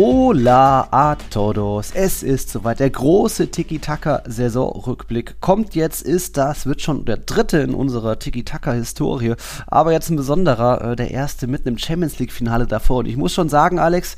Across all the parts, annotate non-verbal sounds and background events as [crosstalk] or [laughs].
Hola a todos. Es ist soweit. Der große Tiki-Taka-Saisonrückblick kommt jetzt, ist das, wird schon der dritte in unserer Tiki-Taka-Historie. Aber jetzt ein besonderer, äh, der erste mit einem Champions League-Finale davor. Und ich muss schon sagen, Alex,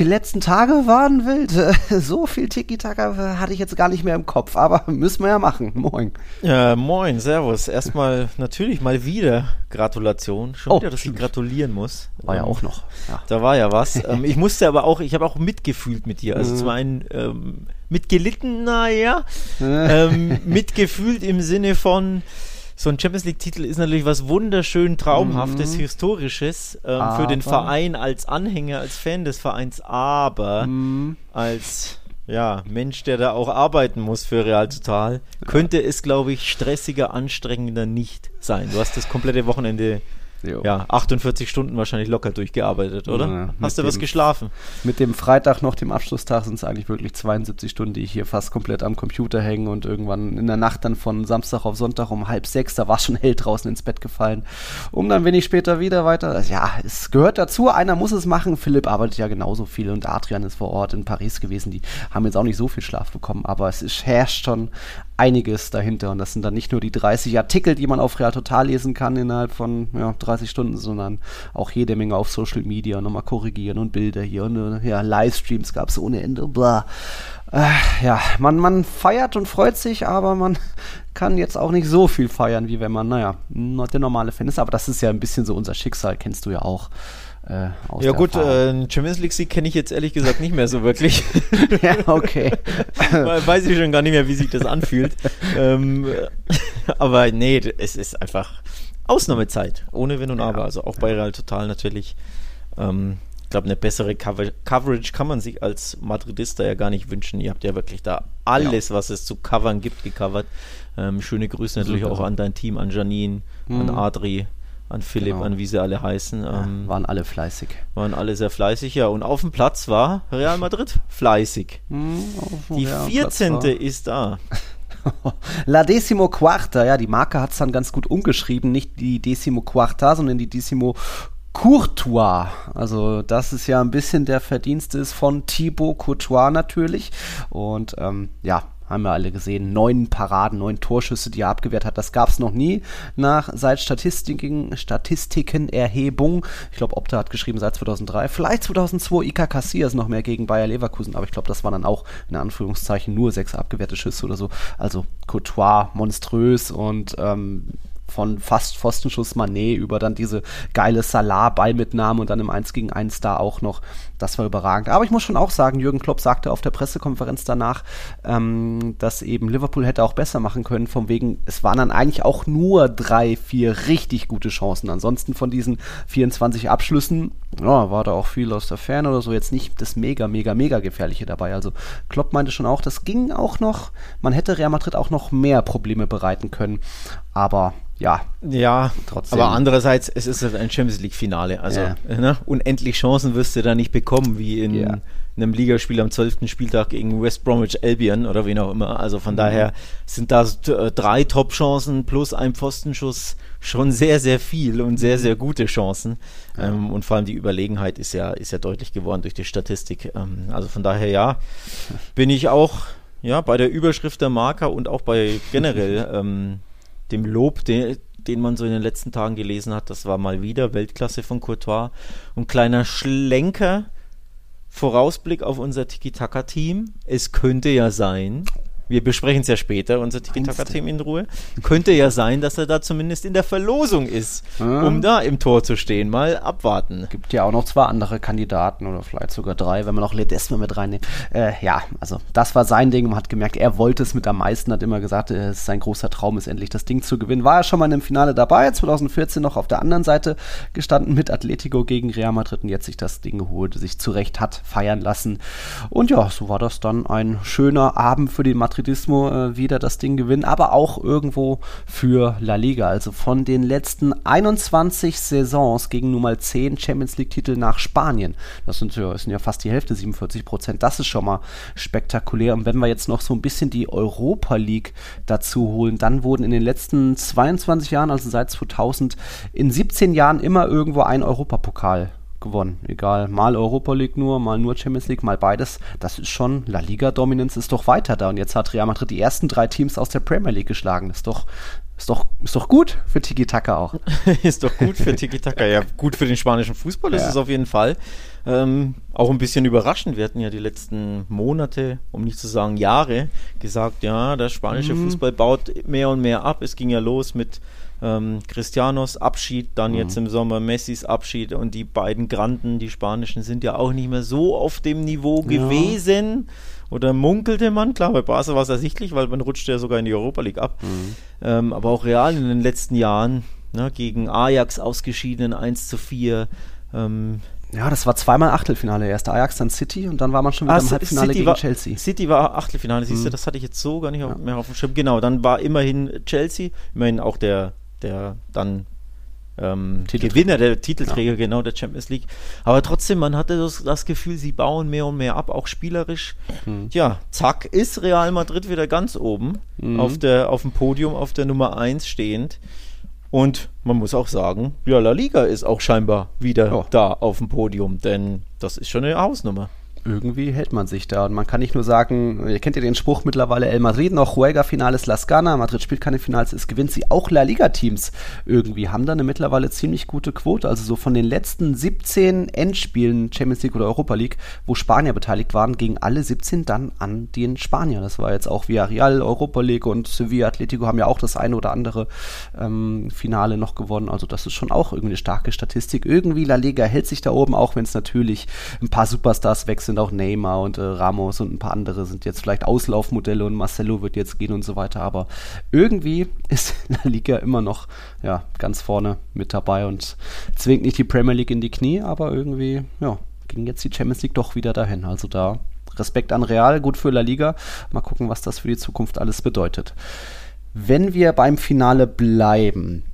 die letzten Tage waren wild. [laughs] So viel Tiki-Taka hatte ich jetzt gar nicht mehr im Kopf. Aber [laughs] müssen wir ja machen. Moin. Ja, moin, servus. Erstmal natürlich mal wieder Gratulation. Schon oh, wieder, dass ich gratulieren muss. War ja auch noch. Ja. Da war ja was. Ähm, ich musste aber auch, ich habe auch mitgefühlt mit dir. Also mhm. zum einen ähm, mitgelitten, naja, ähm, [laughs] mitgefühlt im Sinne von, so ein Champions League-Titel ist natürlich was wunderschön Traumhaftes, mhm. Historisches ähm, für den Verein als Anhänger, als Fan des Vereins, aber mhm. als ja, Mensch, der da auch arbeiten muss für Real Total, könnte es, glaube ich, stressiger, anstrengender nicht sein. Du hast das komplette Wochenende Jo. Ja, 48 Stunden wahrscheinlich locker durchgearbeitet, oder? Ja, Hast du dem, was geschlafen? Mit dem Freitag noch, dem Abschlusstag, sind es eigentlich wirklich 72 Stunden, die ich hier fast komplett am Computer hänge und irgendwann in der Nacht dann von Samstag auf Sonntag um halb sechs, da war schon hell draußen ins Bett gefallen, um dann wenig später wieder weiter. Ja, es gehört dazu, einer muss es machen. Philipp arbeitet ja genauso viel und Adrian ist vor Ort in Paris gewesen. Die haben jetzt auch nicht so viel Schlaf bekommen, aber es ist, herrscht schon einiges dahinter. Und das sind dann nicht nur die 30 Artikel, die man auf Real Total lesen kann innerhalb von ja, 30 Stunden, sondern auch jede Menge auf Social Media, nochmal korrigieren und Bilder hier und äh, ja, Livestreams gab es ohne Ende. Blah. Äh, ja, man, man feiert und freut sich, aber man [laughs] kann jetzt auch nicht so viel feiern, wie wenn man, naja, der normale Fan ist. Aber das ist ja ein bisschen so unser Schicksal, kennst du ja auch. Äh, ja gut, äh, Champions League Sieg kenne ich jetzt ehrlich gesagt nicht mehr so wirklich. [laughs] ja, okay. [laughs] Weiß ich schon gar nicht mehr, wie sich das anfühlt. [laughs] ähm, aber nee, es ist einfach Ausnahmezeit, ohne Wenn und Aber. Also auch bei Real Total natürlich. Ähm, ich glaube, eine bessere Cover Coverage kann man sich als Madridista ja gar nicht wünschen. Ihr habt ja wirklich da alles, ja. was es zu covern gibt, gecovert. Ähm, schöne Grüße natürlich Super. auch an dein Team, an Janine, mhm. an Adri, an Philipp, genau. an wie sie alle heißen. Ja, ähm, waren alle fleißig. Waren alle sehr fleißig, ja. Und auf dem Platz war Real [laughs] Madrid fleißig. Mhm, die Real 14. ist da. [laughs] La Decimo Quarta, ja, die Marke hat es dann ganz gut umgeschrieben. Nicht die Decimo Quarta, sondern die Decimo Courtois. Also das ist ja ein bisschen der Verdienst ist von Thibaut Courtois natürlich. Und ähm, ja, haben wir alle gesehen, neun Paraden, neun Torschüsse, die er abgewehrt hat. Das gab es noch nie nach seit Statistiken, Statistikenerhebung. Ich glaube, Opta hat geschrieben seit 2003, vielleicht 2002 Ika Casillas noch mehr gegen Bayer Leverkusen, aber ich glaube, das waren dann auch in Anführungszeichen nur sechs abgewehrte Schüsse oder so. Also Courtois monströs und ähm, von fast Pfostenschuss Manet über dann diese geile Salah-Ballmitnahme und dann im 1 gegen 1 da auch noch. Das war überragend. Aber ich muss schon auch sagen, Jürgen Klopp sagte auf der Pressekonferenz danach, ähm, dass eben Liverpool hätte auch besser machen können. Von wegen, es waren dann eigentlich auch nur drei, vier richtig gute Chancen. Ansonsten von diesen 24 Abschlüssen, ja, war da auch viel aus der Ferne oder so. Jetzt nicht das mega, mega, mega gefährliche dabei. Also Klopp meinte schon auch, das ging auch noch. Man hätte Real Madrid auch noch mehr Probleme bereiten können. Aber ja. Ja, trotzdem. Aber andererseits, es ist halt ein Champions League-Finale. Also ja. ne, unendlich Chancen wirst du da nicht bekommen, wie in, ja. einem Ligaspiel am 12. Spieltag gegen West Bromwich Albion oder wen auch immer. Also von mhm. daher sind da äh, drei Top-Chancen plus ein Pfostenschuss schon sehr, sehr viel und sehr, sehr gute Chancen. Ja. Ähm, und vor allem die Überlegenheit ist ja, ist ja deutlich geworden durch die Statistik. Ähm, also von daher, ja, [laughs] bin ich auch ja, bei der Überschrift der Marker und auch bei generell ähm, dem Lob, den, den man so in den letzten Tagen gelesen hat. Das war mal wieder Weltklasse von Courtois. Und kleiner Schlenker, Vorausblick auf unser Tiki-Taka-Team. Es könnte ja sein, wir besprechen es ja später, unser Tiki-Taka-Team in Ruhe. Könnte ja sein, dass er da zumindest in der Verlosung ist, ah. um da im Tor zu stehen. Mal abwarten. Gibt ja auch noch zwei andere Kandidaten oder vielleicht sogar drei, wenn man noch Ledesma mit reinnimmt. Äh, ja, also das war sein Ding. Man hat gemerkt, er wollte es mit am meisten, hat immer gesagt, es ist sein großer Traum, ist endlich das Ding zu gewinnen. War er schon mal in dem Finale dabei, 2014 noch auf der anderen Seite gestanden mit Atletico gegen Real Madrid und jetzt sich das Ding geholt, sich zurecht hat feiern lassen. Und ja, so war das dann ein schöner Abend für den Madrid Madridismo äh, wieder das Ding gewinnen, aber auch irgendwo für La Liga. Also von den letzten 21 Saisons gegen nur mal 10 Champions League-Titel nach Spanien. Das sind, ja, das sind ja fast die Hälfte, 47 Prozent. Das ist schon mal spektakulär. Und wenn wir jetzt noch so ein bisschen die Europa League dazu holen, dann wurden in den letzten 22 Jahren, also seit 2000, in 17 Jahren immer irgendwo ein Europapokal gewonnen. Egal, mal Europa League nur, mal nur Champions League, mal beides. Das ist schon, La Liga-Dominanz ist doch weiter da. Und jetzt hat Real Madrid die ersten drei Teams aus der Premier League geschlagen. Das ist doch, ist doch, ist doch gut für Tiki-Taka auch. [laughs] ist doch gut für Tiki-Taka. Ja, gut für den spanischen Fußball ja. ist es auf jeden Fall. Ähm, auch ein bisschen überraschend. Wir hatten ja die letzten Monate, um nicht zu sagen Jahre, gesagt, ja, der spanische mhm. Fußball baut mehr und mehr ab. Es ging ja los mit ähm, Cristianos Abschied, dann mhm. jetzt im Sommer Messis Abschied und die beiden Granden, die spanischen, sind ja auch nicht mehr so auf dem Niveau ja. gewesen. Oder munkelte man, klar, bei Barca war es ersichtlich, weil man rutschte ja sogar in die Europa League ab. Mhm. Ähm, aber auch Real in den letzten Jahren, ne, gegen Ajax ausgeschieden, 1 zu 4. Ähm, ja, das war zweimal Achtelfinale. Erst Ajax, dann City und dann war man schon wieder ah, im Halbfinale City gegen war, Chelsea. City war Achtelfinale, siehst du, mhm. das hatte ich jetzt so gar nicht ja. mehr auf dem Schirm. Genau, dann war immerhin Chelsea, immerhin auch der der dann ähm, Gewinner, der Titelträger, ja. genau, der Champions League. Aber trotzdem, man hatte das, das, Gefühl, sie bauen mehr und mehr ab, auch spielerisch. Mhm. Ja, zack, ist Real Madrid wieder ganz oben mhm. auf, der, auf dem Podium, auf der Nummer 1 stehend. Und man muss auch sagen, ja, La Liga ist auch scheinbar wieder oh. da auf dem Podium, denn das ist schon eine Hausnummer irgendwie hält man sich da. Und man kann nicht nur sagen, ihr kennt ja den Spruch mittlerweile, El Madrid noch Juega Finales Las Gana, Madrid spielt keine Finals, es gewinnt sie. Auch La Liga-Teams irgendwie haben da eine mittlerweile ziemlich gute Quote. Also so von den letzten 17 Endspielen Champions League oder Europa League, wo Spanier beteiligt waren, gingen alle 17 dann an den Spanier. Das war jetzt auch Villarreal, Europa League und Sevilla Atletico haben ja auch das eine oder andere ähm, Finale noch gewonnen. Also das ist schon auch irgendwie eine starke Statistik. Irgendwie La Liga hält sich da oben, auch wenn es natürlich ein paar Superstars wechseln sind auch Neymar und äh, Ramos und ein paar andere sind jetzt vielleicht Auslaufmodelle und Marcelo wird jetzt gehen und so weiter. Aber irgendwie [laughs] ist La Liga immer noch ja, ganz vorne mit dabei und zwingt nicht die Premier League in die Knie, aber irgendwie ja, ging jetzt die Champions League doch wieder dahin. Also da Respekt an Real, gut für La Liga. Mal gucken, was das für die Zukunft alles bedeutet. Wenn wir beim Finale bleiben,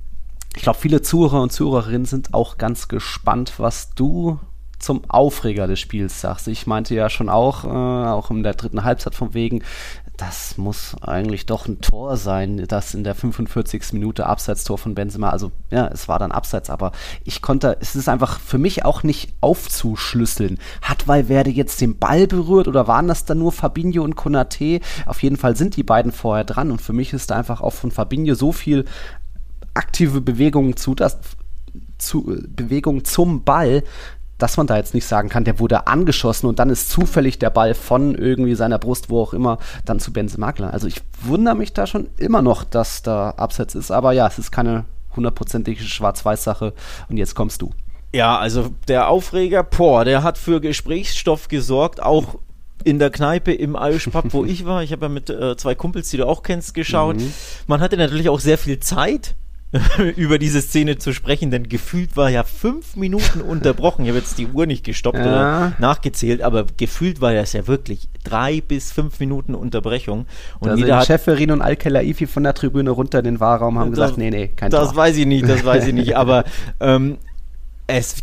ich glaube, viele Zuhörer und Zuhörerinnen sind auch ganz gespannt, was du zum Aufreger des Spiels sagst. Ich meinte ja schon auch, äh, auch in der dritten Halbzeit von wegen, das muss eigentlich doch ein Tor sein, das in der 45. Minute Abseitstor von Benzema. Also ja, es war dann Abseits, aber ich konnte, es ist einfach für mich auch nicht aufzuschlüsseln. Hat Valverde jetzt den Ball berührt oder waren das dann nur Fabinho und Konate? Auf jeden Fall sind die beiden vorher dran und für mich ist da einfach auch von Fabinho so viel aktive Bewegung zu, das zu, Bewegung zum Ball, dass man da jetzt nicht sagen kann, der wurde angeschossen und dann ist zufällig der Ball von irgendwie seiner Brust, wo auch immer, dann zu Benzema gelangt. Also ich wundere mich da schon immer noch, dass da Abseits ist. Aber ja, es ist keine hundertprozentige Schwarz-Weiß-Sache. Und jetzt kommst du. Ja, also der Aufreger, boah, der hat für Gesprächsstoff gesorgt, auch in der Kneipe im Irish Pub, wo [laughs] ich war. Ich habe ja mit äh, zwei Kumpels, die du auch kennst, geschaut. Mhm. Man hatte natürlich auch sehr viel Zeit [laughs] über diese Szene zu sprechen, denn gefühlt war ja fünf Minuten unterbrochen. Ich habe jetzt die Uhr nicht gestoppt ja. oder nachgezählt, aber gefühlt war das ja wirklich drei bis fünf Minuten Unterbrechung. Und da jeder sind Schäferin und Al-Khelaifi von der Tribüne runter in den Wahrraum haben das, gesagt, nee, nee, kein Das Tor. weiß ich nicht, das weiß ich nicht, [laughs] aber ähm, es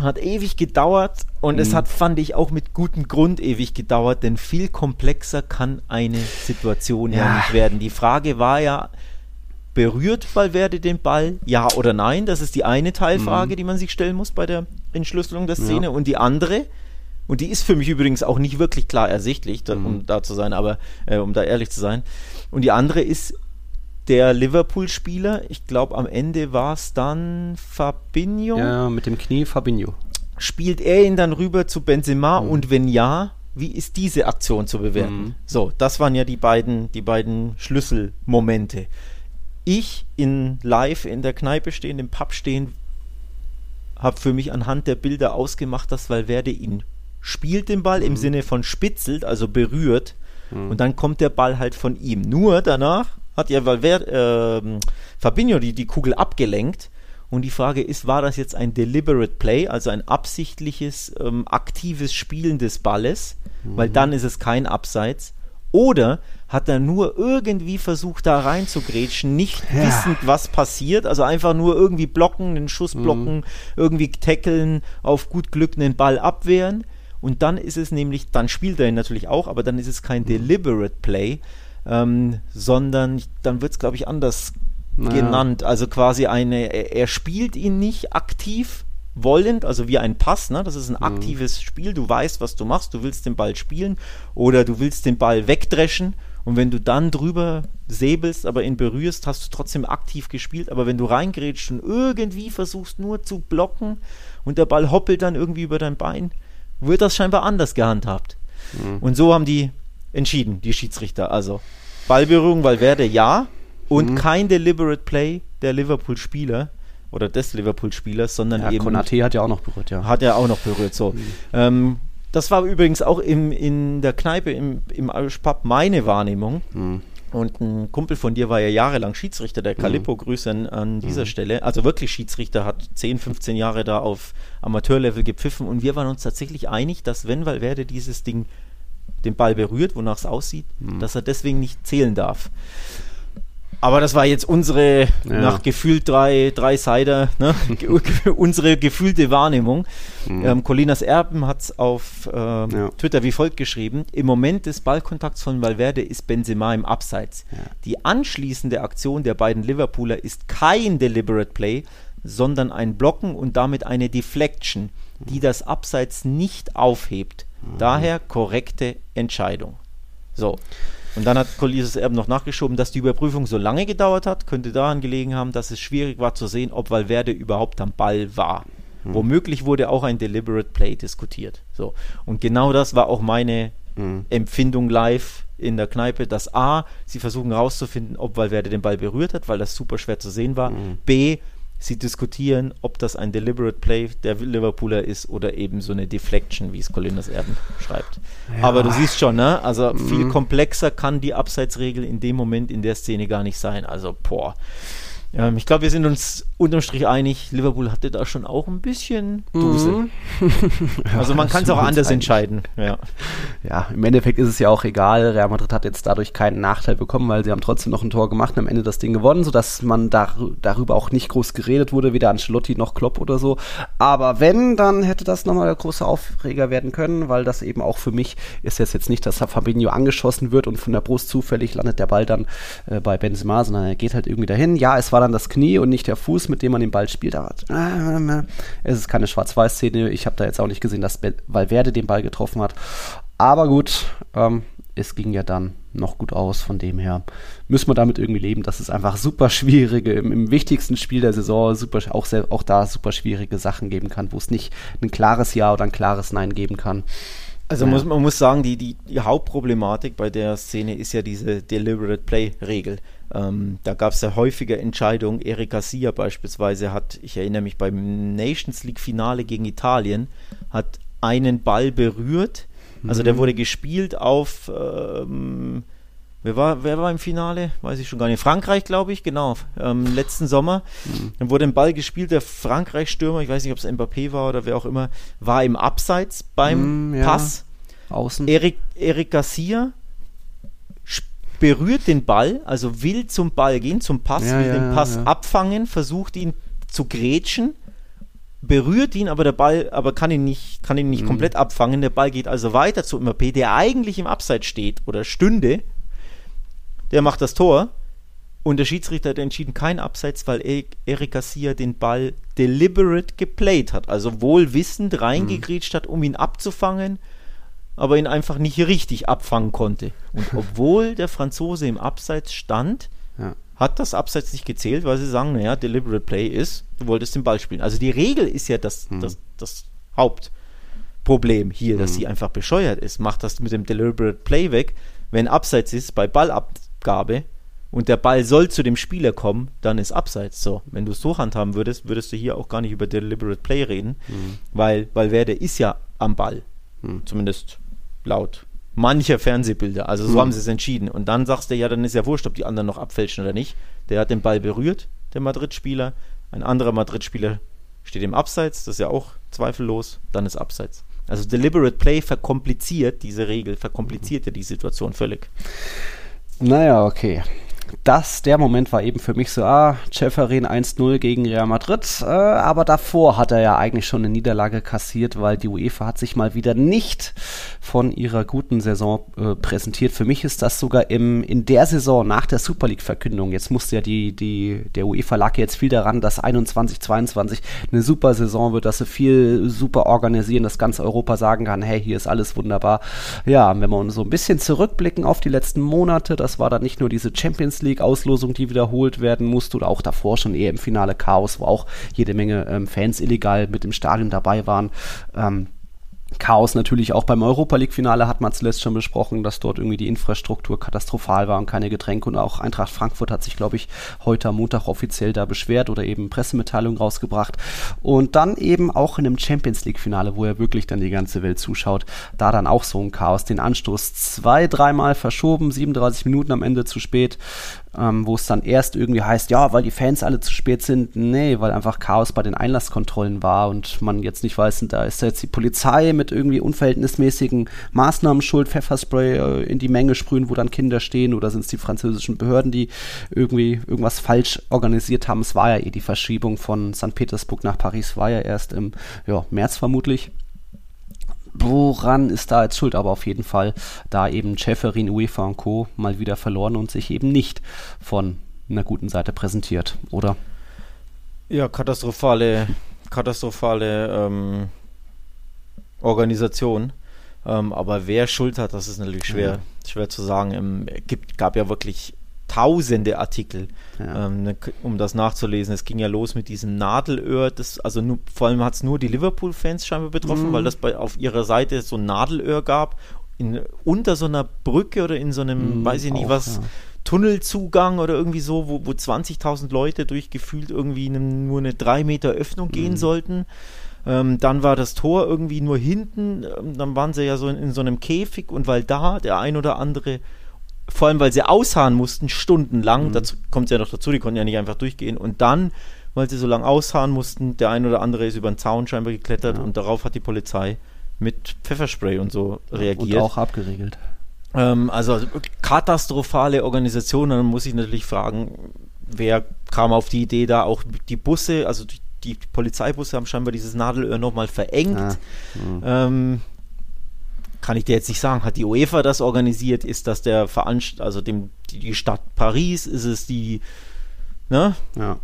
hat ewig gedauert und mhm. es hat, fand ich, auch mit gutem Grund ewig gedauert, denn viel komplexer kann eine Situation ja, ja nicht werden. Die Frage war ja, berührt Valverde den Ball? Ja oder nein? Das ist die eine Teilfrage, mhm. die man sich stellen muss bei der Entschlüsselung der Szene. Ja. Und die andere, und die ist für mich übrigens auch nicht wirklich klar ersichtlich, da, mhm. um da zu sein, aber äh, um da ehrlich zu sein. Und die andere ist der Liverpool-Spieler, ich glaube am Ende war es dann Fabinho. Ja, mit dem Knie Fabinho. Spielt er ihn dann rüber zu Benzema mhm. und wenn ja, wie ist diese Aktion zu bewerten? Mhm. So, das waren ja die beiden, die beiden Schlüsselmomente ich in live in der Kneipe stehen, im Pub stehen, habe für mich anhand der Bilder ausgemacht, dass Valverde ihn spielt den Ball mhm. im Sinne von spitzelt, also berührt, mhm. und dann kommt der Ball halt von ihm. Nur danach hat ja Valverde, äh, Fabinho die, die Kugel abgelenkt. Und die Frage ist, war das jetzt ein deliberate Play, also ein absichtliches, ähm, aktives Spielen des Balles? Mhm. Weil dann ist es kein Abseits. Oder hat er nur irgendwie versucht, da reinzugrätschen, nicht ja. wissend, was passiert, also einfach nur irgendwie blocken, den Schuss mhm. blocken, mhm. irgendwie tackeln, auf gut Glück einen Ball abwehren. Und dann ist es nämlich, dann spielt er ihn natürlich auch, aber dann ist es kein mhm. deliberate Play, ähm, sondern dann wird es, glaube ich, anders naja. genannt. Also quasi eine, er spielt ihn nicht aktiv, wollend, also wie ein Pass, ne? das ist ein mhm. aktives mhm. Spiel, du weißt, was du machst, du willst den Ball spielen oder du willst den Ball wegdreschen und wenn du dann drüber säbelst, aber ihn berührst, hast du trotzdem aktiv gespielt, aber wenn du reingrätschst und irgendwie versuchst nur zu blocken und der Ball hoppelt dann irgendwie über dein Bein, wird das scheinbar anders gehandhabt. Mhm. Und so haben die entschieden, die Schiedsrichter. Also Ballberührung, Valverde ja und mhm. kein deliberate Play der Liverpool-Spieler oder des Liverpool-Spielers, sondern ja, eben. Konate hat ja auch noch berührt, ja. Hat er auch noch berührt, so. Mhm. Ähm, das war übrigens auch im, in der Kneipe im, im Irish Pub meine Wahrnehmung. Mhm. Und ein Kumpel von dir war ja jahrelang Schiedsrichter, der Calippo, mhm. Grüße an, an dieser mhm. Stelle. Also wirklich Schiedsrichter, hat 10, 15 Jahre da auf Amateurlevel gepfiffen und wir waren uns tatsächlich einig, dass wenn Valverde dieses Ding den Ball berührt, wonach es aussieht, mhm. dass er deswegen nicht zählen darf. Aber das war jetzt unsere, ja. nach gefühlt drei, drei Sider, ne? [laughs] [laughs] unsere gefühlte Wahrnehmung. Mhm. Ähm, Colinas Erben hat es auf ähm, ja. Twitter wie folgt geschrieben: Im Moment des Ballkontakts von Valverde ist Benzema im Abseits. Ja. Die anschließende Aktion der beiden Liverpooler ist kein deliberate Play, sondern ein Blocken und damit eine Deflection, die das Abseits nicht aufhebt. Mhm. Daher korrekte Entscheidung. So. Und dann hat Colises Erben noch nachgeschoben, dass die Überprüfung so lange gedauert hat, könnte daran gelegen haben, dass es schwierig war zu sehen, ob Valverde überhaupt am Ball war. Mhm. Womöglich wurde auch ein Deliberate Play diskutiert. So. Und genau das war auch meine mhm. Empfindung live in der Kneipe, dass A, sie versuchen herauszufinden, ob Valverde den Ball berührt hat, weil das super schwer zu sehen war. Mhm. B, Sie diskutieren, ob das ein deliberate Play der Liverpooler ist oder eben so eine Deflection, wie es Colinas Erben schreibt. Ja. Aber du siehst schon, ne? Also viel mhm. komplexer kann die Abseitsregel in dem Moment in der Szene gar nicht sein. Also, boah. Ähm, ich glaube, wir sind uns unterm Strich einig, Liverpool hatte da schon auch ein bisschen Duse. Mhm. [laughs] also man kann es auch anders entscheiden. Ja. ja, im Endeffekt ist es ja auch egal. Real Madrid hat jetzt dadurch keinen Nachteil bekommen, weil sie haben trotzdem noch ein Tor gemacht und am Ende das Ding gewonnen, sodass man dar darüber auch nicht groß geredet wurde, weder Ancelotti noch Klopp oder so. Aber wenn, dann hätte das nochmal der große Aufreger werden können, weil das eben auch für mich ist jetzt, jetzt nicht, dass Fabinho angeschossen wird und von der Brust zufällig landet der Ball dann äh, bei Benzema, sondern er geht halt irgendwie dahin. Ja, es war dann das Knie und nicht der Fuß, mit dem man den Ball spielt. Aber es ist keine Schwarz-Weiß-Szene. Ich habe da jetzt auch nicht gesehen, dass Valverde den Ball getroffen hat. Aber gut, ähm, es ging ja dann noch gut aus. Von dem her müssen wir damit irgendwie leben, dass es einfach super schwierige, im, im wichtigsten Spiel der Saison, super, auch, sehr, auch da super schwierige Sachen geben kann, wo es nicht ein klares Ja oder ein klares Nein geben kann. Also muss, man muss sagen, die, die, die, Hauptproblematik bei der Szene ist ja diese Deliberate Play-Regel. Ähm, da gab es ja häufiger Entscheidungen. Erik Garcia beispielsweise hat, ich erinnere mich beim Nations League-Finale gegen Italien, hat einen Ball berührt. Also mhm. der wurde gespielt auf ähm, Wer war, wer war im Finale? Weiß ich schon gar nicht. Frankreich, glaube ich, genau. Ähm, letzten Sommer. Mhm. Dann wurde ein Ball gespielt, der Frankreich-Stürmer, ich weiß nicht, ob es Mbappé war oder wer auch immer, war im Abseits beim mhm, ja. Pass. Außen. Eric, Eric Garcia berührt den Ball, also will zum Ball gehen, zum Pass, ja, will ja, den Pass abfangen, versucht ihn zu grätschen, berührt ihn, aber der Ball, aber kann ihn nicht, kann ihn nicht mhm. komplett abfangen. Der Ball geht also weiter zu Mbappé, der eigentlich im Abseits steht oder stünde der macht das Tor. Und der Schiedsrichter hat entschieden, kein Abseits, weil Eric Garcia den Ball deliberate geplayt hat. Also wohlwissend reingegrätscht hat, um ihn abzufangen, aber ihn einfach nicht richtig abfangen konnte. Und [laughs] obwohl der Franzose im Abseits stand, ja. hat das Abseits nicht gezählt, weil sie sagen, naja, deliberate play ist, du wolltest den Ball spielen. Also die Regel ist ja das, hm. das, das Hauptproblem hier, dass hm. sie einfach bescheuert ist. Macht das mit dem deliberate play weg. Wenn Abseits ist, bei Ballab Abgabe und der Ball soll zu dem Spieler kommen, dann ist Abseits. So, wenn du es so handhaben würdest, würdest du hier auch gar nicht über Deliberate Play reden, mhm. weil Valverde ist ja am Ball. Mhm. Zumindest laut mancher Fernsehbilder. Also so mhm. haben sie es entschieden. Und dann sagst du, ja, dann ist ja wurscht, ob die anderen noch abfälschen oder nicht. Der hat den Ball berührt, der Madrid-Spieler. Ein anderer Madrid-Spieler steht im Abseits, das ist ja auch zweifellos, dann ist Abseits. Also Deliberate Play verkompliziert diese Regel, verkompliziert ja die Situation völlig. Naja, okay das, der Moment war eben für mich so, ah, Ceferin 1-0 gegen Real Madrid, äh, aber davor hat er ja eigentlich schon eine Niederlage kassiert, weil die UEFA hat sich mal wieder nicht von ihrer guten Saison äh, präsentiert. Für mich ist das sogar im, in der Saison nach der Super League-Verkündung, jetzt musste ja die, die, der UEFA lag jetzt viel daran, dass 21, 22 eine super Saison wird, dass sie viel super organisieren, dass ganz Europa sagen kann, hey, hier ist alles wunderbar. Ja, wenn wir so ein bisschen zurückblicken auf die letzten Monate, das war dann nicht nur diese Champions League-Auslosung, die wiederholt werden musste, oder auch davor schon eher im Finale Chaos, wo auch jede Menge ähm, Fans illegal mit im Stadion dabei waren. Ähm, Chaos natürlich auch beim Europa League-Finale hat man zuletzt schon besprochen, dass dort irgendwie die Infrastruktur katastrophal war und keine Getränke. Und auch Eintracht Frankfurt hat sich, glaube ich, heute am Montag offiziell da beschwert oder eben Pressemitteilung rausgebracht. Und dann eben auch in einem Champions League-Finale, wo ja wirklich dann die ganze Welt zuschaut, da dann auch so ein Chaos. Den Anstoß zwei, dreimal verschoben, 37 Minuten am Ende zu spät ähm, wo es dann erst irgendwie heißt, ja, weil die Fans alle zu spät sind. Nee, weil einfach Chaos bei den Einlasskontrollen war und man jetzt nicht weiß, da ist jetzt die Polizei mit irgendwie unverhältnismäßigen Maßnahmen schuld, Pfefferspray äh, in die Menge sprühen, wo dann Kinder stehen oder sind es die französischen Behörden, die irgendwie irgendwas falsch organisiert haben. Es war ja eh die Verschiebung von St. Petersburg nach Paris, war ja erst im ja, März vermutlich woran ist da jetzt schuld? Aber auf jeden Fall, da eben Schäferin, UEFA und Co. mal wieder verloren und sich eben nicht von einer guten Seite präsentiert, oder? Ja, katastrophale, katastrophale ähm, Organisation. Ähm, aber wer Schuld hat, das ist natürlich schwer, ja. schwer zu sagen. Ähm, es gibt, gab ja wirklich tausende Artikel, ja. ähm, ne, um das nachzulesen. Es ging ja los mit diesem Nadelöhr, das, also nur, vor allem hat es nur die Liverpool-Fans scheinbar betroffen, mhm. weil das bei, auf ihrer Seite so ein Nadelöhr gab, in, unter so einer Brücke oder in so einem, mhm, weiß ich nicht auch, was, ja. Tunnelzugang oder irgendwie so, wo, wo 20.000 Leute durchgefühlt irgendwie eine, nur eine 3 Meter Öffnung mhm. gehen sollten. Ähm, dann war das Tor irgendwie nur hinten, ähm, dann waren sie ja so in, in, so einem Käfig und weil da der ein oder andere vor allem weil sie ausharren mussten, stundenlang, mhm. dazu kommt es ja noch dazu, die konnten ja nicht einfach durchgehen und dann, weil sie so lange ausharren mussten, der ein oder andere ist über den Zaun scheinbar geklettert ja. und darauf hat die Polizei mit Pfefferspray und so reagiert. Und auch abgeriegelt. Ähm, also katastrophale Organisation, dann muss ich natürlich fragen, wer kam auf die Idee da auch die Busse, also die, die Polizeibusse haben scheinbar dieses Nadelöhr nochmal verengt. Ah, ähm, kann ich dir jetzt nicht sagen. Hat die UEFA das organisiert? Ist das der Veranst also dem, die Stadt Paris? Ist es die, ne? Ja.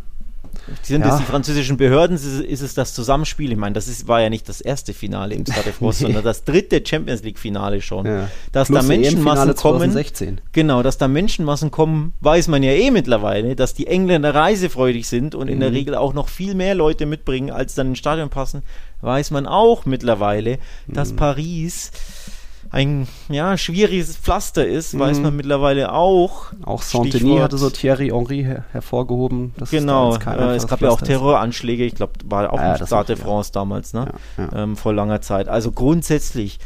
Sind ja. es die französischen Behörden? Ist es, das Zusammenspiel? Ich meine, das ist, war ja nicht das erste Finale im Stade France, [laughs] nee. sondern das dritte Champions League-Finale schon. Ja. Dass Plus da Menschenmassen kommen. 2016. Genau, dass da Menschenmassen kommen, weiß man ja eh mittlerweile, dass die Engländer reisefreudig sind und mhm. in der mhm. Regel auch noch viel mehr Leute mitbringen, als dann ins Stadion passen, weiß man auch mittlerweile, dass mhm. Paris ein ja, schwieriges Pflaster ist, mhm. weiß man mittlerweile auch. Auch Saint-Denis hatte so Thierry Henry her hervorgehoben. genau, äh, es gab ja auch Terroranschläge, ich glaube, war auch ja, im Stade de France damals, ne? Ja, ähm, vor langer Zeit. Also grundsätzlich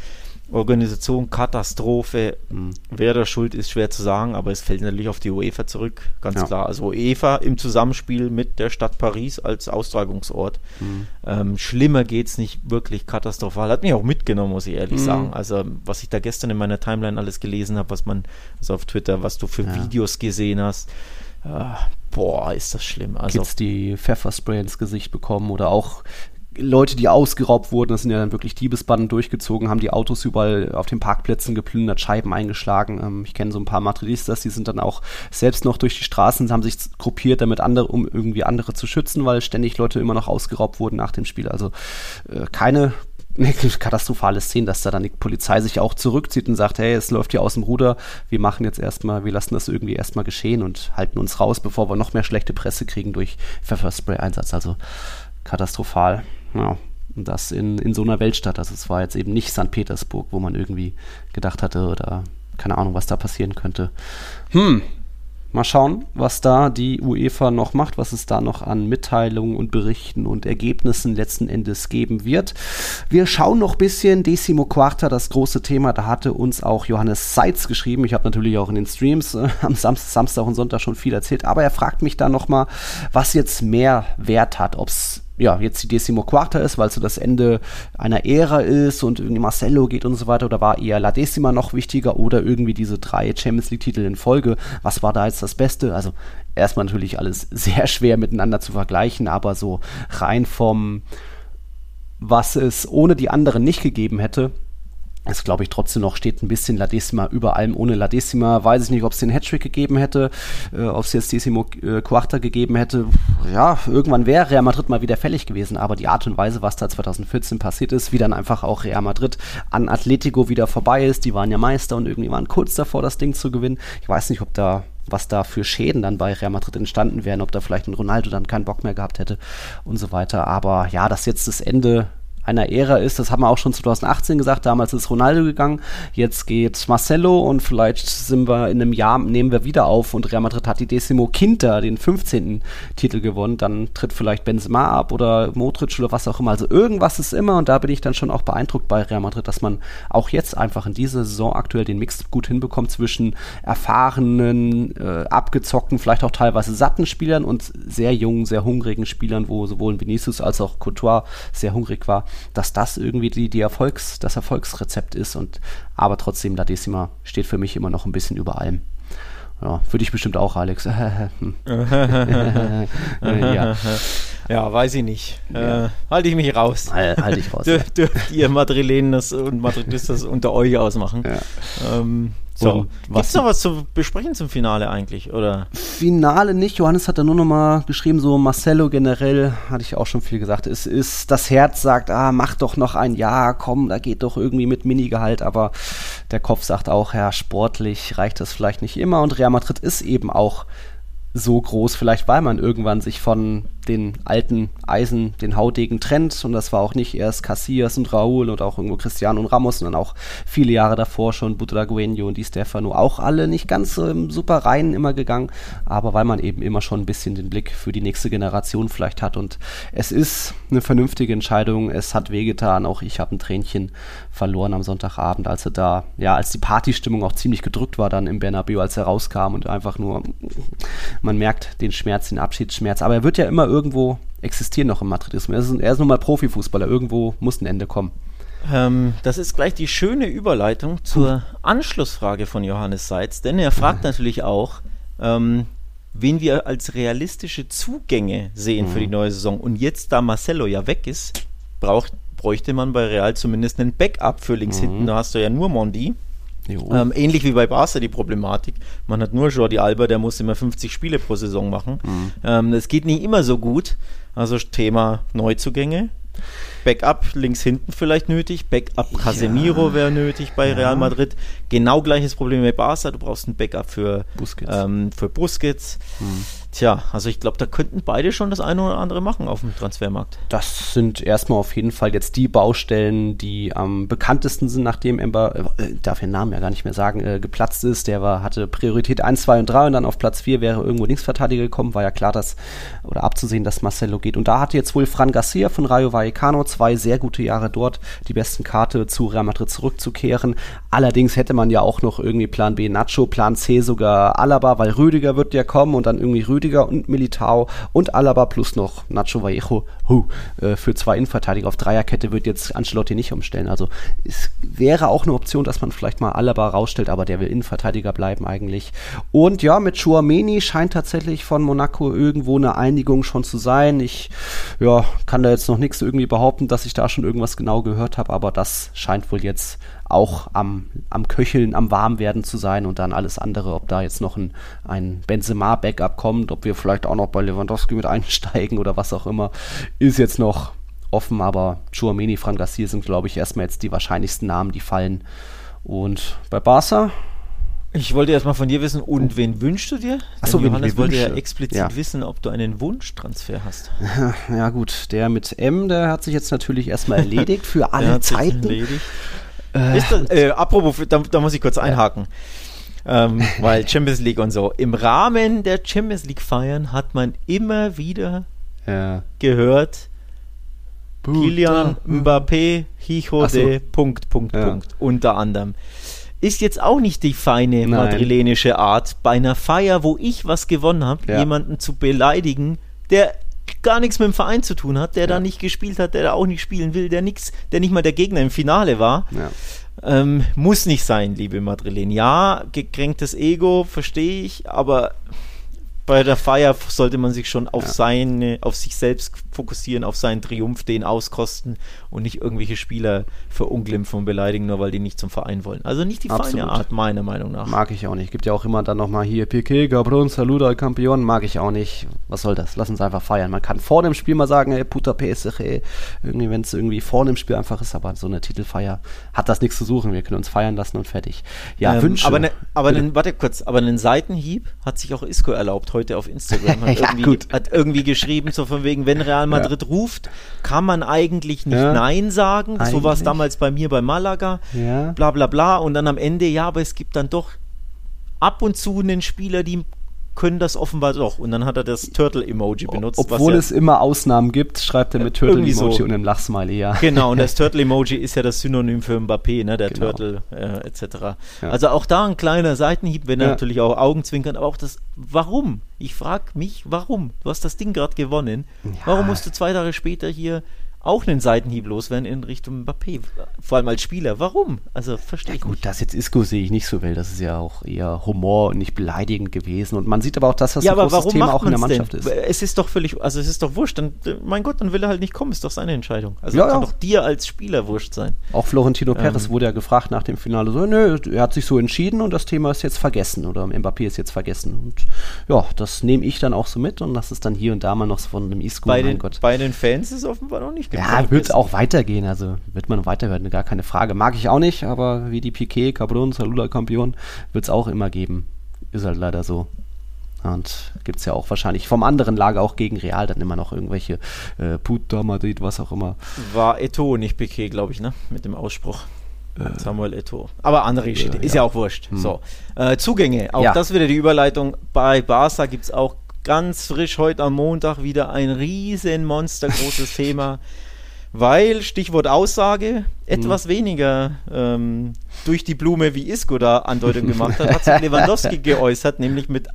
Organisation, Katastrophe. Mhm. Wer da schuld ist, schwer zu sagen, aber es fällt natürlich auf die UEFA zurück, ganz ja. klar. Also UEFA im Zusammenspiel mit der Stadt Paris als Austragungsort. Mhm. Ähm, schlimmer geht es nicht wirklich katastrophal. Hat mich auch mitgenommen, muss ich ehrlich mhm. sagen. Also, was ich da gestern in meiner Timeline alles gelesen habe, was man, also auf Twitter, was du für ja. Videos gesehen hast. Äh, boah, ist das schlimm. Also, Kids, die Pfefferspray ins Gesicht bekommen oder auch Leute, die ausgeraubt wurden, das sind ja dann wirklich Diebesbanden durchgezogen, haben die Autos überall auf den Parkplätzen geplündert, Scheiben eingeschlagen. Ähm, ich kenne so ein paar Madridistas, die sind dann auch selbst noch durch die Straßen, haben sich gruppiert, damit andere, um irgendwie andere zu schützen, weil ständig Leute immer noch ausgeraubt wurden nach dem Spiel. Also äh, keine eine [laughs] katastrophale Szene, dass da dann die Polizei sich auch zurückzieht und sagt, hey, es läuft hier aus dem Ruder, wir machen jetzt erstmal, wir lassen das irgendwie erstmal geschehen und halten uns raus, bevor wir noch mehr schlechte Presse kriegen durch Pfefferspray-Einsatz. Also katastrophal. Ja, und das in, in so einer Weltstadt. Also es war jetzt eben nicht St. Petersburg, wo man irgendwie gedacht hatte oder keine Ahnung, was da passieren könnte. Hm, Mal schauen, was da die UEFA noch macht, was es da noch an Mitteilungen und Berichten und Ergebnissen letzten Endes geben wird. Wir schauen noch ein bisschen Decimo Quarta, das große Thema. Da hatte uns auch Johannes Seitz geschrieben. Ich habe natürlich auch in den Streams äh, [laughs] am Samstag, Samstag und Sonntag schon viel erzählt, aber er fragt mich da nochmal, was jetzt mehr Wert hat, ob es ja, jetzt die Decimo Quarta ist, weil so das Ende einer Ära ist und irgendwie Marcello geht und so weiter, oder war eher La Decima noch wichtiger oder irgendwie diese drei Champions League-Titel in Folge? Was war da jetzt das Beste? Also erstmal natürlich alles [laughs] sehr schwer miteinander zu vergleichen, aber so rein vom, was es ohne die anderen nicht gegeben hätte, es glaube ich trotzdem noch steht ein bisschen La Decima über allem. Ohne La Decima weiß ich nicht, ob es den Hattrick gegeben hätte, äh, ob es jetzt Decimo äh, Quarta gegeben hätte. Ja, irgendwann wäre Real Madrid mal wieder fällig gewesen, aber die Art und Weise, was da 2014 passiert ist, wie dann einfach auch Real Madrid an Atletico wieder vorbei ist, die waren ja Meister und irgendwie waren kurz davor, das Ding zu gewinnen. Ich weiß nicht, ob da was da für Schäden dann bei Real Madrid entstanden wären, ob da vielleicht ein Ronaldo dann keinen Bock mehr gehabt hätte und so weiter. Aber ja, dass jetzt das Ende einer Ära ist. Das haben wir auch schon 2018 gesagt. Damals ist Ronaldo gegangen. Jetzt geht Marcelo und vielleicht sind wir in einem Jahr, nehmen wir wieder auf und Real Madrid hat die Decimo Quinta, den 15. Titel gewonnen. Dann tritt vielleicht Benzema ab oder Modric oder was auch immer. Also irgendwas ist immer und da bin ich dann schon auch beeindruckt bei Real Madrid, dass man auch jetzt einfach in dieser Saison aktuell den Mix gut hinbekommt zwischen erfahrenen, äh, abgezockten, vielleicht auch teilweise satten Spielern und sehr jungen, sehr hungrigen Spielern, wo sowohl Vinicius als auch Couture sehr hungrig war dass das irgendwie die, die Erfolgs-, das Erfolgsrezept ist. Und, aber trotzdem, La Decima steht für mich immer noch ein bisschen über allem. Ja, für dich bestimmt auch, Alex. [laughs] ja. ja, weiß ich nicht. Ja. Äh, halte ich mich raus. Halte ich raus. [laughs] Dürft, dürft ihr Madrilenen und Madridistas unter euch ausmachen. Ja. Ähm, so, gibt es noch was zu besprechen zum Finale eigentlich, oder? Finale nicht. Johannes hat da nur noch mal geschrieben, so Marcelo generell, hatte ich auch schon viel gesagt, es ist, das Herz sagt, ah, mach doch noch ein Jahr, komm, da geht doch irgendwie mit Minigehalt, aber der Kopf sagt auch, ja, sportlich reicht das vielleicht nicht immer und Real Madrid ist eben auch so groß, vielleicht weil man irgendwann sich von den alten Eisen, den Haudegen trennt. Und das war auch nicht erst Casillas und Raúl und auch irgendwo Cristiano und Ramos, sondern auch viele Jahre davor schon Butragueño und Di Stefano. Auch alle nicht ganz ähm, super rein immer gegangen, aber weil man eben immer schon ein bisschen den Blick für die nächste Generation vielleicht hat. Und es ist eine vernünftige Entscheidung. Es hat wehgetan. Auch ich habe ein Tränchen verloren am Sonntagabend, als er da, ja, als die Partystimmung auch ziemlich gedrückt war dann im Bernabeu, als er rauskam und einfach nur, man merkt den Schmerz, den Abschiedsschmerz. Aber er wird ja immer irgendwo existieren noch im Madridismus. Er ist, er ist nun mal Profifußballer, irgendwo muss ein Ende kommen. Ähm, das ist gleich die schöne Überleitung zur Anschlussfrage von Johannes Seitz, denn er fragt natürlich auch, ähm, wen wir als realistische Zugänge sehen mhm. für die mhm. neue Saison. Und jetzt, da Marcelo ja weg ist, braucht, bräuchte man bei Real zumindest einen Backup für links mhm. hinten. Da hast du ja nur Mondi. Ähm, ähnlich wie bei Barca die Problematik. Man hat nur Jordi Alba, der muss immer 50 Spiele pro Saison machen. Mhm. Ähm, das geht nicht immer so gut. Also Thema Neuzugänge. Backup links hinten vielleicht nötig, Backup Casemiro ja. wäre nötig bei ja. Real Madrid. Genau gleiches Problem bei Barca, du brauchst ein Backup für Busquets. Ähm, für Busquets. Hm. Tja, also ich glaube, da könnten beide schon das eine oder andere machen auf dem Transfermarkt. Das sind erstmal auf jeden Fall jetzt die Baustellen, die am bekanntesten sind, nachdem Ember, äh, darf den Namen ja gar nicht mehr sagen, äh, geplatzt ist. Der war, hatte Priorität 1, 2 und 3 und dann auf Platz 4 wäre irgendwo Linksverteidiger gekommen. War ja klar, dass, oder abzusehen, dass Marcelo geht. Und da hatte jetzt wohl Fran Garcia von Rayo Vallecano zwei sehr gute Jahre dort, die besten Karte zu Real Madrid zurückzukehren. Allerdings hätte man ja auch noch irgendwie Plan B Nacho, Plan C sogar Alaba, weil Rüdiger wird ja kommen und dann irgendwie Rüdiger Rüdiger und Militao und Alaba plus noch Nacho Vallejo hu, äh, für zwei Innenverteidiger auf Dreierkette wird jetzt Ancelotti nicht umstellen. Also es wäre auch eine Option, dass man vielleicht mal Alaba rausstellt, aber der will Innenverteidiger bleiben eigentlich. Und ja, mit Chouameni scheint tatsächlich von Monaco irgendwo eine Einigung schon zu sein. Ich ja, kann da jetzt noch nichts irgendwie behaupten, dass ich da schon irgendwas genau gehört habe, aber das scheint wohl jetzt auch am, am Köcheln, am Warmwerden zu sein und dann alles andere, ob da jetzt noch ein, ein Benzema-Backup kommt, ob wir vielleicht auch noch bei Lewandowski mit [laughs] einsteigen oder was auch immer, ist jetzt noch offen, aber Chouameni, Fran Garcia sind, glaube ich, erstmal jetzt die wahrscheinlichsten Namen, die fallen. Und bei Barca ich wollte erstmal von dir wissen, und wen wünschst du dir? Achso, Johannes wollte ja explizit ja. wissen, ob du einen Wunschtransfer hast. [laughs] Ja, gut, der mit M, der hat sich jetzt natürlich erstmal erledigt für [laughs] alle Zeiten. Erledigt. Äh, das, äh, apropos, da, da, muss ich kurz einhaken. Ähm, weil Champions League und so. Im Rahmen der Champions League Feiern hat man immer wieder ja. gehört, Kilian Mbappé, Hijo so. de Punkt, Punkt, ja. Punkt, unter anderem. Ist jetzt auch nicht die feine Nein. madrilenische Art, bei einer Feier, wo ich was gewonnen habe, ja. jemanden zu beleidigen, der gar nichts mit dem Verein zu tun hat, der ja. da nicht gespielt hat, der da auch nicht spielen will, der nix, der nicht mal der Gegner im Finale war. Ja. Ähm, muss nicht sein, liebe Madrilen. Ja, gekränktes Ego, verstehe ich, aber bei der Feier sollte man sich schon auf ja. seine, auf sich selbst fokussieren, auf seinen Triumph, den auskosten und nicht irgendwelche Spieler verunglimpfen und beleidigen, nur weil die nicht zum Verein wollen. Also nicht die Absolut. feine Art, meiner Meinung nach. Mag ich auch nicht. Gibt ja auch immer dann nochmal hier Piquet, Gabron, Saluda, Campion, mag ich auch nicht. Was soll das? Lass uns einfach feiern. Man kann vor dem Spiel mal sagen, ey, puta PSG, ey, irgendwie, wenn es irgendwie vor dem Spiel einfach ist, aber so eine Titelfeier hat das nichts zu suchen. Wir können uns feiern lassen und fertig. Ja, ähm, Wünsche. Aber, ne, aber ne, warte kurz, aber einen Seitenhieb hat sich auch Isco erlaubt heute auf Instagram. Hat, [laughs] ja, irgendwie, hat irgendwie geschrieben, so von wegen, wenn Real Madrid ja. ruft, kann man eigentlich nicht ja. Nein sagen. Eigentlich. So war es damals bei mir bei Malaga. Ja. Bla bla bla. Und dann am Ende, ja, aber es gibt dann doch ab und zu einen Spieler, die können das offenbar doch. Und dann hat er das Turtle-Emoji benutzt. Obwohl ja es immer Ausnahmen gibt, schreibt er mit Turtle-Emoji so. und einem Lachsmiley, ja. Genau, und [laughs] das Turtle-Emoji ist ja das Synonym für Mbappé, ne, der genau. Turtle äh, etc. Ja. Also auch da ein kleiner Seitenhieb, wenn er ja. natürlich auch Augenzwinkern, aber auch das, warum? Ich frage mich, warum? Du hast das Ding gerade gewonnen. Warum musst du zwei Tage später hier auch einen Seitenhieb loswerden in Richtung Mbappé. Vor allem als Spieler. Warum? Also verstehe ja, ich gut, nicht. das jetzt Isco sehe ich nicht so will. Das ist ja auch eher Humor und nicht beleidigend gewesen. Und man sieht aber auch, dass das ja, ein großes Thema auch in der Mannschaft denn? ist. Es ist doch völlig, also es ist doch wurscht. Dann, mein Gott, dann will er halt nicht kommen. Ist doch seine Entscheidung. Also ja, kann ja. doch dir als Spieler wurscht sein. Auch Florentino ähm. Perez wurde ja gefragt nach dem Finale so, nö, er hat sich so entschieden und das Thema ist jetzt vergessen oder Mbappé ist jetzt vergessen. Und ja, das nehme ich dann auch so mit und das ist dann hier und da mal noch von einem Isco. Bei, den, bei den Fans ist offenbar noch nicht ja, wird auch weitergehen, also wird man weiterhören, gar keine Frage. Mag ich auch nicht, aber wie die Piquet, Cabron, Salula Campion wird es auch immer geben. Ist halt leider so. Und gibt es ja auch wahrscheinlich vom anderen Lager auch gegen Real dann immer noch irgendwelche äh, Puta Madrid, was auch immer. War Eto, nicht Piquet, glaube ich, ne? Mit dem Ausspruch. Äh, Samuel Eto. Aber andere Geschichte, ja, ist ja, ja auch wurscht. Hm. So. Äh, Zugänge, auch ja. das wieder die Überleitung. Bei Barca gibt es auch ganz frisch heute am Montag wieder ein riesen monstergroßes [laughs] Thema weil, Stichwort Aussage, etwas mhm. weniger ähm, durch die Blume, wie Isco da Andeutung gemacht hat, hat sich [laughs] Lewandowski geäußert, nämlich mit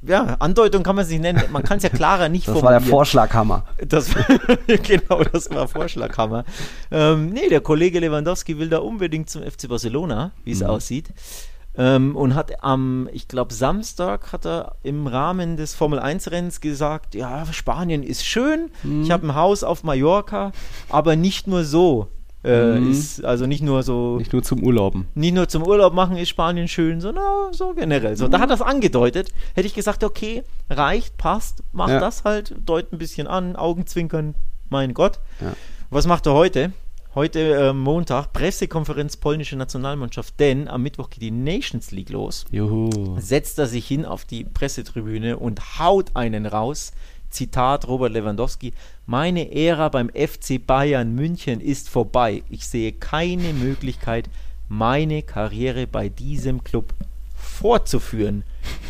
ja, Andeutung kann man es nicht nennen, man kann es ja klarer nicht das formulieren. Das war der Vorschlaghammer. Das, [laughs] genau, das war Vorschlaghammer. Ähm, nee, der Kollege Lewandowski will da unbedingt zum FC Barcelona, wie es mhm. aussieht. Ähm, und hat am, ich glaube, Samstag hat er im Rahmen des Formel 1-Rennens gesagt, ja, Spanien ist schön, mhm. ich habe ein Haus auf Mallorca, aber nicht nur so. Äh, mhm. ist also nicht nur so. Nicht nur zum Urlauben. Nicht nur zum Urlaub machen ist Spanien schön, sondern so generell. So, mhm. da hat er es angedeutet. Hätte ich gesagt, okay, reicht, passt, mach ja. das halt, deut ein bisschen an, Augenzwinkern, mein Gott. Ja. Was macht er heute? Heute äh, Montag, Pressekonferenz polnische Nationalmannschaft, denn am Mittwoch geht die Nations League los. Juhu. Setzt er sich hin auf die Pressetribüne und haut einen raus. Zitat Robert Lewandowski: Meine Ära beim FC Bayern München ist vorbei. Ich sehe keine Möglichkeit, meine Karriere bei diesem Club fortzuführen.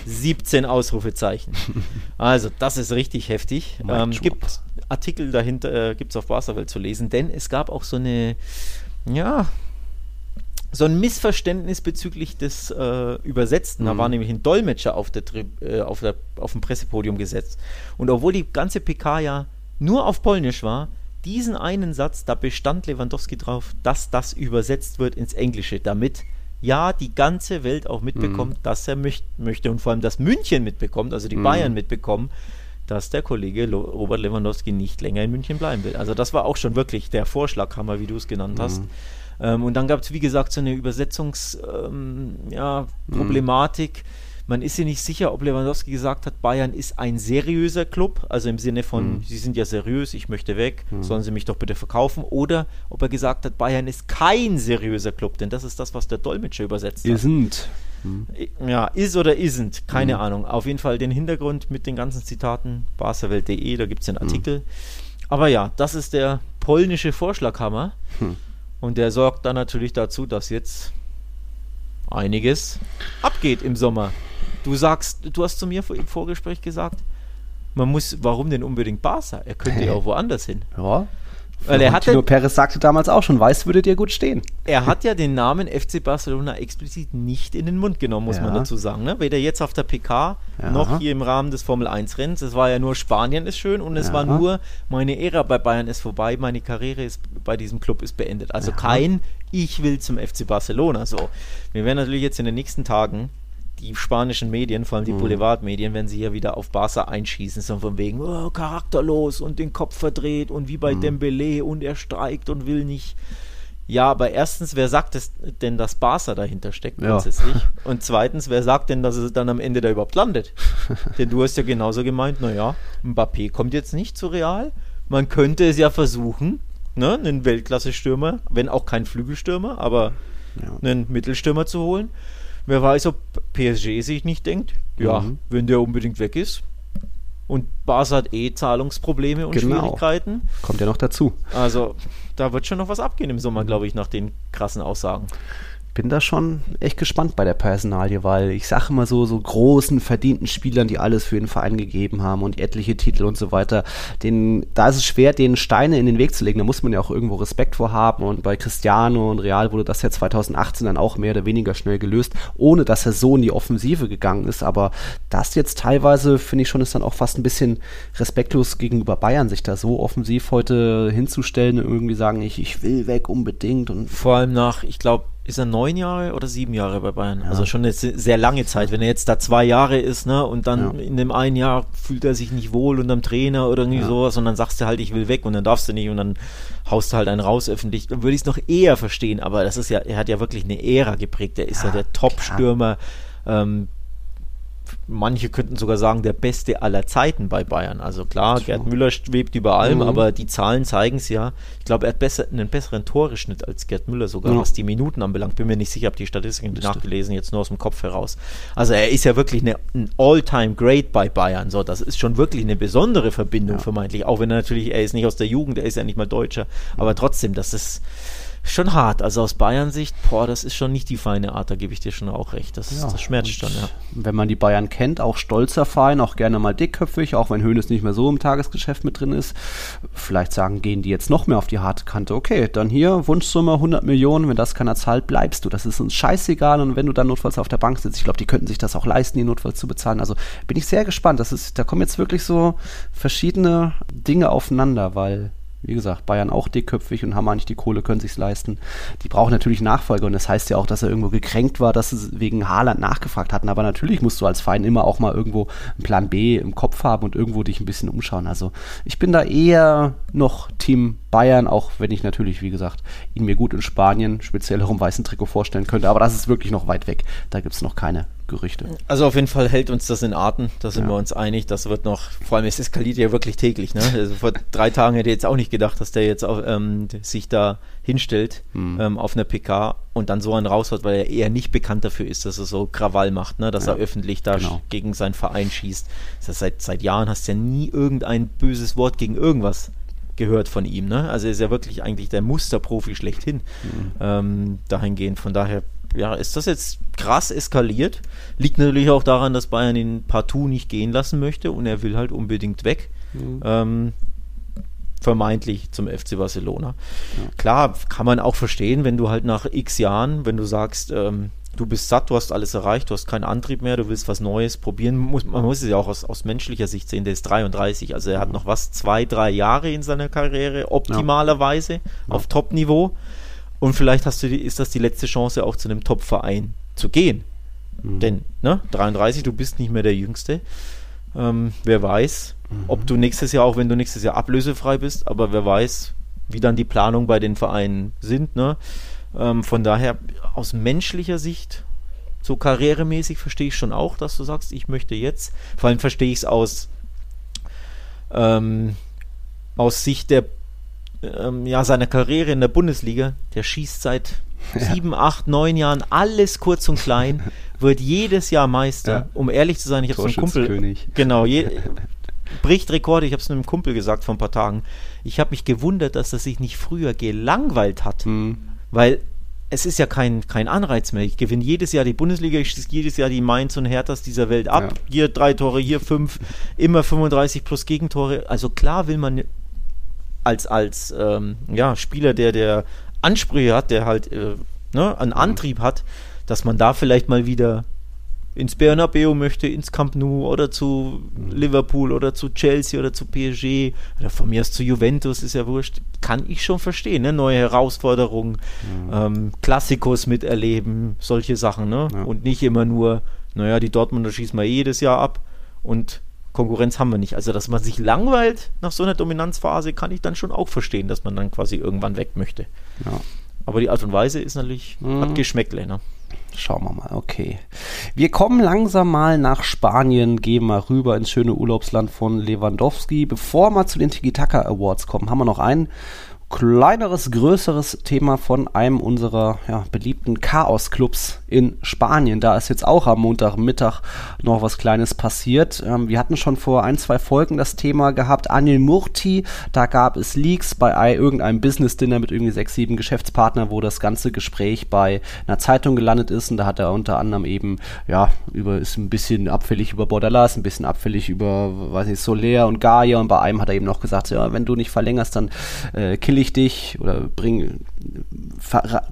17 Ausrufezeichen. [laughs] Also, das ist richtig heftig. Ähm, gibt Artikel dahinter, äh, gibt es auf Barca-Welt zu lesen, denn es gab auch so eine, ja, so ein Missverständnis bezüglich des äh, Übersetzten. Mhm. Da war nämlich ein Dolmetscher auf, der, äh, auf, der, auf dem Pressepodium gesetzt. Und obwohl die ganze PK ja nur auf Polnisch war, diesen einen Satz, da bestand Lewandowski drauf, dass das übersetzt wird ins Englische, damit ja die ganze Welt auch mitbekommt, mhm. dass er möcht möchte und vor allem dass München mitbekommt, also die mhm. Bayern mitbekommen, dass der Kollege Robert Lewandowski nicht länger in München bleiben will. Also das war auch schon wirklich der Vorschlaghammer, wie du es genannt hast. Mhm. Ähm, und dann gab es, wie gesagt, so eine Übersetzungsproblematik. Ja, mhm. Man ist sich nicht sicher, ob Lewandowski gesagt hat, Bayern ist ein seriöser Club, also im Sinne von, mhm. sie sind ja seriös, ich möchte weg, mhm. sollen sie mich doch bitte verkaufen, oder ob er gesagt hat, Bayern ist kein seriöser Club, denn das ist das, was der Dolmetscher übersetzt hat. Isn't. Mhm. Ja, ist oder isn't, keine mhm. Ahnung. Auf jeden Fall den Hintergrund mit den ganzen Zitaten, basawelt.de, da gibt es den mhm. Artikel. Aber ja, das ist der polnische Vorschlaghammer. Hm. Und der sorgt dann natürlich dazu, dass jetzt einiges abgeht im Sommer. Du sagst, du hast zu mir im Vorgespräch gesagt, man muss, warum denn unbedingt Barca? Er könnte ja auch woanders hin. Ja, Weil er hatte, Perez sagte damals auch schon, weiß würde dir gut stehen. Er hat ja den Namen FC Barcelona explizit nicht in den Mund genommen, muss ja. man dazu sagen. Ne? Weder jetzt auf der PK ja. noch hier im Rahmen des Formel 1 Rennens. Es war ja nur Spanien ist schön und es ja. war nur meine Ära bei Bayern ist vorbei, meine Karriere ist bei diesem Club ist beendet. Also kein ich will zum FC Barcelona. So, wir werden natürlich jetzt in den nächsten Tagen die spanischen Medien, vor allem die mhm. Boulevardmedien, wenn sie hier wieder auf Barca einschießen, so von wegen oh, charakterlos und den Kopf verdreht und wie bei mhm. Dembele und er streikt und will nicht. Ja, aber erstens, wer sagt es denn, dass Barca dahinter steckt grundsätzlich? Ja. [laughs] Und zweitens, wer sagt denn, dass es dann am Ende da überhaupt landet? [laughs] denn du hast ja genauso gemeint, naja, Mbappé kommt jetzt nicht zu Real. Man könnte es ja versuchen, ne, einen Weltklasse-Stürmer, wenn auch kein Flügelstürmer, aber ja. einen Mittelstürmer zu holen. Wer weiß, ob PSG sich nicht denkt, ja, mhm. wenn der unbedingt weg ist. Und Barca hat eh Zahlungsprobleme und genau. Schwierigkeiten. Kommt ja noch dazu. Also, da wird schon noch was abgehen im Sommer, glaube ich, nach den krassen Aussagen bin da schon echt gespannt bei der Personalie, weil ich sage immer so, so großen, verdienten Spielern, die alles für den Verein gegeben haben und etliche Titel und so weiter, denen, da ist es schwer, denen Steine in den Weg zu legen. Da muss man ja auch irgendwo Respekt vor haben und bei Cristiano und Real wurde das ja 2018 dann auch mehr oder weniger schnell gelöst, ohne dass er so in die Offensive gegangen ist. Aber das jetzt teilweise, finde ich schon, ist dann auch fast ein bisschen respektlos gegenüber Bayern, sich da so offensiv heute hinzustellen und irgendwie sagen, ich, ich will weg unbedingt. Und Vor allem nach, ich glaube, ist er neun Jahre oder sieben Jahre bei Bayern? Ja. Also schon eine sehr lange Zeit. Wenn er jetzt da zwei Jahre ist, ne, und dann ja. in dem einen Jahr fühlt er sich nicht wohl und am Trainer oder irgendwie ja. sowas und dann sagst du halt, ich will weg und dann darfst du nicht und dann haust du halt einen raus öffentlich, dann würde ich es noch eher verstehen, aber das ist ja, er hat ja wirklich eine Ära geprägt. Er ist ja, der Top-Stürmer. Ähm, manche könnten sogar sagen, der beste aller Zeiten bei Bayern. Also klar, so. Gerd Müller schwebt über allem, mhm. aber die Zahlen zeigen es ja. Ich glaube, er hat besser, einen besseren Toreschnitt als Gerd Müller sogar, ja. was die Minuten anbelangt. Bin mir nicht sicher, habe die Statistiken nachgelesen, jetzt nur aus dem Kopf heraus. Also er ist ja wirklich eine, ein All-Time-Great bei Bayern. So, das ist schon wirklich eine besondere Verbindung ja. vermeintlich. Auch wenn er natürlich, er ist nicht aus der Jugend, er ist ja nicht mal Deutscher, aber trotzdem, das ist schon hart. Also aus Bayern-Sicht, boah, das ist schon nicht die feine Art, da gebe ich dir schon auch recht. Das, ja, das schmerzt schon, ja. Wenn man die Bayern kennt, auch stolzer Verein, auch gerne mal dickköpfig, auch wenn Hönes nicht mehr so im Tagesgeschäft mit drin ist. Vielleicht sagen, gehen die jetzt noch mehr auf die harte Kante. Okay, dann hier, Wunschsumme 100 Millionen, wenn das keiner zahlt, bleibst du. Das ist uns scheißegal und wenn du dann notfalls auf der Bank sitzt, ich glaube, die könnten sich das auch leisten, die notfalls zu bezahlen. Also bin ich sehr gespannt. Das ist, da kommen jetzt wirklich so verschiedene Dinge aufeinander, weil wie gesagt, Bayern auch dickköpfig und haben eigentlich die Kohle, können sich leisten. Die brauchen natürlich Nachfolger und das heißt ja auch, dass er irgendwo gekränkt war, dass sie wegen Haaland nachgefragt hatten. Aber natürlich musst du als Verein immer auch mal irgendwo einen Plan B im Kopf haben und irgendwo dich ein bisschen umschauen. Also ich bin da eher noch Team Bayern, auch wenn ich natürlich, wie gesagt, ihn mir gut in Spanien, speziell auch im weißen Trikot vorstellen könnte. Aber das ist wirklich noch weit weg. Da gibt es noch keine Gerüchte. Also auf jeden Fall hält uns das in Atem, da sind ja. wir uns einig. Das wird noch, vor allem es eskaliert ja wirklich täglich. Ne? Also vor drei Tagen hätte ich jetzt auch nicht gedacht, dass der jetzt auch, ähm, sich da hinstellt mhm. ähm, auf einer PK und dann so einen raushaut, weil er eher nicht bekannt dafür ist, dass er so Krawall macht, ne? dass ja. er öffentlich da genau. gegen seinen Verein schießt. Das heißt, seit, seit Jahren hast du ja nie irgendein böses Wort gegen irgendwas gehört von ihm. Ne? Also er ist ja wirklich eigentlich der Musterprofi schlechthin mhm. ähm, dahingehend. Von daher ja, ist das jetzt krass eskaliert. Liegt natürlich auch daran, dass Bayern ihn partout nicht gehen lassen möchte und er will halt unbedingt weg. Mhm. Ähm, vermeintlich zum FC Barcelona. Ja. Klar, kann man auch verstehen, wenn du halt nach x Jahren, wenn du sagst, ähm, du bist satt, du hast alles erreicht, du hast keinen Antrieb mehr, du willst was Neues probieren. Muss, man muss es ja auch aus, aus menschlicher Sicht sehen, der ist 33, also er hat noch was, zwei, drei Jahre in seiner Karriere, optimalerweise ja. auf Top-Niveau. Und vielleicht hast du die, ist das die letzte Chance, auch zu einem Top-Verein zu gehen. Mhm. Denn, ne, 33, du bist nicht mehr der Jüngste. Ähm, wer weiß, mhm. ob du nächstes Jahr, auch wenn du nächstes Jahr ablösefrei bist, aber wer weiß, wie dann die Planungen bei den Vereinen sind. Ne? Ähm, von daher, aus menschlicher Sicht, so karrieremäßig verstehe ich schon auch, dass du sagst, ich möchte jetzt, vor allem verstehe ich es aus, ähm, aus Sicht der ähm, ja, seiner Karriere in der Bundesliga, der schießt seit [laughs] ja. sieben, acht, neun Jahren alles kurz und klein, wird jedes Jahr Meister. Ja. Um ehrlich zu sein, ich habe so einen Kumpel. Genau, je, [laughs] bricht Rekorde. Ich habe es einem Kumpel gesagt vor ein paar Tagen. Ich habe mich gewundert, dass er sich nicht früher gelangweilt hat, mhm. weil es ist ja kein, kein Anreiz mehr. Ich gewinne jedes Jahr die Bundesliga, ich schieße jedes Jahr die Mainz und Herthas dieser Welt ab. Ja. Hier drei Tore, hier fünf, immer 35 plus Gegentore. Also klar will man als, als ähm, ja, Spieler, der, der Ansprüche hat, der halt äh, ne, einen mhm. Antrieb hat, dass man da vielleicht mal wieder ins Bernabeu möchte, ins Camp Nou oder zu Liverpool oder zu Chelsea oder zu PSG oder von mir aus zu Juventus, ist ja wurscht, kann ich schon verstehen, ne? neue Herausforderungen, mhm. ähm, Klassikos miterleben, solche Sachen, ne? Ja. Und nicht immer nur, naja, die Dortmunder schießen wir jedes Jahr ab und Konkurrenz haben wir nicht. Also, dass man sich langweilt nach so einer Dominanzphase, kann ich dann schon auch verstehen, dass man dann quasi irgendwann weg möchte. Ja. Aber die Art und Weise ist natürlich, mhm. hat Geschmäckle, ne? Schauen wir mal, okay. Wir kommen langsam mal nach Spanien, gehen mal rüber ins schöne Urlaubsland von Lewandowski. Bevor wir zu den Tiki-Taka Awards kommen, haben wir noch einen kleineres, größeres Thema von einem unserer ja, beliebten Chaos-Clubs in Spanien. Da ist jetzt auch am Montagmittag noch was Kleines passiert. Ähm, wir hatten schon vor ein, zwei Folgen das Thema gehabt, Anil Murti. Da gab es Leaks bei irgendeinem Business-Dinner mit irgendwie sechs, sieben Geschäftspartnern, wo das ganze Gespräch bei einer Zeitung gelandet ist. Und da hat er unter anderem eben, ja, über, ist ein bisschen abfällig über Bordalas, ein bisschen abfällig über, weiß nicht, Soler und Gaia. Und bei einem hat er eben noch gesagt, ja, wenn du nicht verlängerst, dann äh, kill ich dich oder bring,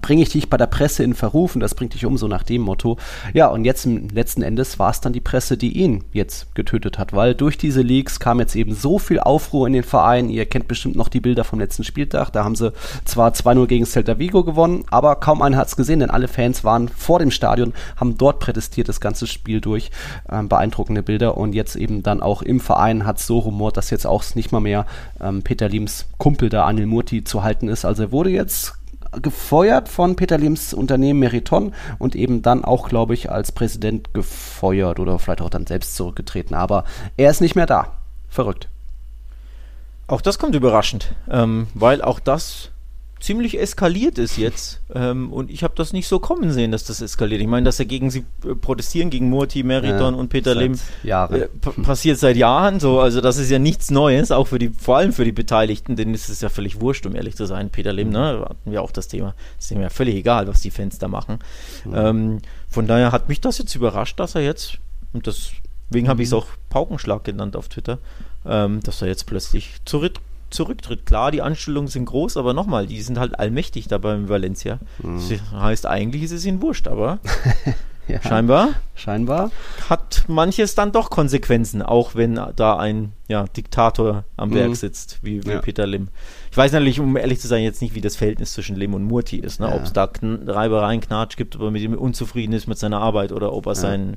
bringe ich dich bei der Presse in Verruf und das bringt dich um, so nach dem Motto. Ja, und jetzt letzten Endes war es dann die Presse, die ihn jetzt getötet hat, weil durch diese Leaks kam jetzt eben so viel Aufruhr in den Verein. Ihr kennt bestimmt noch die Bilder vom letzten Spieltag. Da haben sie zwar 2-0 gegen Celta Vigo gewonnen, aber kaum einer hat es gesehen, denn alle Fans waren vor dem Stadion, haben dort prätestiert das ganze Spiel durch. Ähm, beeindruckende Bilder und jetzt eben dann auch im Verein hat es so rumort, dass jetzt auch nicht mal mehr ähm, Peter Liems Kumpel da Anil Murti zu halten ist. Also er wurde jetzt gefeuert von Peter Lims Unternehmen Meriton und eben dann auch, glaube ich, als Präsident gefeuert oder vielleicht auch dann selbst zurückgetreten. Aber er ist nicht mehr da. Verrückt. Auch das kommt überraschend, ähm, weil auch das ziemlich eskaliert ist jetzt. Ähm, und ich habe das nicht so kommen sehen, dass das eskaliert. Ich meine, dass er gegen sie äh, protestieren, gegen Murti, Meriton ja, und Peter Lim, äh, passiert seit Jahren so. Also das ist ja nichts Neues, auch für die, vor allem für die Beteiligten, denen ist es ja völlig wurscht, um ehrlich zu sein. Peter Lim, ne, hatten wir auch das Thema. Ist dem ja völlig egal, was die Fans da machen. Mhm. Ähm, von daher hat mich das jetzt überrascht, dass er jetzt, und deswegen habe ich es mhm. auch Paukenschlag genannt auf Twitter, ähm, dass er jetzt plötzlich zurück zurücktritt. Klar, die Anstellungen sind groß, aber nochmal, die sind halt allmächtig dabei in Valencia. Mhm. Das heißt, eigentlich ist es ihnen wurscht, aber [laughs] ja, scheinbar, scheinbar hat manches dann doch Konsequenzen, auch wenn da ein ja, Diktator am mhm. Werk sitzt, wie, wie ja. Peter Lim. Ich weiß natürlich, um ehrlich zu sein, jetzt nicht, wie das Verhältnis zwischen Lim und Murti ist, ne? Ob es da Kn Reibereien, Knatsch gibt, ob er mit ihm unzufrieden ist mit seiner Arbeit oder ob er seinen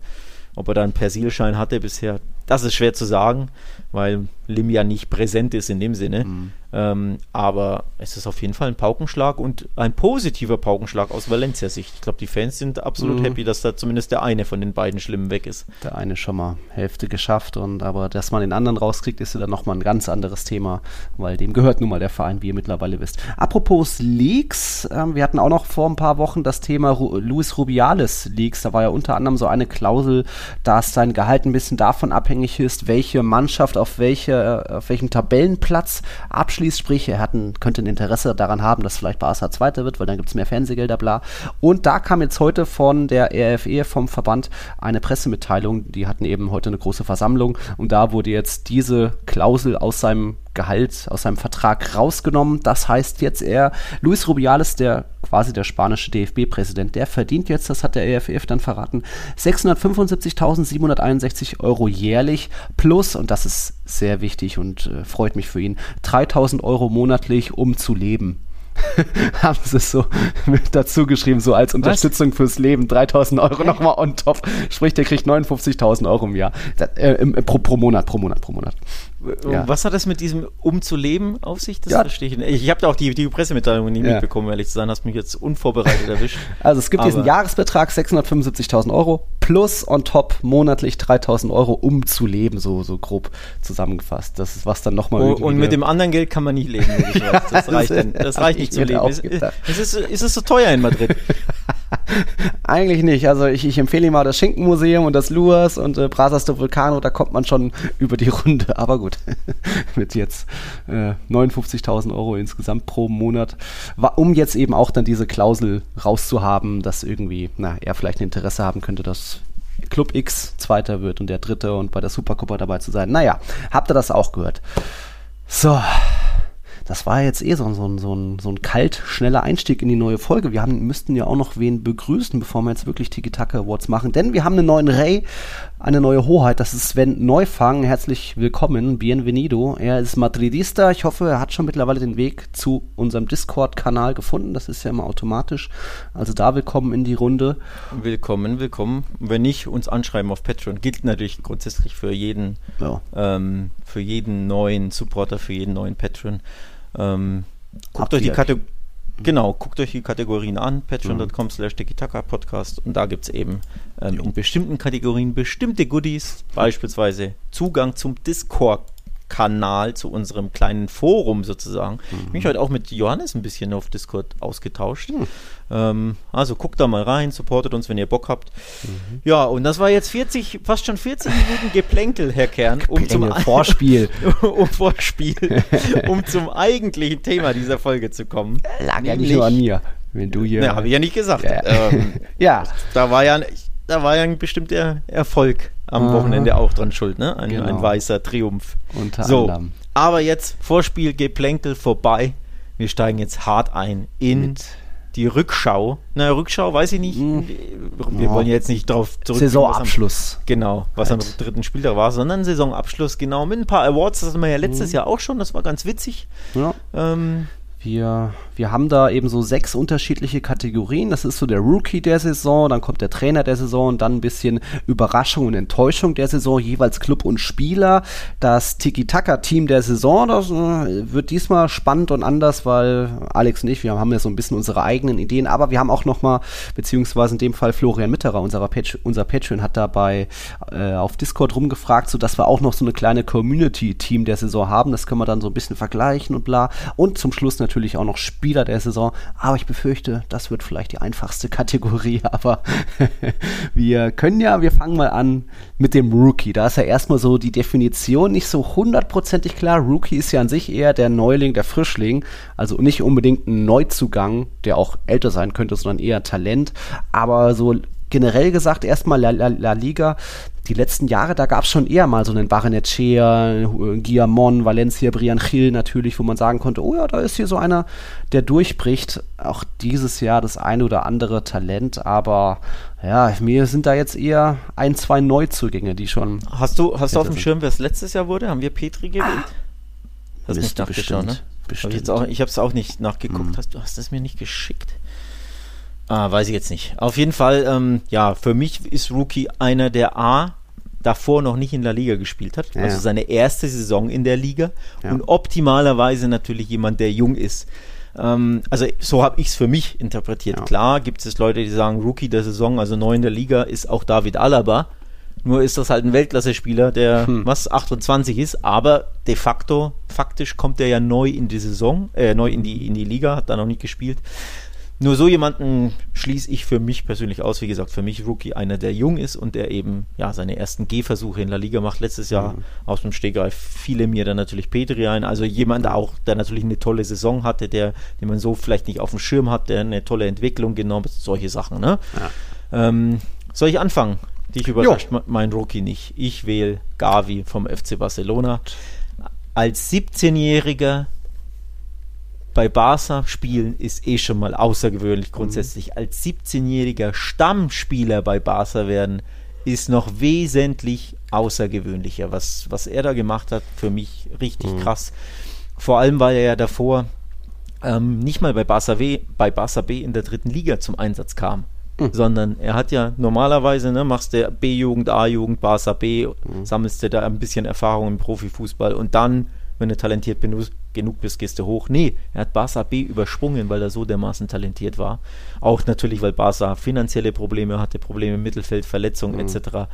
ob er da einen Persilschein hatte bisher, das ist schwer zu sagen, weil Lim ja nicht präsent ist in dem Sinne. Mhm. Ähm, aber es ist auf jeden Fall ein Paukenschlag und ein positiver Paukenschlag aus Valencia-Sicht. Ich glaube, die Fans sind absolut mhm. happy, dass da zumindest der eine von den beiden Schlimmen weg ist. Der eine schon mal Hälfte geschafft und aber dass man den anderen rauskriegt, ist ja dann nochmal ein ganz anderes Thema, weil dem gehört nun mal der Verein, wie ihr mittlerweile wisst. Apropos Leaks, äh, wir hatten auch noch vor ein paar Wochen das Thema Ru Luis Rubiales Leaks. Da war ja unter anderem so eine Klausel, dass sein Gehalt ein bisschen davon abhängig ist, welche Mannschaft auf, welche, auf welchem Tabellenplatz abschließt sprich, er hatten, könnte ein Interesse daran haben, dass vielleicht Barca Zweiter wird, weil dann gibt es mehr Fernsehgelder, bla. Und da kam jetzt heute von der RFE, vom Verband, eine Pressemitteilung, die hatten eben heute eine große Versammlung und da wurde jetzt diese Klausel aus seinem Gehalt aus seinem Vertrag rausgenommen. Das heißt jetzt er, Luis Rubiales, der quasi der spanische DFB-Präsident, der verdient jetzt, das hat der EFF dann verraten, 675.761 Euro jährlich plus, und das ist sehr wichtig und äh, freut mich für ihn, 3.000 Euro monatlich, um zu leben. [laughs] haben sie es so mit [laughs] dazu geschrieben, so als Unterstützung Was? fürs Leben, 3000 Euro nochmal on top. Sprich, der kriegt 59.000 Euro im Jahr. Äh, im, pro, pro Monat, pro Monat, pro Monat. Ja. Was hat das mit diesem umzuleben auf sich? Das ja. verstehe ich nicht. Ich habe da auch die, die Pressemitteilung nie ja. mitbekommen, ehrlich zu sein. Hast mich jetzt unvorbereitet erwischt. [laughs] Also es gibt Aber diesen Jahresbetrag 675.000 Euro plus on top monatlich 3.000 Euro um zu leben, so, so grob zusammengefasst. Das ist was dann nochmal. Oh, und mit dem anderen Geld kann man nicht leben. [laughs] das reicht, [laughs] das reicht nicht zu leben. Ist, ist, es, ist es so teuer in Madrid? [laughs] Eigentlich nicht. Also ich, ich empfehle ihm mal das Schinkenmuseum und das Luas und äh, Brasas de Vulcano, da kommt man schon [laughs] über die Runde. Aber gut, [laughs] mit jetzt äh, 59.000 Euro insgesamt pro Monat, war, um jetzt eben auch dann diese Klausel rauszuhaben, dass irgendwie, na, er vielleicht ein Interesse haben könnte, dass Club X Zweiter wird und der Dritte und bei der Supercoppa dabei zu sein. Naja, habt ihr das auch gehört? So, das war jetzt eh so, so, so, ein, so ein kalt, schneller Einstieg in die neue Folge. Wir haben, müssten ja auch noch wen begrüßen, bevor wir jetzt wirklich Tiki-Taka Awards machen. Denn wir haben einen neuen Ray, eine neue Hoheit. Das ist Sven Neufang. Herzlich willkommen, bienvenido. Er ist Madridista. Ich hoffe, er hat schon mittlerweile den Weg zu unserem Discord-Kanal gefunden. Das ist ja immer automatisch. Also da willkommen in die Runde. Willkommen, willkommen. Wenn nicht, uns anschreiben auf Patreon. Gilt natürlich grundsätzlich für jeden, ja. ähm, für jeden neuen Supporter, für jeden neuen Patreon. Ähm, guckt euch die Kategorien. Genau, guckt euch die Kategorien an, patreon.com slash Podcast und da gibt es eben ähm, in bestimmten Kategorien bestimmte Goodies, beispielsweise Zugang zum Discord Kanal zu unserem kleinen Forum sozusagen. Mhm. Ich bin heute auch mit Johannes ein bisschen auf Discord ausgetauscht. Mhm. Ähm, also guckt da mal rein, supportet uns, wenn ihr Bock habt. Mhm. Ja, und das war jetzt 40, fast schon 40 Minuten Geplänkel, Herr Kern, um zum Vorspiel. [laughs] um Vorspiel, um zum eigentlichen Thema dieser Folge zu kommen. Lag ja nicht nur an mir, wenn du hier. Ja, habe ich ja nicht gesagt. Ja. Ähm, [laughs] ja. Da war ja, da war ja ein bestimmter Erfolg am Aha. Wochenende auch dran schuld, ne? Ein, genau. ein weißer Triumph. Unter so, anderem. Aber jetzt Vorspiel, Geplänkel vorbei. Wir steigen jetzt hart ein in Mit die Rückschau. Na, Rückschau weiß ich nicht. Hm. Wir ja. wollen jetzt nicht drauf zurück. Saisonabschluss. Am, genau, was halt. am dritten Spieltag war, sondern Saisonabschluss, genau. Mit ein paar Awards, das hatten wir ja letztes mhm. Jahr auch schon, das war ganz witzig. Ja. Ähm, wir, wir haben da eben so sechs unterschiedliche Kategorien. Das ist so der Rookie der Saison, dann kommt der Trainer der Saison dann ein bisschen Überraschung und Enttäuschung der Saison, jeweils Club und Spieler. Das Tiki-Taka-Team der Saison, das äh, wird diesmal spannend und anders, weil Alex und ich, wir haben ja so ein bisschen unsere eigenen Ideen, aber wir haben auch nochmal, beziehungsweise in dem Fall Florian Mitterer, unser, Patch, unser Patreon, hat dabei äh, auf Discord rumgefragt, sodass wir auch noch so eine kleine Community-Team der Saison haben. Das können wir dann so ein bisschen vergleichen und bla. Und zum Schluss natürlich auch noch Spieler der Saison, aber ich befürchte, das wird vielleicht die einfachste [laughs] Kategorie, aber [laughs] wir können ja, wir fangen mal an mit dem Rookie. Da ist ja erstmal so die Definition nicht so hundertprozentig klar. Rookie ist ja an sich eher der Neuling, der Frischling, also nicht unbedingt ein Neuzugang, der auch älter sein könnte, sondern eher Talent, aber so generell gesagt erstmal La, La, La Liga die letzten Jahre, da gab es schon eher mal so einen Barrenechea, Guillamon, Valencia, Brian Gil natürlich, wo man sagen konnte, oh ja, da ist hier so einer, der durchbricht. Auch dieses Jahr das eine oder andere Talent, aber ja, mir sind da jetzt eher ein, zwei Neuzugänge, die schon. Hast du, hast du auf dem Schirm, wer es letztes Jahr wurde? Haben wir Petri gewählt? Ah, hast nicht nachgeschaut, ne? Bestimmt. Hab ich habe es auch nicht nachgeguckt. Hm. Hast, du hast es mir nicht geschickt. Ah, weiß ich jetzt nicht. Auf jeden Fall, ähm, ja, für mich ist Rookie einer, der A, davor noch nicht in der Liga gespielt hat, ja. also seine erste Saison in der Liga ja. und optimalerweise natürlich jemand, der jung ist. Ähm, also so habe ich es für mich interpretiert. Ja. Klar gibt es Leute, die sagen, Rookie der Saison, also neu in der Liga, ist auch David Alaba. Nur ist das halt ein Weltklasse-Spieler, der hm. was 28 ist, aber de facto, faktisch kommt er ja neu in die Saison, äh, neu in die, in die Liga, hat da noch nicht gespielt. Nur so jemanden schließe ich für mich persönlich aus. Wie gesagt, für mich Rookie einer, der jung ist und der eben ja seine ersten Gehversuche in der Liga macht. Letztes Jahr mhm. aus dem Stegreif fiele mir dann natürlich Petri ein. Also jemand auch, der natürlich eine tolle Saison hatte, der, den man so vielleicht nicht auf dem Schirm hat, der eine tolle Entwicklung genommen hat. Solche Sachen. Ne? Ja. Ähm, soll ich anfangen? Dich überrascht jo. mein Rookie nicht. Ich wähle Gavi vom FC Barcelona. Als 17-Jähriger bei Barca spielen ist eh schon mal außergewöhnlich grundsätzlich. Mhm. Als 17-jähriger Stammspieler bei Barca werden ist noch wesentlich außergewöhnlicher. Was, was er da gemacht hat, für mich richtig mhm. krass. Vor allem, weil er ja davor ähm, nicht mal bei Barca, w, bei Barca B in der dritten Liga zum Einsatz kam. Mhm. Sondern er hat ja normalerweise, ne, machst du B-Jugend, A-Jugend, Barca B, mhm. sammelst du da ein bisschen Erfahrung im Profifußball und dann wenn du talentiert genug bist, gehst du hoch. Nee, er hat Barca B übersprungen, weil er so dermaßen talentiert war. Auch natürlich, weil Barca finanzielle Probleme hatte, Probleme im Mittelfeld, Verletzungen mhm. etc.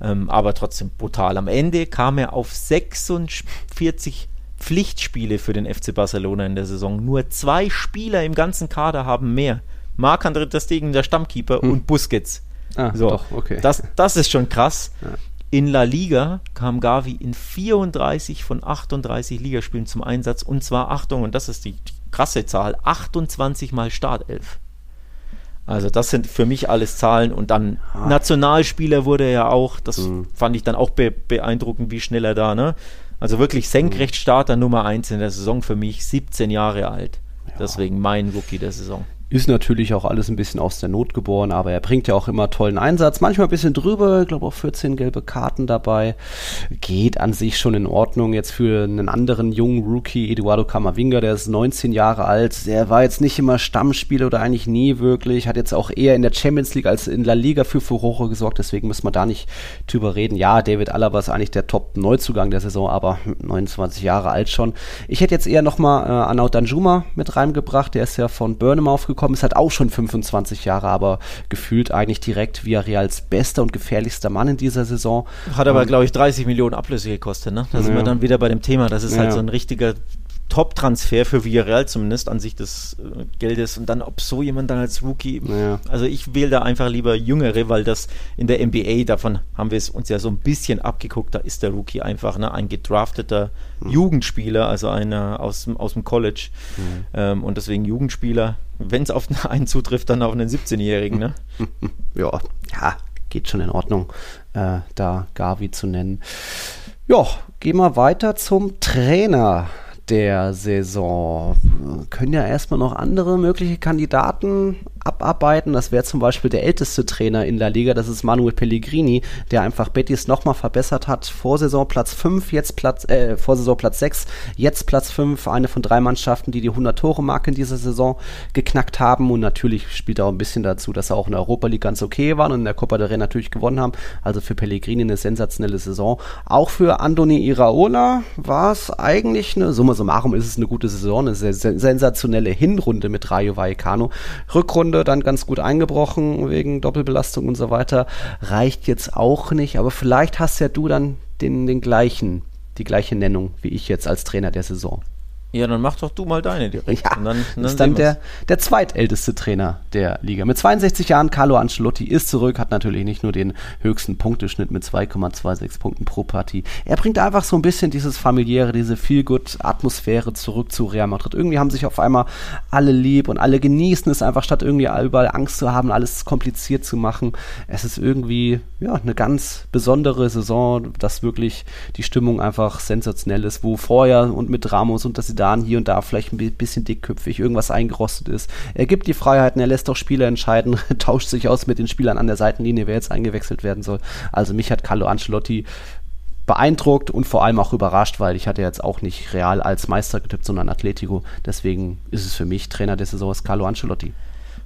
Ähm, aber trotzdem brutal. Am Ende kam er auf 46 Pflichtspiele für den FC Barcelona in der Saison. Nur zwei Spieler im ganzen Kader haben mehr. Marc-André Stegen, der Stammkeeper, hm. und Busquets. Ah, so, doch, okay. Das, das ist schon krass. Ja. In La Liga kam Gavi in 34 von 38 Ligaspielen zum Einsatz und zwar, Achtung, und das ist die, krasse Zahl, 28 mal Startelf. Also das sind für mich alles Zahlen und dann ah. Nationalspieler wurde er ja auch, das mhm. fand ich dann auch be beeindruckend, wie schnell er da, ne? Also wirklich Senkrechtstarter Nummer 1 in der Saison für mich, 17 Jahre alt. Ja. Deswegen mein Rookie der Saison. Ist natürlich auch alles ein bisschen aus der Not geboren, aber er bringt ja auch immer tollen Einsatz. Manchmal ein bisschen drüber, ich glaube auch 14 gelbe Karten dabei. Geht an sich schon in Ordnung. Jetzt für einen anderen jungen Rookie, Eduardo Camavinga, der ist 19 Jahre alt. Der war jetzt nicht immer Stammspieler oder eigentlich nie wirklich. Hat jetzt auch eher in der Champions League als in La Liga für Furore gesorgt. Deswegen müssen wir da nicht drüber reden. Ja, David Alaba ist eigentlich der Top-Neuzugang der Saison, aber 29 Jahre alt schon. Ich hätte jetzt eher nochmal äh, Arnaud Danjuma mit reingebracht. Der ist ja von Burnham aufgekommen gekommen ist, hat auch schon 25 Jahre, aber gefühlt eigentlich direkt Villarreals bester und gefährlichster Mann in dieser Saison. Hat aber, glaube ich, 30 Millionen Ablöse gekostet, ne? Da ja. sind wir dann wieder bei dem Thema. Das ist halt ja. halt so ein richtiger Top-Transfer für Villarreal zumindest an sich des äh, Geldes und dann ob so jemand dann als Rookie, ja. also ich wähle da einfach lieber Jüngere, weil das in der NBA, davon haben wir es uns ja so ein bisschen abgeguckt, da ist der Rookie einfach ne, ein gedrafteter mhm. Jugendspieler, also einer aus, aus dem College mhm. ähm, und deswegen Jugendspieler, wenn es auf [laughs] einen zutrifft, dann auf einen 17-Jährigen. Ne? [laughs] ja, ja, geht schon in Ordnung, äh, da Gavi zu nennen. Ja, gehen wir weiter zum Trainer der Saison. Können ja erstmal noch andere mögliche Kandidaten abarbeiten. Das wäre zum Beispiel der älteste Trainer in der Liga, das ist Manuel Pellegrini, der einfach Betis nochmal verbessert hat. Vorsaison Platz 5, jetzt Platz, äh, Vorsaison Platz 6, jetzt Platz 5, eine von drei Mannschaften, die die 100-Tore-Marke in dieser Saison geknackt haben. Und natürlich spielt auch ein bisschen dazu, dass er auch in der Europa League ganz okay waren und in der Copa del Rey natürlich gewonnen haben. Also für Pellegrini eine sensationelle Saison. Auch für Andoni Iraola war es eigentlich eine, summa summarum ist es eine gute Saison, eine sensationelle Hinrunde mit Rayo Vallecano. Rückrunde Runde dann ganz gut eingebrochen wegen Doppelbelastung und so weiter. Reicht jetzt auch nicht, aber vielleicht hast ja du dann den, den gleichen, die gleiche Nennung wie ich jetzt als Trainer der Saison. Ja, dann mach doch du mal deine direkt. Ja, und dann, dann ist dann der, der zweitälteste Trainer der Liga. Mit 62 Jahren, Carlo Ancelotti ist zurück, hat natürlich nicht nur den höchsten Punkteschnitt mit 2,26 Punkten pro Partie. Er bringt einfach so ein bisschen dieses familiäre, diese Feel-Good-Atmosphäre zurück zu Real Madrid. Irgendwie haben sich auf einmal alle lieb und alle genießen es einfach, statt irgendwie überall Angst zu haben, alles kompliziert zu machen. Es ist irgendwie, ja, eine ganz besondere Saison, dass wirklich die Stimmung einfach sensationell ist, wo vorher und mit Ramos und dass sie da Jahren hier und da vielleicht ein bisschen dickköpfig, irgendwas eingerostet ist. Er gibt die Freiheiten, er lässt auch Spieler entscheiden, [laughs] tauscht sich aus mit den Spielern an der Seitenlinie, wer jetzt eingewechselt werden soll. Also mich hat Carlo Ancelotti beeindruckt und vor allem auch überrascht, weil ich hatte jetzt auch nicht Real als Meister getippt, sondern Atletico. Deswegen ist es für mich Trainer der Saison ist Carlo Ancelotti.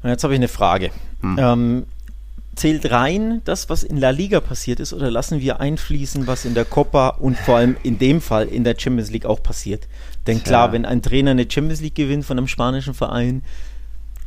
Und jetzt habe ich eine Frage. Hm. Ähm, zählt rein das, was in La Liga passiert ist, oder lassen wir einfließen, was in der Copa und vor allem in dem Fall in der Champions League auch passiert? Denn klar, ja. wenn ein Trainer eine Champions League gewinnt von einem spanischen Verein,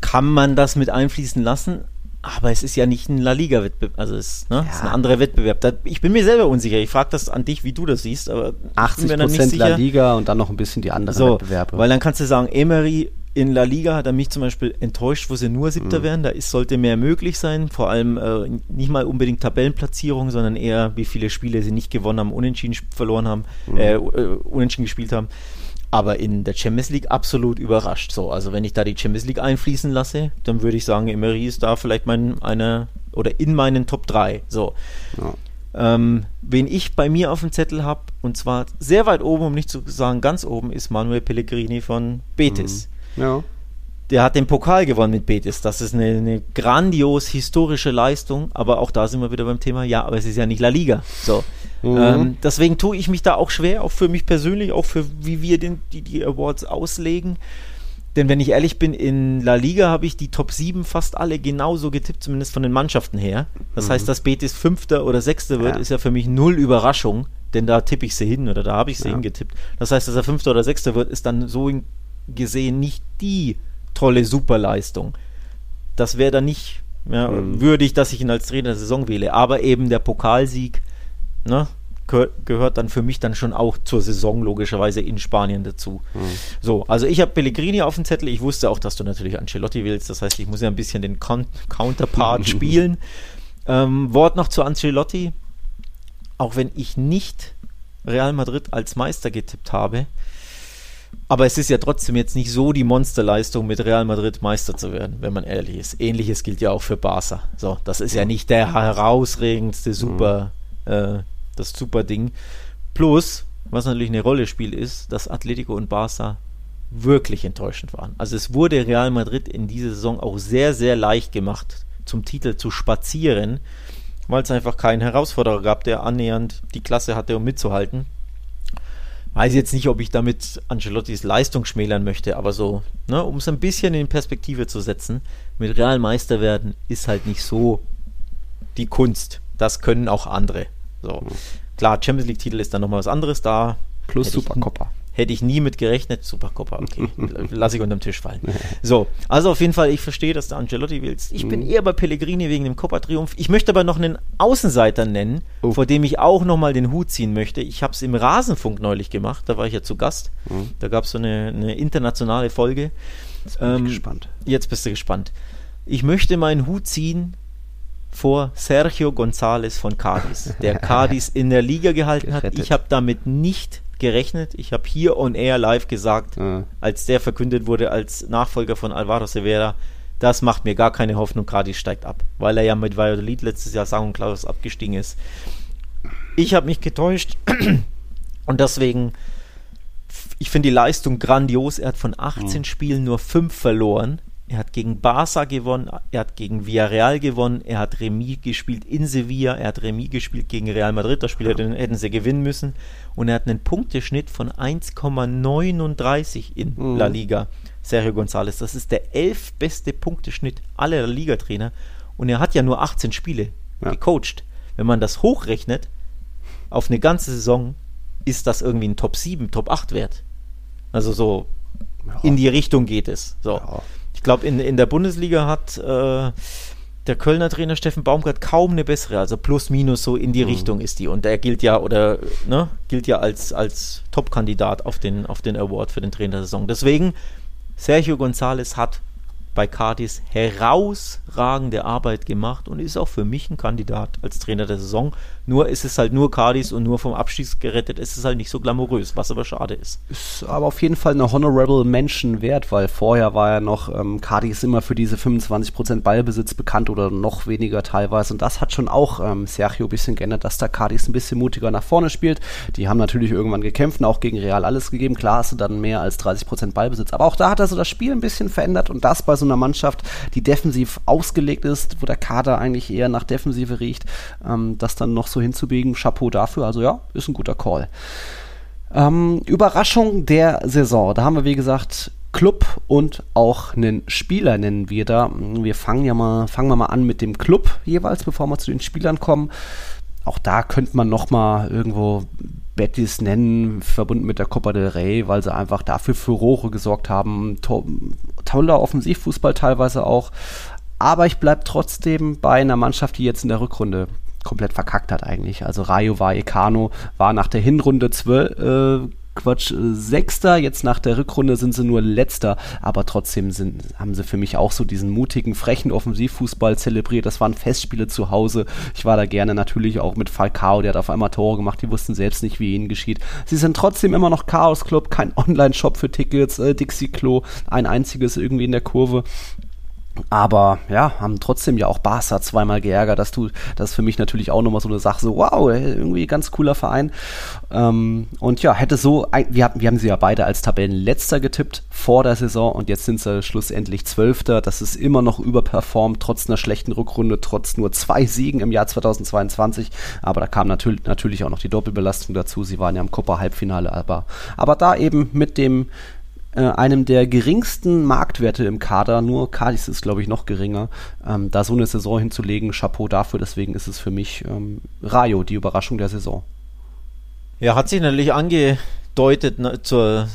kann man das mit einfließen lassen. Aber es ist ja nicht ein La Liga-Wettbewerb, also es ne? ja. ist ein anderer Wettbewerb. Da, ich bin mir selber unsicher. Ich frage das an dich, wie du das siehst. Aber 80 Prozent La Liga und dann noch ein bisschen die anderen so, Wettbewerbe. Weil dann kannst du sagen, Emery in La Liga hat er mich zum Beispiel enttäuscht, wo sie nur Siebter mhm. werden. Da ist, sollte mehr möglich sein. Vor allem äh, nicht mal unbedingt Tabellenplatzierung, sondern eher, wie viele Spiele sie nicht gewonnen haben, unentschieden verloren haben, mhm. äh, äh unentschieden gespielt haben aber in der Champions League absolut überrascht. So, also wenn ich da die Champions League einfließen lasse, dann würde ich sagen, Emery ist da vielleicht mein einer oder in meinen Top 3. So. Ja. Ähm, wen ich bei mir auf dem Zettel habe, und zwar sehr weit oben, um nicht zu sagen ganz oben, ist Manuel Pellegrini von Betis. Mhm. Ja. Der hat den Pokal gewonnen mit Betis. Das ist eine, eine, grandios historische Leistung, aber auch da sind wir wieder beim Thema, ja, aber es ist ja nicht La Liga. So. Mhm. Ähm, deswegen tue ich mich da auch schwer, auch für mich persönlich, auch für wie wir den, die, die Awards auslegen. Denn wenn ich ehrlich bin, in La Liga habe ich die Top 7 fast alle genauso getippt, zumindest von den Mannschaften her. Das mhm. heißt, dass Betis Fünfter oder Sechster wird, ja. ist ja für mich null Überraschung, denn da tippe ich sie hin oder da habe ich sie ja. hingetippt. Das heißt, dass er Fünfter oder Sechster wird, ist dann so gesehen nicht die tolle Superleistung. Das wäre dann nicht ja, mhm. würdig, dass ich ihn als Trainer der Saison wähle. Aber eben der Pokalsieg ne, gehört dann für mich dann schon auch zur Saison logischerweise in Spanien dazu. Mhm. So, also ich habe Pellegrini auf dem Zettel. Ich wusste auch, dass du natürlich Ancelotti willst. Das heißt, ich muss ja ein bisschen den Con Counterpart [laughs] spielen. Ähm, Wort noch zu Ancelotti. Auch wenn ich nicht Real Madrid als Meister getippt habe, aber es ist ja trotzdem jetzt nicht so die Monsterleistung, mit Real Madrid Meister zu werden, wenn man ehrlich ist. Ähnliches gilt ja auch für Barca. So, das ist ja nicht der herausregendste Super, mhm. äh, das super Ding. Plus, was natürlich eine Rolle spielt, ist, dass Atletico und Barca wirklich enttäuschend waren. Also es wurde Real Madrid in dieser Saison auch sehr, sehr leicht gemacht, zum Titel zu spazieren, weil es einfach keinen Herausforderer gab, der annähernd die Klasse hatte, um mitzuhalten. Weiß jetzt nicht, ob ich damit Ancelottis Leistung schmälern möchte, aber so, ne, um es ein bisschen in Perspektive zu setzen, mit Real Meister werden ist halt nicht so die Kunst. Das können auch andere. So. Mhm. Klar, Champions League-Titel ist dann nochmal was anderes da. Plus Supercoppa. Hätte ich nie mit gerechnet. Supercoppa, okay. [laughs] Lass ich unterm Tisch fallen. So, also auf jeden Fall, ich verstehe, dass der Angelotti willst. Ich bin mhm. eher bei Pellegrini wegen dem Coppa-Triumph. Ich möchte aber noch einen Außenseiter nennen, oh. vor dem ich auch nochmal den Hut ziehen möchte. Ich habe es im Rasenfunk neulich gemacht, da war ich ja zu Gast. Mhm. Da gab es so eine, eine, internationale Folge. Jetzt bin ähm, ich gespannt. Jetzt bist du gespannt. Ich möchte meinen Hut ziehen vor Sergio González von Cadiz, der [laughs] Cadiz in der Liga gehalten hat. Ich habe damit nicht gerechnet. Ich habe hier on air live gesagt, ja. als der verkündet wurde als Nachfolger von Alvaro Severa, das macht mir gar keine Hoffnung, Cadiz steigt ab, weil er ja mit Valladolid letztes Jahr sang und Klaus abgestiegen ist. Ich habe mich getäuscht [clears throat] und deswegen, ich finde die Leistung grandios. Er hat von 18 mhm. Spielen nur 5 verloren. Er hat gegen Barca gewonnen, er hat gegen Villarreal gewonnen, er hat Remis gespielt in Sevilla, er hat Remis gespielt gegen Real Madrid, das Spiel hätten, hätten sie gewinnen müssen. Und er hat einen Punkteschnitt von 1,39 in mhm. La Liga. Sergio González, das ist der elf beste Punkteschnitt aller Ligatrainer. Und er hat ja nur 18 Spiele ja. gecoacht. Wenn man das hochrechnet, auf eine ganze Saison, ist das irgendwie ein Top 7, Top 8 Wert. Also so ja. in die Richtung geht es. So. Ja. Ich glaube, in, in der Bundesliga hat äh, der Kölner Trainer Steffen Baumgart kaum eine bessere, also plus minus so in die mhm. Richtung ist die. Und er gilt ja oder ne, gilt ja als, als Top-Kandidat auf den, auf den Award für den Trainer der Saison. Deswegen, Sergio González hat bei Cardis herausragende Arbeit gemacht und ist auch für mich ein Kandidat als Trainer der Saison. Nur ist es halt nur Cardis und nur vom Abstieg gerettet. Es ist halt nicht so glamourös, was aber schade ist. Ist aber auf jeden Fall eine Honorable Mention wert, weil vorher war ja noch ähm, Cardis immer für diese 25% Ballbesitz bekannt oder noch weniger teilweise. Und das hat schon auch ähm, Sergio ein bisschen geändert, dass da Cardis ein bisschen mutiger nach vorne spielt. Die haben natürlich irgendwann gekämpft und auch gegen Real alles gegeben. Klar hast du dann mehr als 30% Ballbesitz. Aber auch da hat er so das Spiel ein bisschen verändert und das bei so einer Mannschaft, die defensiv ausgelegt ist, wo der Kader eigentlich eher nach Defensive riecht, ähm, das dann noch so hinzubiegen. Chapeau dafür. Also ja, ist ein guter Call. Ähm, Überraschung der Saison. Da haben wir, wie gesagt, Club und auch einen Spieler nennen wir da. Wir fangen ja mal, fangen wir mal an mit dem Club jeweils, bevor wir zu den Spielern kommen. Auch da könnte man noch mal irgendwo Betis nennen, verbunden mit der Copa del Rey, weil sie einfach dafür Furore gesorgt haben. To toller Offensivfußball teilweise auch. Aber ich bleibe trotzdem bei einer Mannschaft, die jetzt in der Rückrunde komplett verkackt hat eigentlich. Also Rayo Vallecano war nach der Hinrunde zwölf, äh, Quatsch, äh, Sechster, jetzt nach der Rückrunde sind sie nur Letzter, aber trotzdem sind, haben sie für mich auch so diesen mutigen, frechen Offensivfußball zelebriert. Das waren Festspiele zu Hause. Ich war da gerne natürlich auch mit Falcao, der hat auf einmal Tore gemacht, die wussten selbst nicht, wie ihnen geschieht. Sie sind trotzdem immer noch Chaos Club, kein Online-Shop für Tickets, äh, Dixie Klo, ein einziges irgendwie in der Kurve. Aber ja, haben trotzdem ja auch Barca zweimal geärgert. Das tut, das ist für mich natürlich auch nochmal so eine Sache, so wow, irgendwie ganz cooler Verein. Ähm, und ja, hätte so, wir, hatten, wir haben sie ja beide als Tabellenletzter getippt vor der Saison und jetzt sind sie schlussendlich Zwölfter. Das ist immer noch überperformt, trotz einer schlechten Rückrunde, trotz nur zwei Siegen im Jahr 2022. Aber da kam natürlich, natürlich auch noch die Doppelbelastung dazu. Sie waren ja im Copa-Halbfinale, aber, aber da eben mit dem äh, einem der geringsten Marktwerte im Kader, nur Cadiz ist, glaube ich, noch geringer, ähm, da so eine Saison hinzulegen, Chapeau dafür, deswegen ist es für mich ähm, Rayo, die Überraschung der Saison. Ja, hat sich natürlich angedeutet na, zur,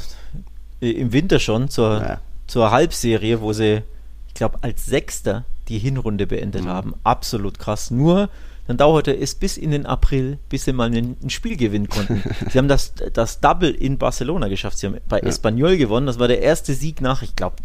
äh, im Winter schon, zur, ja. zur Halbserie, wo sie, ich glaube, als Sechster die Hinrunde beendet mhm. haben. Absolut krass. Nur dann dauerte es bis in den April, bis sie mal ein, ein Spiel gewinnen konnten. [laughs] sie haben das, das Double in Barcelona geschafft. Sie haben bei ja. Espanyol gewonnen. Das war der erste Sieg nach, ich glaube,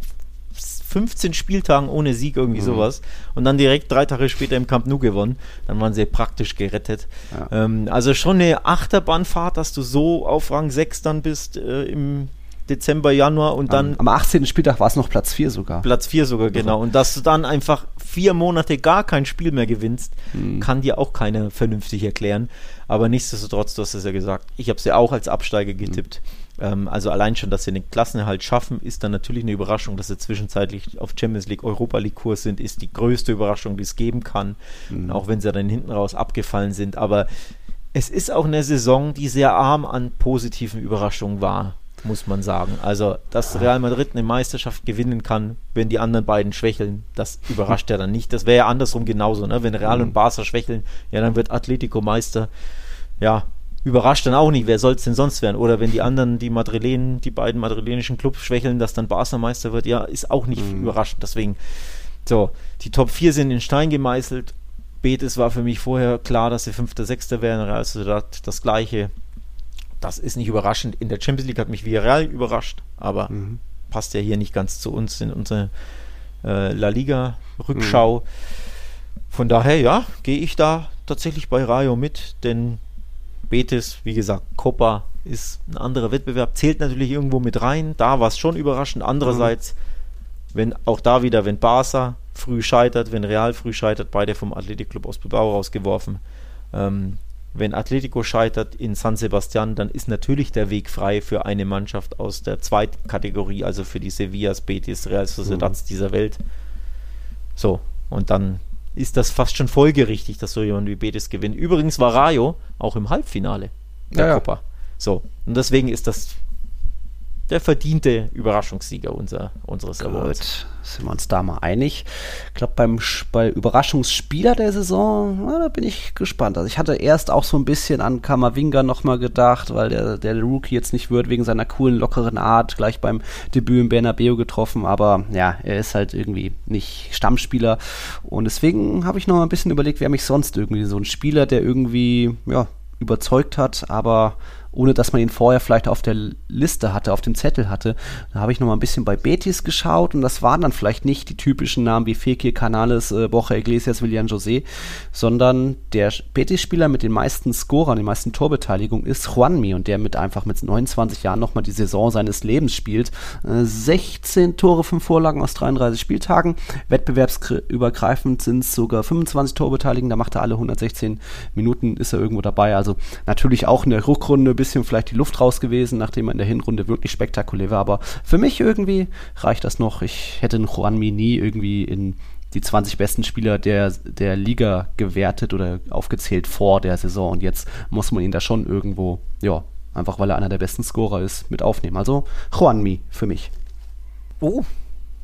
15 Spieltagen ohne Sieg, irgendwie mhm. sowas. Und dann direkt drei Tage später im Camp Nou gewonnen. Dann waren sie praktisch gerettet. Ja. Ähm, also schon eine Achterbahnfahrt, dass du so auf Rang 6 dann bist äh, im, Dezember, Januar und dann. Am, am 18. Spieltag war es noch Platz 4 sogar. Platz 4 sogar, also genau. Und dass du dann einfach vier Monate gar kein Spiel mehr gewinnst, hm. kann dir auch keiner vernünftig erklären. Aber nichtsdestotrotz, du hast es ja gesagt, ich habe es ja auch als Absteiger getippt. Hm. also allein schon, dass sie den Klassenerhalt schaffen, ist dann natürlich eine Überraschung, dass sie zwischenzeitlich auf Champions League, Europa League Kurs sind, ist die größte Überraschung, die es geben kann. Hm. Auch wenn sie dann hinten raus abgefallen sind. Aber es ist auch eine Saison, die sehr arm an positiven Überraschungen war muss man sagen. Also, dass Real Madrid eine Meisterschaft gewinnen kann, wenn die anderen beiden schwächeln, das überrascht ja dann nicht. Das wäre ja andersrum genauso, ne? Wenn Real mhm. und Barca schwächeln, ja, dann wird Atletico Meister. Ja, überrascht dann auch nicht. Wer soll es denn sonst werden? Oder wenn die anderen, die Madrilenen, die beiden madrilenischen Clubs schwächeln, dass dann Barca Meister wird, ja, ist auch nicht mhm. überraschend. Deswegen, so, die Top 4 sind in Stein gemeißelt. Betis war für mich vorher klar, dass sie Fünfter, Sechster wären. Real Sociedad das Gleiche das ist nicht überraschend. In der Champions League hat mich Villarreal überrascht, aber mhm. passt ja hier nicht ganz zu uns in unsere äh, La Liga-Rückschau. Mhm. Von daher, ja, gehe ich da tatsächlich bei Rayo mit, denn Betis, wie gesagt, Copa ist ein anderer Wettbewerb, zählt natürlich irgendwo mit rein. Da war es schon überraschend. Andererseits, mhm. wenn auch da wieder, wenn Barca früh scheitert, wenn Real früh scheitert, beide vom Athletic Club aus Bilbao rausgeworfen. Ähm, wenn Atletico scheitert in San Sebastian, dann ist natürlich der Weg frei für eine Mannschaft aus der zweiten Kategorie, also für die Sevillas, Betis, Real Sociedads mhm. dieser Welt. So, und dann ist das fast schon folgerichtig, dass so jemand wie Betis gewinnt. Übrigens war Rayo auch im Halbfinale der ja, Copa. So, und deswegen ist das der verdiente Überraschungssieger unser, unseres Gut, Awards. sind wir uns da mal einig. Ich glaube, beim bei Überraschungsspieler der Saison, na, da bin ich gespannt. Also ich hatte erst auch so ein bisschen an Kamavinga nochmal gedacht, weil der, der Rookie jetzt nicht wird, wegen seiner coolen, lockeren Art, gleich beim Debüt im Bernabeu getroffen, aber ja, er ist halt irgendwie nicht Stammspieler und deswegen habe ich noch mal ein bisschen überlegt, wer mich sonst irgendwie so ein Spieler, der irgendwie, ja, überzeugt hat, aber ohne dass man ihn vorher vielleicht auf der Liste hatte, auf dem Zettel hatte. Da habe ich noch mal ein bisschen bei Betis geschaut und das waren dann vielleicht nicht die typischen Namen wie Fekir, Canales, äh, Borja Iglesias, William José, sondern der Betis-Spieler mit den meisten Scorern, den meisten Torbeteiligungen ist Juanmi und der mit einfach mit 29 Jahren noch mal die Saison seines Lebens spielt. Äh, 16 Tore, 5 Vorlagen aus 33 Spieltagen. Wettbewerbsübergreifend sind es sogar 25 Torbeteiligungen, da macht er alle 116 Minuten, ist er irgendwo dabei. Also natürlich auch in der Rückrunde bisschen vielleicht die Luft raus gewesen, nachdem er in der Hinrunde wirklich spektakulär war. Aber für mich irgendwie reicht das noch. Ich hätte einen Juanmi nie irgendwie in die 20 besten Spieler der, der Liga gewertet oder aufgezählt vor der Saison. Und jetzt muss man ihn da schon irgendwo, ja, einfach weil er einer der besten Scorer ist, mit aufnehmen. Also Juanmi für mich. Oh,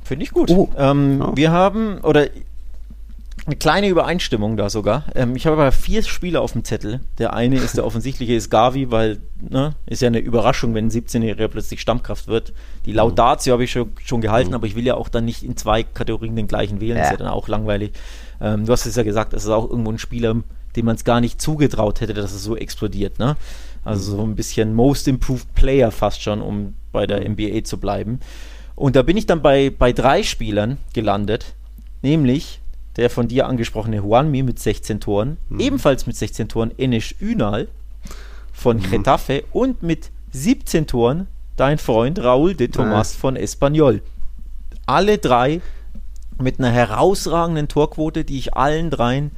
finde ich gut. Oh. Ähm, ja. Wir haben, oder eine kleine Übereinstimmung da sogar. Ähm, ich habe aber vier Spieler auf dem Zettel. Der eine ist der offensichtliche, ist Gavi, weil ne, ist ja eine Überraschung, wenn ein 17-Jähriger plötzlich Stammkraft wird. Die Laudatio habe ich schon, schon gehalten, mhm. aber ich will ja auch dann nicht in zwei Kategorien den gleichen wählen. Ja. Das ist ja dann auch langweilig. Ähm, du hast es ja gesagt, es ist auch irgendwo ein Spieler, dem man es gar nicht zugetraut hätte, dass es so explodiert. Ne? Also so ein bisschen Most Improved Player fast schon, um bei der NBA zu bleiben. Und da bin ich dann bei, bei drei Spielern gelandet, nämlich der von dir angesprochene Juanmi mit 16 Toren, mhm. ebenfalls mit 16 Toren Enes Ünal von mhm. Getafe und mit 17 Toren dein Freund Raúl de Tomas ja. von Espanyol. Alle drei mit einer herausragenden Torquote, die ich allen dreien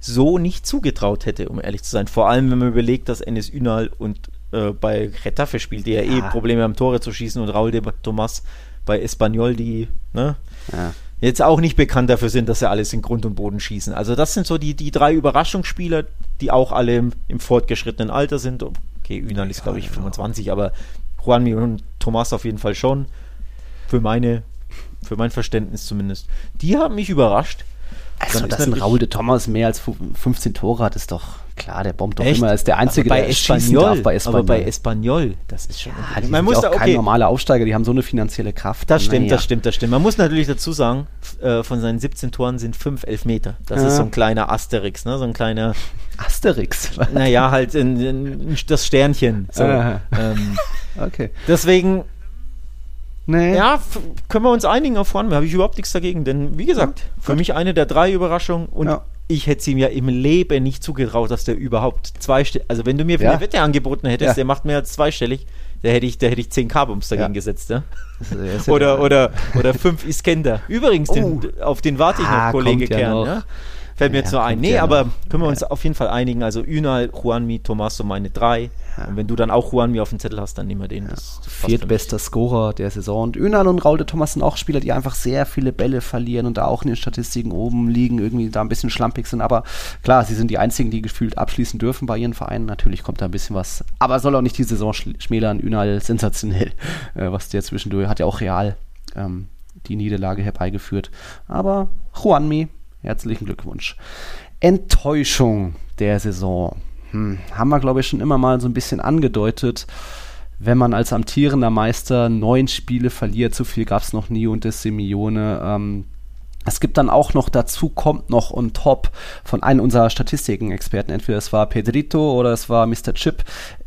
so nicht zugetraut hätte, um ehrlich zu sein. Vor allem, wenn man überlegt, dass Enes Ünal und äh, bei Getafe spielt, der ja, eh Probleme haben, Tore zu schießen und Raúl de Tomas bei Espanyol, die ne, ja jetzt auch nicht bekannt dafür sind, dass sie alles in Grund und Boden schießen. Also das sind so die, die drei Überraschungsspieler, die auch alle im, im fortgeschrittenen Alter sind. Okay, Ünal ist, glaube ich, 25, aber Juanmi und Thomas auf jeden Fall schon. Für meine, für mein Verständnis zumindest. Die haben mich überrascht. Also, dass ein Raul de Thomas mehr als 15 Tore hat, ist doch klar, der bombt doch Echt? immer. Er ist der Einzige, der schießen darf bei Espanyol. Aber bei Espanyol, das ist schon... Ja, man muss auch da, okay. kein normaler Aufsteiger, die haben so eine finanzielle Kraft. Das stimmt, naja. das stimmt, das stimmt. Man muss natürlich dazu sagen, äh, von seinen 17 Toren sind 5 Elfmeter. Das ja. ist so ein kleiner Asterix, ne? so ein kleiner... [laughs] Asterix? Naja, halt in, in, das Sternchen. So. Ähm, [laughs] okay. Deswegen Nee. Ja, können wir uns einigen auf Juan. Habe ich überhaupt nichts dagegen. Denn wie gesagt, ja, für mich eine der drei Überraschungen und ja. Ich hätte es ihm ja im Leben nicht zugetraut, dass der überhaupt zweistellig. Also wenn du mir ja. eine Wette angeboten hättest, der macht mehr als zweistellig, da hätte ich, da hätte ich 10 Carbums dagegen ja. gesetzt, ja? oder, oder, oder 5 Iskender. Übrigens, oh. den, auf den warte ich noch, ah, Kollege Kern. Ja? Fällt mir jetzt nur ein. Nee, ja aber noch. können wir uns auf jeden Fall einigen. Also Ünal, Juanmi, Tomaso meine drei. Und wenn du dann auch Juanmi auf dem Zettel hast, dann nehmen wir den. Das, das Viertbester Scorer der Saison. Und Ünal und Raul de Thomas sind auch Spieler, die einfach sehr viele Bälle verlieren und da auch in den Statistiken oben liegen, irgendwie da ein bisschen schlampig sind. Aber klar, sie sind die einzigen, die gefühlt abschließen dürfen bei ihren Vereinen. Natürlich kommt da ein bisschen was. Aber soll auch nicht die Saison schmälern. Ünal sensationell. [laughs] Äh, was der zwischendurch hat ja auch real ähm, die Niederlage herbeigeführt. Aber Juanmi Herzlichen Glückwunsch. Enttäuschung der Saison. Hm, haben wir, glaube ich, schon immer mal so ein bisschen angedeutet. Wenn man als amtierender Meister neun Spiele verliert, so viel gab es noch nie unter Simeone. Ähm, es gibt dann auch noch dazu, kommt noch on top von einem unserer Statistiken-Experten, entweder es war Pedrito oder es war Mr. Chip,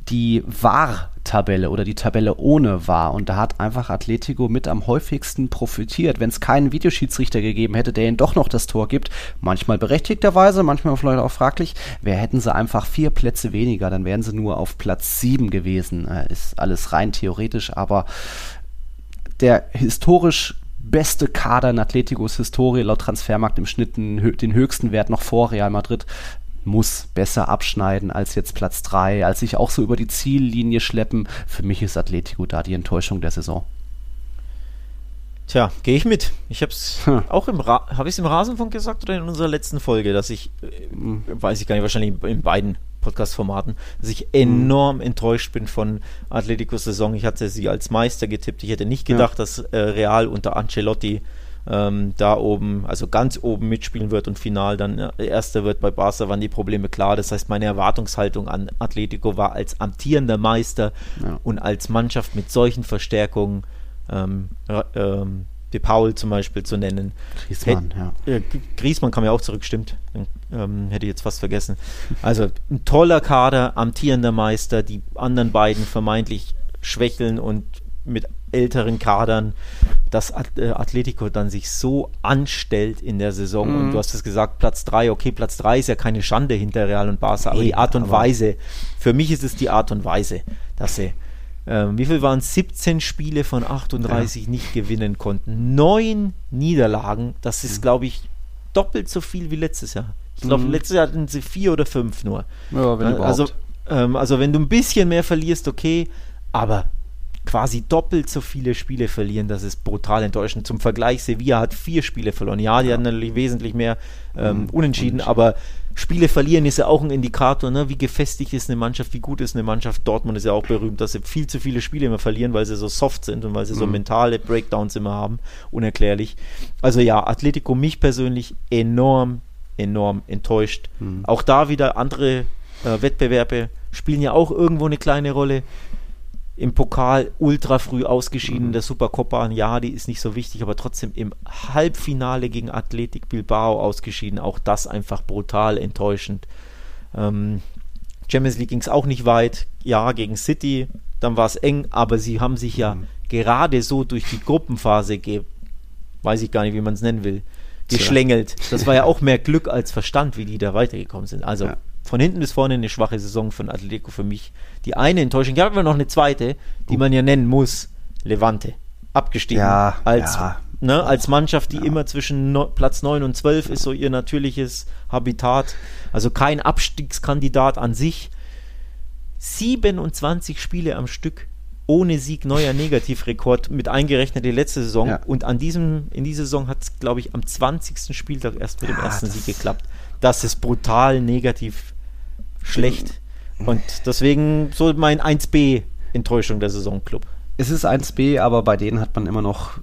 die VAR-Tabelle oder die Tabelle ohne VAR. Und da hat einfach Atletico mit am häufigsten profitiert. Wenn es keinen Videoschiedsrichter gegeben hätte, der ihnen doch noch das Tor gibt, manchmal berechtigterweise, manchmal vielleicht auch fraglich, wer hätten sie einfach vier Plätze weniger, dann wären sie nur auf Platz sieben gewesen. Äh, ist alles rein theoretisch, aber der historisch beste Kader in Atleticos Historie laut Transfermarkt im Schnitt den höchsten Wert noch vor Real Madrid muss besser abschneiden als jetzt Platz 3, als sich auch so über die Ziellinie schleppen. Für mich ist Atletico da die Enttäuschung der Saison. Tja, gehe ich mit. Ich habe es hm. auch im Ra habe ich es im Rasenfunk gesagt oder in unserer letzten Folge, dass ich äh, hm. weiß ich gar nicht, wahrscheinlich in beiden Podcast-Formaten, dass ich enorm hm. enttäuscht bin von Atleticos Saison. Ich hatte sie als Meister getippt. Ich hätte nicht gedacht, ja. dass äh, Real unter Ancelotti ähm, da oben, also ganz oben mitspielen wird und final dann äh, Erster wird. Bei Barca waren die Probleme klar. Das heißt, meine Erwartungshaltung an Atletico war als amtierender Meister ja. und als Mannschaft mit solchen Verstärkungen, ähm, ähm, De Paul zum Beispiel zu nennen. Griesmann, ja. Äh, Griesmann kam ja auch zurück, stimmt. Ähm, hätte ich jetzt fast vergessen. Also ein toller Kader, amtierender Meister, die anderen beiden vermeintlich schwächeln und mit älteren Kadern, dass äh, Atletico dann sich so anstellt in der Saison. Mhm. Und du hast es gesagt, Platz 3, okay, Platz 3 ist ja keine Schande hinter Real und Barca, aber die Art und Weise, für mich ist es die Art und Weise, dass sie, äh, wie viel waren es? 17 Spiele von 38 ja. nicht gewinnen konnten. Neun Niederlagen, das ist, mhm. glaube ich, doppelt so viel wie letztes Jahr. Ich glaube, mhm. letztes Jahr hatten sie vier oder fünf nur. Ja, wenn äh, also, ähm, also wenn du ein bisschen mehr verlierst, okay, aber quasi doppelt so viele Spiele verlieren, das ist brutal enttäuschend. Zum Vergleich, Sevilla hat vier Spiele verloren. Ja, die ja. hatten natürlich wesentlich mehr ähm, mhm, unentschieden, unentschieden, aber Spiele verlieren ist ja auch ein Indikator, ne? wie gefestigt ist eine Mannschaft, wie gut ist eine Mannschaft. Dortmund ist ja auch berühmt, dass sie viel zu viele Spiele immer verlieren, weil sie so soft sind und weil sie mhm. so mentale Breakdowns immer haben. Unerklärlich. Also ja, Atletico mich persönlich enorm, enorm enttäuscht. Mhm. Auch da wieder andere äh, Wettbewerbe spielen ja auch irgendwo eine kleine Rolle im Pokal ultra früh ausgeschieden, mhm. der Supercopa, ja, die ist nicht so wichtig, aber trotzdem im Halbfinale gegen Athletic Bilbao ausgeschieden, auch das einfach brutal enttäuschend. Ähm, Champions League ging es auch nicht weit, ja, gegen City, dann war es eng, aber sie haben sich ja mhm. gerade so durch die Gruppenphase, ge weiß ich gar nicht, wie man es nennen will, geschlängelt. Das war ja auch mehr Glück als Verstand, wie die da weitergekommen sind. Also ja von hinten bis vorne eine schwache Saison von Atletico für mich. Die eine Enttäuschung, ich habe aber noch eine zweite, die uh. man ja nennen muss, Levante. Abgestiegen. Ja, als, ja. Ne, als Mannschaft, die ja. immer zwischen no, Platz 9 und 12 ist so ihr natürliches Habitat. Also kein Abstiegskandidat an sich. 27 Spiele am Stück ohne Sieg neuer Negativrekord mit eingerechnet die letzte Saison. Ja. Und an diesem, in dieser Saison hat es, glaube ich, am 20. Spieltag erst mit dem ersten Sieg geklappt das ist brutal negativ schlecht. Und deswegen so mein 1B Enttäuschung der Saisonclub. Es ist 1B, aber bei denen hat man immer noch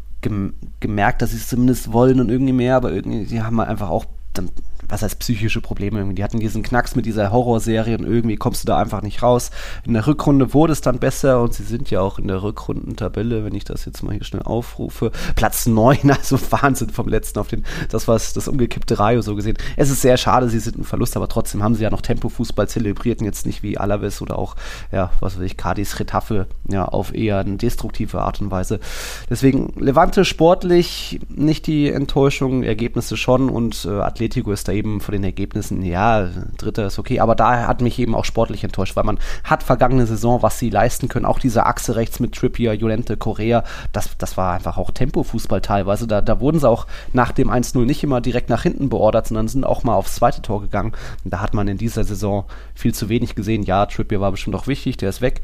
gemerkt, dass sie es zumindest wollen und irgendwie mehr, aber irgendwie, die haben einfach auch dann was heißt psychische Probleme irgendwie. Die hatten diesen Knacks mit dieser Horrorserie und irgendwie kommst du da einfach nicht raus. In der Rückrunde wurde es dann besser und sie sind ja auch in der Rückrundentabelle, wenn ich das jetzt mal hier schnell aufrufe. Platz 9, [laughs] also Wahnsinn vom letzten auf den, das war das umgekippte Rayo so gesehen. Es ist sehr schade, sie sind ein Verlust, aber trotzdem haben sie ja noch Tempo-Fußball zelebriert und jetzt nicht wie Alaves oder auch, ja, was weiß ich, Cadiz Retafe, ja, auf eher eine destruktive Art und Weise. Deswegen Levante sportlich nicht die Enttäuschung, Ergebnisse schon und äh, Atletico ist da eben von den Ergebnissen, ja, Dritter ist okay, aber da hat mich eben auch sportlich enttäuscht, weil man hat vergangene Saison, was sie leisten können, auch diese Achse rechts mit Trippier, Jolente, Korea, das, das war einfach auch Tempo-Fußball teilweise. Da, da wurden sie auch nach dem 1-0 nicht immer direkt nach hinten beordert, sondern sind auch mal aufs zweite Tor gegangen. Da hat man in dieser Saison viel zu wenig gesehen. Ja, Trippier war bestimmt auch wichtig, der ist weg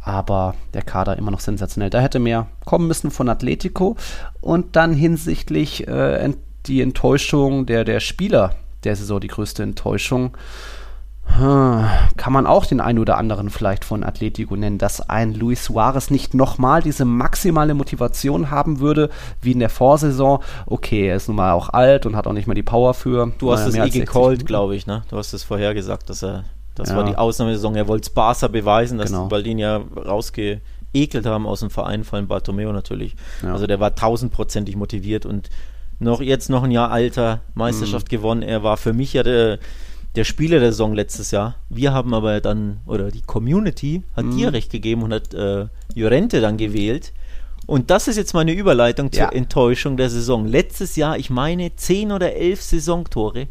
aber der Kader immer noch sensationell. Da hätte mehr kommen müssen von Atletico und dann hinsichtlich äh, die Enttäuschung der, der Spieler der Saison, die größte Enttäuschung. Kann man auch den einen oder anderen vielleicht von Atletico nennen, dass ein Luis Suarez nicht nochmal diese maximale Motivation haben würde, wie in der Vorsaison. Okay, er ist nun mal auch alt und hat auch nicht mehr die Power für. Du hast es eh gecallt, glaube ich, ne? Du hast es vorher gesagt, dass er das ja. war die Ausnahmesaison. Er wollte Barca beweisen, dass genau. weil die ihn ja rausgeekelt haben aus dem Verein, vor allem Bartomeo natürlich. Ja. Also der war tausendprozentig motiviert und noch jetzt noch ein Jahr alter, Meisterschaft mhm. gewonnen. Er war für mich ja der, der Spieler der Saison letztes Jahr. Wir haben aber dann, oder die Community hat mhm. dir recht gegeben und hat äh, Jorente dann gewählt. Und das ist jetzt meine Überleitung zur ja. Enttäuschung der Saison. Letztes Jahr, ich meine, zehn oder elf Saisontore.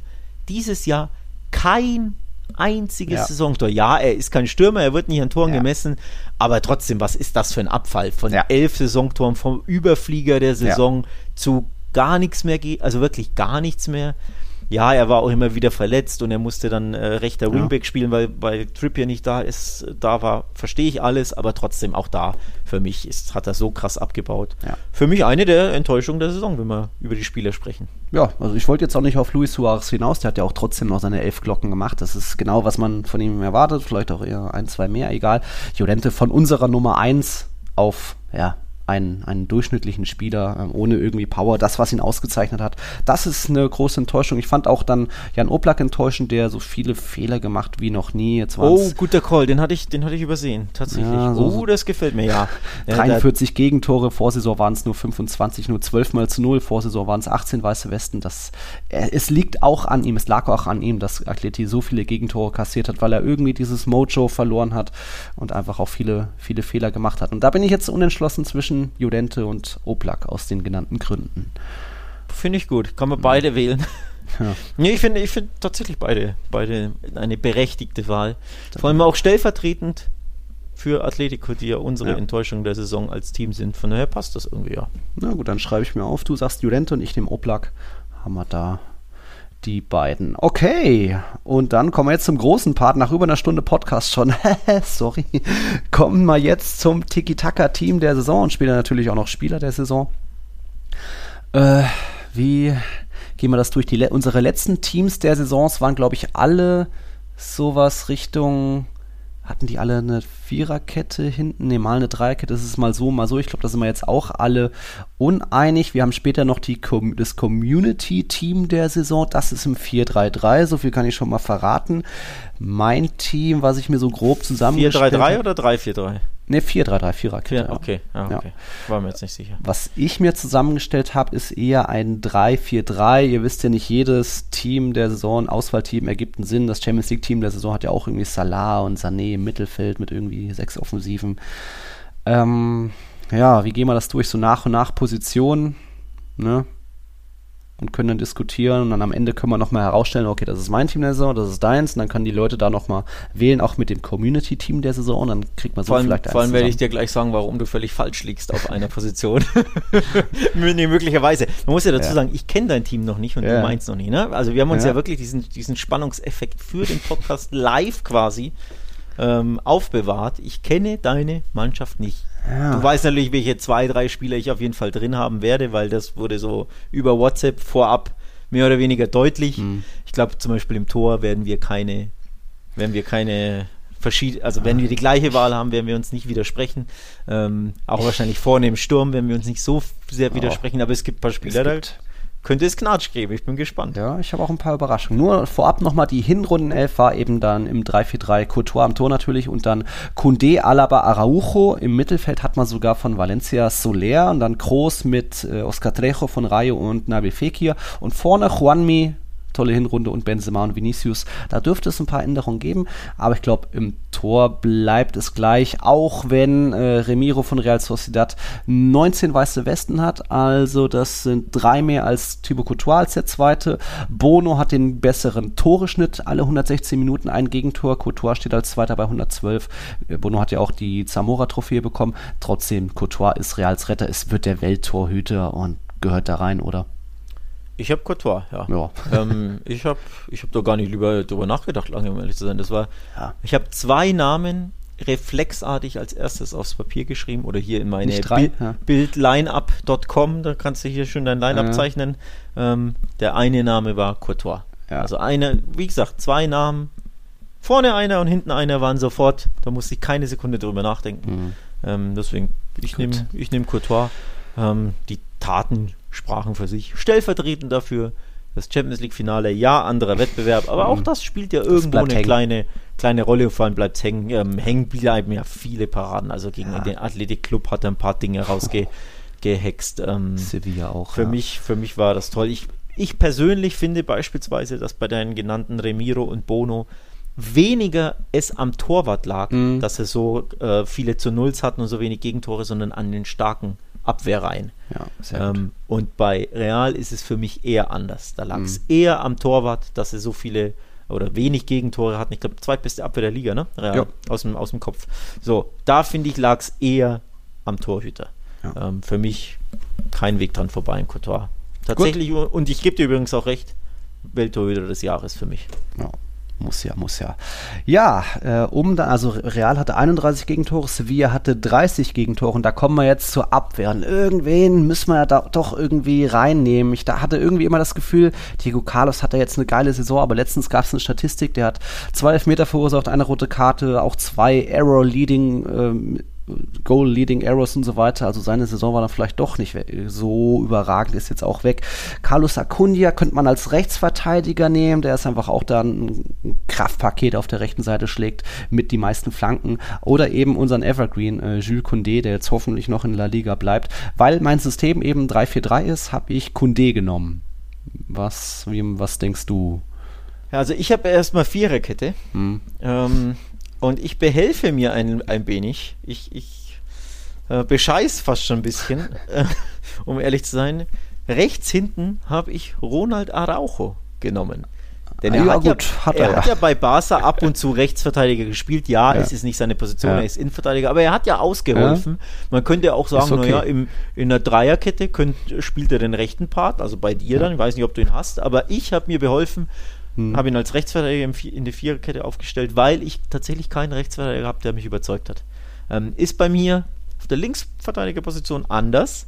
Dieses Jahr kein einziges ja. Saisontor. Ja, er ist kein Stürmer, er wird nicht an Toren ja. gemessen, aber trotzdem, was ist das für ein Abfall von elf Saisontoren, vom Überflieger der Saison zu gar nichts mehr, also wirklich gar nichts mehr ja, er war auch immer wieder verletzt und er musste dann äh, rechter Wingback spielen, weil, weil Trippier nicht da ist, da war, verstehe ich alles, aber trotzdem auch da für mich ist, hat er so krass abgebaut. Ja. Für mich eine der Enttäuschungen der Saison, wenn wir über die Spieler sprechen. Ja, also ich wollte jetzt auch nicht auf Luis Suarez hinaus, der hat ja auch trotzdem noch seine elf Glocken gemacht. Das ist genau, was man von ihm erwartet, vielleicht auch eher ein, zwei mehr, egal. Jolente von unserer Nummer eins auf, ja, einen, einen durchschnittlichen Spieler ähm, ohne irgendwie Power, das, was ihn ausgezeichnet hat. Das ist eine große Enttäuschung. Ich fand auch dann Jan Oblak enttäuschend, der so viele Fehler gemacht wie noch nie. Jetzt oh, guter Call, den hatte ich, den hatte ich übersehen, tatsächlich. Ja, so oh, das gefällt mir, ja. [laughs] 43 Gegentore, Vorsaison waren es nur 25, nur 12 mal zu 0, Vorsaison waren es 18 weiße Westen. Das, äh, es liegt auch an ihm, es lag auch an ihm, dass Atleti so viele Gegentore kassiert hat, weil er irgendwie dieses Mojo verloren hat und einfach auch viele, viele Fehler gemacht hat. Und da bin ich jetzt unentschlossen zwischen zwischen Judente und Oblak aus den genannten Gründen. Finde ich gut. Kann man beide wählen. Ja. [laughs] Nee, ich finde ich find tatsächlich beide, beide eine berechtigte Wahl. Vor allem auch stellvertretend für Atletico, die ja unsere ja. Enttäuschung der Saison als Team sind. Von daher passt das irgendwie ja. Na gut, dann schreibe ich mir auf. Du sagst Judente und ich dem Oblak. Haben wir da die beiden. Okay, und dann kommen wir jetzt zum großen Part, nach über einer Stunde Podcast schon. [laughs] Sorry. Kommen wir jetzt zum Tiki-Taka-Team der Saison und spielen natürlich auch noch Spieler der Saison. Äh, wie gehen wir das durch? Die, unsere letzten Teams der Saisons waren, glaube ich, alle sowas Richtung hatten die alle eine Viererkette hinten? Ne, mal eine Dreierkette, das ist mal so, mal so. Ich glaube, da sind wir jetzt auch alle uneinig. Wir haben später noch die, das Community-Team der Saison. Das ist im 4-3-3, so viel kann ich schon mal verraten. Mein Team, was ich mir so grob zusammengestellt 4-3-3 oder 3-4-3? Ne, 4-3-3, Viererkette. Okay, ah, okay. Ja. War mir jetzt nicht sicher. Was ich mir zusammengestellt habe, ist eher ein 3-4-3. Ihr wisst ja nicht, jedes Team der Saison, Auswahlteam ergibt einen Sinn. Das Champions League-Team der Saison hat ja auch irgendwie Salah und Sané im Mittelfeld mit irgendwie sechs Offensiven. Ähm, ja, wie gehen wir das durch? So nach und nach Positionen, ne? Und können dann diskutieren und dann am Ende können wir nochmal herausstellen, okay, das ist mein Team der Saison, das ist deins und dann können die Leute da nochmal wählen, auch mit dem Community-Team der Saison und dann kriegt man so vor allem, vielleicht Vor allem werde ich dir gleich sagen, warum du völlig falsch liegst auf einer Position. [laughs] nee, möglicherweise. Man muss ja dazu ja. sagen, ich kenne dein Team noch nicht und ja. du meinst noch nicht, ne? Also wir haben uns ja, ja wirklich diesen, diesen Spannungseffekt für den Podcast live quasi ähm, aufbewahrt. Ich kenne deine Mannschaft nicht. Ja. Du weißt natürlich, welche zwei, drei Spieler ich auf jeden Fall drin haben werde, weil das wurde so über WhatsApp vorab mehr oder weniger deutlich. Mhm. Ich glaube, zum Beispiel im Tor werden wir keine, werden wir keine verschiedene, also wenn wir die gleiche Wahl haben, werden wir uns nicht widersprechen. Ähm, auch wahrscheinlich vorne im Sturm werden wir uns nicht so sehr widersprechen, aber es gibt ein paar Spieler, da könnte es Knatsch geben. Ich bin gespannt. Ja, ich habe auch ein paar Überraschungen. Nur vorab nochmal, die Hinrundenelf war eben dann im 3-4-3 Courtois am Tor natürlich und dann Kunde, Alaba, Araujo. Im Mittelfeld hat man sogar von Valencia Soler und dann Groß mit äh, Oscar Trejo von Rayo und Nabil Fekir und vorne Juanmi tolle Hinrunde und Benzema und Vinicius. Da dürfte es ein paar Änderungen geben, aber ich glaube, im Tor bleibt es gleich, auch wenn äh, Remiro von Real Sociedad 19 weiße Westen hat, also das sind drei mehr als Thibaut Courtois als der zweite. Bono hat den besseren Toreschnitt, alle 116 Minuten ein Gegentor. Courtois steht als zweiter bei 112. Äh, Bono hat ja auch die Zamora-Trophäe bekommen. Trotzdem, Courtois ist Reals Retter, es wird der Welttorhüter und gehört da rein, oder? Ich habe Courtois, ja. ja. [laughs] ähm, ich habe ich hab da gar nicht lieber drüber nachgedacht, lange um ehrlich zu sein. Das war, ja. ich habe zwei Namen reflexartig als erstes aufs Papier geschrieben oder hier in meine Bi ja. Bildlineup.com, da kannst du hier schon dein Line-Up zeichnen. Ähm, der eine Name war Courtois. Also eine, wie gesagt, zwei Namen, vorne einer und hinten einer waren sofort, da musste ich keine Sekunde drüber nachdenken. Mhm. Ähm, deswegen, ich nehme ich nehm Courtois. Ähm, die Taten sprachen für sich. Stellvertretend dafür das Champions League-Finale, ja, anderer Wettbewerb, aber auch mhm. das spielt ja irgendwo eine kleine, kleine Rolle, vor allem bleibt hängen. Ähm, hängen bleiben ja viele Paraden. Also gegen ja. den Athletic-Club hat er ein paar Dinge rausgehext. Ähm, Sevilla auch. Für, ja. mich, für mich war das toll. Ich, ich persönlich finde beispielsweise, dass bei deinen genannten Remiro und Bono weniger es am Torwart lag, mhm. dass sie so äh, viele zu Nulls hatten und so wenig Gegentore, sondern an den starken Abwehrreihen. Ja, ähm, und bei Real ist es für mich eher anders. Da lag es mhm. eher am Torwart, dass er so viele oder wenig Gegentore hatten. Ich glaube, zweitbeste Abwehr der Liga, ne? Real, ja. aus, dem, aus dem Kopf. So, da finde ich, lag es eher am Torhüter. Ja. Ähm, für mich kein Weg dran vorbei in Courtois. Tatsächlich, Gut. und ich gebe dir übrigens auch recht, Welttorhüter des Jahres für mich. Ja. Muss ja, muss ja. Ja, äh, um da, also Real hatte 31 Gegentore, Sevilla hatte 30 Gegentore und da kommen wir jetzt zur Abwehr. Und irgendwen müssen wir ja da doch irgendwie reinnehmen. Ich da hatte irgendwie immer das Gefühl, Diego Carlos hat ja jetzt eine geile Saison, aber letztens gab es eine Statistik, der hat zwei Elfmeter verursacht, eine rote Karte, auch zwei Error-Leading ähm, Goal, Leading Errors und so weiter. Also seine Saison war dann vielleicht doch nicht so überragend, ist jetzt auch weg. Carlos Acundia könnte man als Rechtsverteidiger nehmen, der ist einfach auch da ein Kraftpaket auf der rechten Seite schlägt mit die meisten Flanken. Oder eben unseren Evergreen, äh, Jules Koundé, der jetzt hoffentlich noch in La Liga bleibt. Weil mein System eben 3-4-3 ist, habe ich Koundé genommen. Was, wie, was denkst du? Also ich habe erstmal Viererkette. Hm. Ähm, und ich behelfe mir ein, ein wenig. Ich, ich äh, bescheiß fast schon ein bisschen, äh, [laughs] um ehrlich zu sein. Rechts hinten habe ich Ronald Araujo genommen. Denn er, ja, hat, gut, ja, hat er, er hat ja bei Barca ab und zu Rechtsverteidiger gespielt. Ja, ja. es ist nicht seine Position, er ist Innenverteidiger, aber er hat ja ausgeholfen. Man könnte auch sagen, okay. naja, im, in der Dreierkette könnt, spielt er den rechten Part, also bei dir dann. Ich weiß nicht, ob du ihn hast, aber ich habe mir beholfen, hm. Habe ihn als Rechtsverteidiger in die Viererkette aufgestellt, weil ich tatsächlich keinen Rechtsverteidiger habe, der mich überzeugt hat. Ähm, ist bei mir auf der Linksverteidigerposition anders.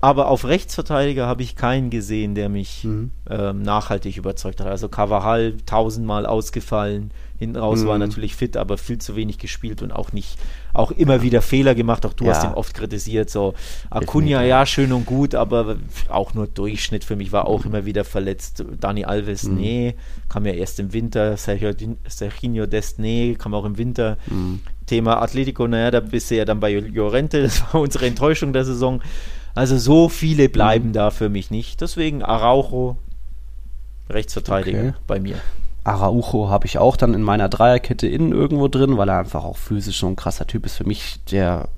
Aber auf Rechtsverteidiger habe ich keinen gesehen, der mich mhm. ähm, nachhaltig überzeugt hat. Also Carvajal tausendmal ausgefallen, hinten raus mhm. war natürlich fit, aber viel zu wenig gespielt und auch nicht, auch immer ja. wieder Fehler gemacht. Auch du ja. hast ihn oft kritisiert. So Acuna, ja, schön und gut, aber auch nur Durchschnitt für mich war auch mhm. immer wieder verletzt. Dani Alves, mhm. nee, kam ja erst im Winter. Sergio, Serginho Dest, nee, kam auch im Winter. Mhm. Thema Atletico, naja, da bist du ja dann bei Llorente, [laughs] das war unsere Enttäuschung der Saison. Also so viele bleiben mhm. da für mich nicht. Deswegen Araujo, Rechtsverteidiger okay. bei mir. Araujo habe ich auch dann in meiner Dreierkette innen irgendwo drin, weil er einfach auch physisch so ein krasser Typ ist. Für mich der,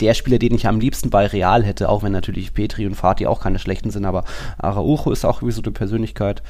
der Spieler, den ich am liebsten bei Real hätte, auch wenn natürlich Petri und Fati auch keine schlechten sind, aber Araujo ist auch wie so eine Persönlichkeit.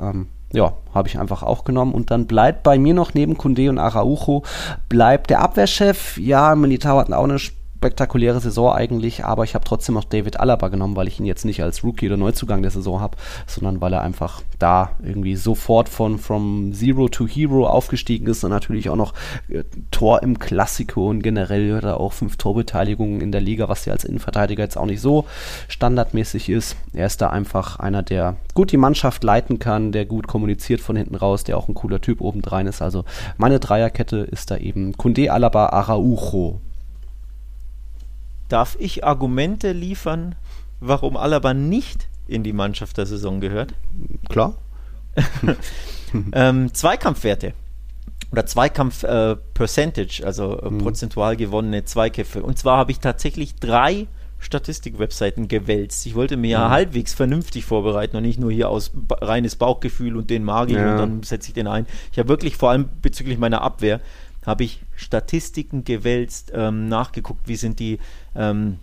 Ähm, ja, habe ich einfach auch genommen. Und dann bleibt bei mir noch neben Kunde und Araujo, bleibt der Abwehrchef. Ja, Militao hat auch eine spektakuläre Saison eigentlich, aber ich habe trotzdem noch David Alaba genommen, weil ich ihn jetzt nicht als Rookie oder Neuzugang der Saison habe, sondern weil er einfach da irgendwie sofort von from Zero to Hero aufgestiegen ist und natürlich auch noch äh, Tor im Klassiko und generell hat er auch fünf Torbeteiligungen in der Liga, was ja als Innenverteidiger jetzt auch nicht so standardmäßig ist. Er ist da einfach einer, der gut die Mannschaft leiten kann, der gut kommuniziert von hinten raus, der auch ein cooler Typ obendrein ist. Also meine Dreierkette ist da eben Kunde, Alaba, Araujo Darf ich Argumente liefern, warum Alaba nicht in die Mannschaft der Saison gehört? Klar. [laughs] ähm, Zweikampfwerte oder Zweikampf-Percentage, äh, also äh, mhm. prozentual gewonnene Zweikämpfe. Und zwar habe ich tatsächlich drei Statistik-Webseiten gewälzt. Ich wollte mir ja mhm. halbwegs vernünftig vorbereiten und nicht nur hier aus reines Bauchgefühl und den mag ich ja. und dann setze ich den ein. Ich habe wirklich vor allem bezüglich meiner Abwehr habe ich Statistiken gewälzt, ähm, nachgeguckt, wie sind die ähm,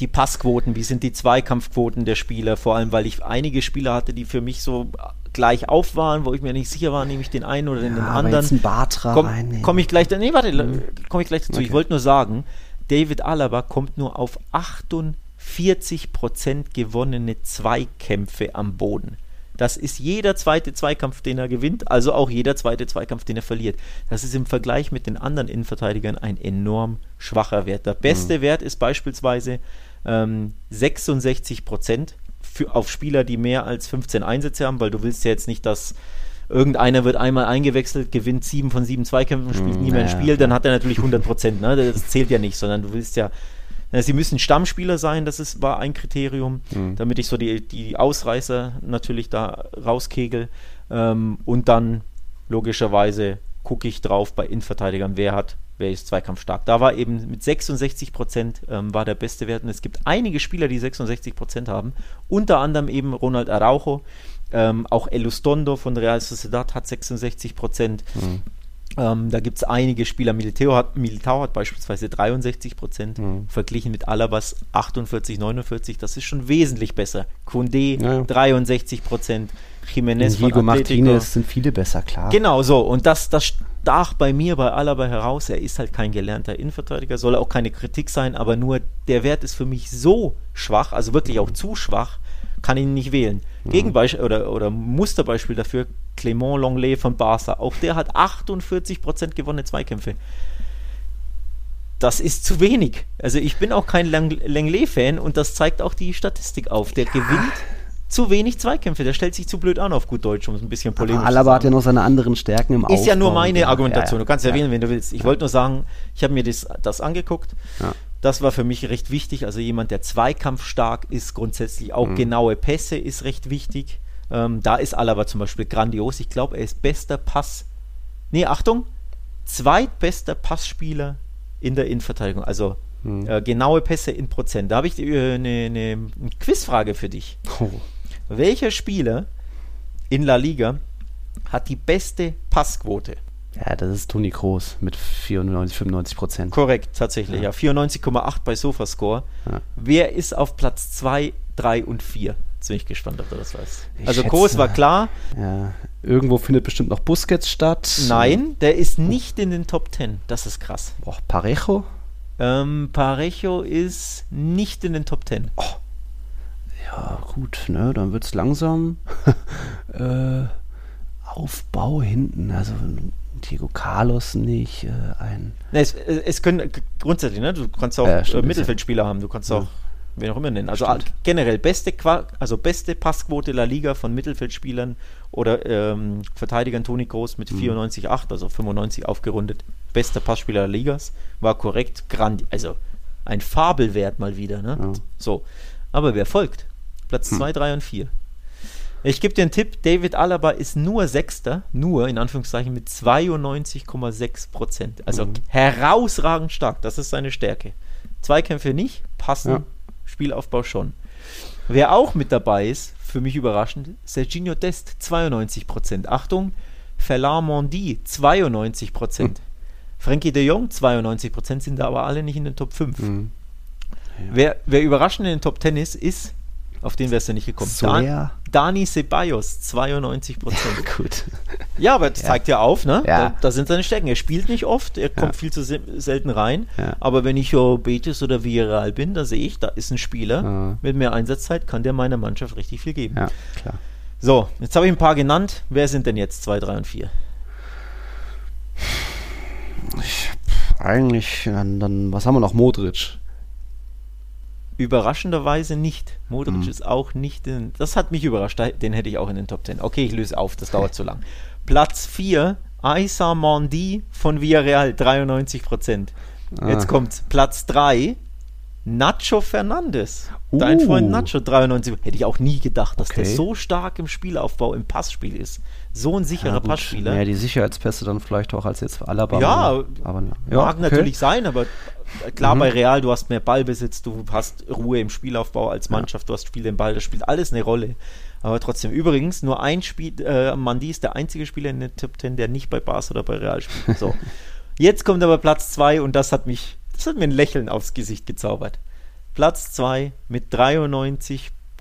die Passquoten, wie sind die Zweikampfquoten der Spieler, vor allem weil ich einige Spieler hatte, die für mich so gleich auf waren, wo ich mir nicht sicher war, nehme ich den einen oder ja, den anderen. Jetzt ein Bartra Komme komm ich gleich, nee, warte, mhm. komme ich gleich dazu. Okay. Ich wollte nur sagen, David Alaba kommt nur auf 48% gewonnene Zweikämpfe am Boden. Das ist jeder zweite Zweikampf, den er gewinnt, also auch jeder zweite Zweikampf, den er verliert. Das ist im Vergleich mit den anderen Innenverteidigern ein enorm schwacher Wert. Der beste mhm. Wert ist beispielsweise ähm, 66 für, auf Spieler, die mehr als 15 Einsätze haben, weil du willst ja jetzt nicht, dass irgendeiner wird einmal eingewechselt, gewinnt sieben von sieben Zweikämpfen, spielt mm, nie mehr ein Spiel, dann hat er natürlich 100 Prozent. Ne? Das zählt ja nicht, sondern du willst ja, sie müssen Stammspieler sein, das ist, war ein Kriterium, mhm. damit ich so die, die Ausreißer natürlich da rauskegel. Ähm, und dann logischerweise gucke ich drauf bei Innenverteidigern, wer hat wer ist zweikampfstark. Da war eben mit 66 Prozent ähm, war der beste Wert und es gibt einige Spieler, die 66 Prozent haben, unter anderem eben Ronald Araujo, ähm, auch Elustondo von Real Sociedad hat 66 Prozent. Mhm. Ähm, da gibt es einige Spieler. Militao hat, Militao hat beispielsweise 63 Prozent, mhm. verglichen mit Alabas 48, 49. Das ist schon wesentlich besser. Kunde ja. 63 Prozent. Jiménez Diego Martinez sind viele besser, klar. Genau so. Und das, das stach bei mir bei Alaba heraus. Er ist halt kein gelernter Innenverteidiger, soll auch keine Kritik sein, aber nur der Wert ist für mich so schwach, also wirklich auch zu schwach, kann ihn nicht wählen. Gegenbeispiel oder, oder Musterbeispiel dafür, Clement Longley von Barca. Auch der hat 48% gewonnene Zweikämpfe. Das ist zu wenig. Also ich bin auch kein Langley-Fan und das zeigt auch die Statistik auf. Der ja. gewinnt zu wenig Zweikämpfe. Der stellt sich zu blöd an auf gut Deutsch, um es ein bisschen polemisch Aber Alaba hat ja noch seine anderen Stärken im Ist ja nur meine Argumentation. Du kannst ja, wählen, wenn du willst. Ich wollte nur sagen, ich habe mir das, das angeguckt. Das war für mich recht wichtig. Also jemand, der zweikampfstark ist, grundsätzlich auch mhm. genaue Pässe ist recht wichtig. Ähm, da ist Alaba zum Beispiel grandios. Ich glaube, er ist bester Pass. Nee, Achtung, zweitbester Passspieler in der Innenverteidigung. Also mhm. äh, genaue Pässe in Prozent. Da habe ich äh, eine, eine Quizfrage für dich. Oh. Welcher Spieler in La Liga hat die beste Passquote? Ja, das ist Toni Kroos mit 94, 95 Prozent. Korrekt, tatsächlich, ja. ja. 94,8 bei Sofascore. Ja. Wer ist auf Platz 2, 3 und 4? Jetzt bin ich gespannt, ob du das weißt. Ich also Kroos war klar. Ja. Irgendwo findet bestimmt noch Busquets statt. Nein, der ist nicht in den Top 10. Das ist krass. Boah, Parejo? Ähm, Parejo ist nicht in den Top 10. Oh. Ja, gut, ne? Dann wird es langsam [laughs] äh, Aufbau hinten. Also Diego Carlos nicht, äh, ein. Ne, es, es, können grundsätzlich, ne? Du kannst auch ja, stimmt, Mittelfeldspieler ja. haben, du kannst auch wen auch immer nennen. Also stimmt. generell beste, also beste Passquote La Liga von Mittelfeldspielern oder ähm, Verteidigern Toni Groß mit mhm. 94,8, also 95 aufgerundet. Bester Passspieler der Ligas, war korrekt, grand, also ein Fabelwert mal wieder. Ne? Ja. So, aber wer folgt? Platz 2, hm. 3 und 4. Ich gebe dir einen Tipp, David Alaba ist nur Sechster, nur in Anführungszeichen mit 92,6 Prozent. Also mhm. herausragend stark, das ist seine Stärke. Zweikämpfe nicht, passen, ja. Spielaufbau schon. Wer auch mit dabei ist, für mich überraschend, Serginho Dest, 92 Prozent. Achtung, Ferland Mondi, 92 Prozent. Mhm. Frankie de Jong, 92 Prozent, sind da aber alle nicht in den Top 5. Mhm. Ja. Wer, wer überraschend in den Top 10 ist, ist auf den wärst du nicht gekommen. Dan, Dani Ceballos, 92 Prozent. Ja, [laughs] gut. Ja, aber das ja. zeigt ja auf, ne? Ja. Da, da, sind seine Stärken. Er spielt nicht oft, er kommt viel zu selten rein. Aber wenn ich oh, Betis oder Villarreal bin, da sehe ich, da ist ein Spieler mit mehr Einsatzzeit, kann der meiner Mannschaft richtig viel geben. Ja, klar. So, jetzt habe ich ein paar genannt. Wer sind denn jetzt 2, 3 und 4? Eigentlich, dann, dann, was haben wir noch? Modric. Überraschenderweise nicht. Modric mhm. ist auch nicht in. Das hat mich überrascht. Den hätte ich auch in den Top 10. Okay, ich löse auf, das dauert zu lang. [laughs] Platz 4, Aissa Mondi von Villarreal, 93 Prozent. Ah. Jetzt kommt Platz 3, Nacho Fernandes. Uh. Dein Freund Nacho, 93. Hätte ich auch nie gedacht, dass okay. der so stark im Spielaufbau, im Passspiel ist. So ein sicherer ja, Passspieler. Ja, die Sicherheitspässe dann vielleicht auch als jetzt Alaba. Ja, aber, ja, mag okay. natürlich sein, aber klar mhm. bei Real, du hast mehr Ballbesitz, du hast Ruhe im Spielaufbau als Mannschaft, ja. du hast Spiel den Ball, das spielt alles eine Rolle. Aber trotzdem, übrigens, nur ein Spiel, äh, Mandi ist der einzige Spieler in der Top 10, der nicht bei Bas oder bei Real spielt. So. [laughs] Jetzt kommt aber Platz 2 und das hat mich, das hat mir ein Lächeln aufs Gesicht gezaubert. Platz 2 mit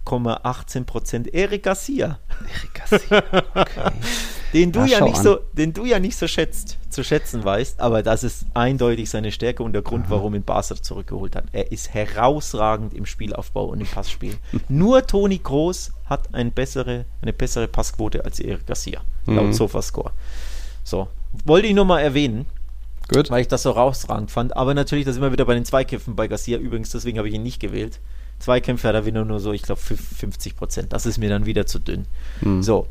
93,18 Prozent. Eric Garcia. Eric Garcia. Okay. [laughs] den, du ja, ja nicht so, den du ja nicht so schätzt, zu schätzen weißt, aber das ist eindeutig seine Stärke und der Grund, Aha. warum ihn Barca zurückgeholt hat. Er ist herausragend im Spielaufbau und im Passspiel. [laughs] Nur Toni Groß hat eine bessere, eine bessere Passquote als Eric Garcia, laut mhm. Sofascore. So, wollte ich nur mal erwähnen. Gut. Weil ich das so rausragend fand. Aber natürlich, da sind wir wieder bei den Zweikämpfen bei Garcia. Übrigens, deswegen habe ich ihn nicht gewählt. Zweikämpfe hat er wieder nur so, ich glaube, 50 Prozent. Das ist mir dann wieder zu dünn. Mhm. So.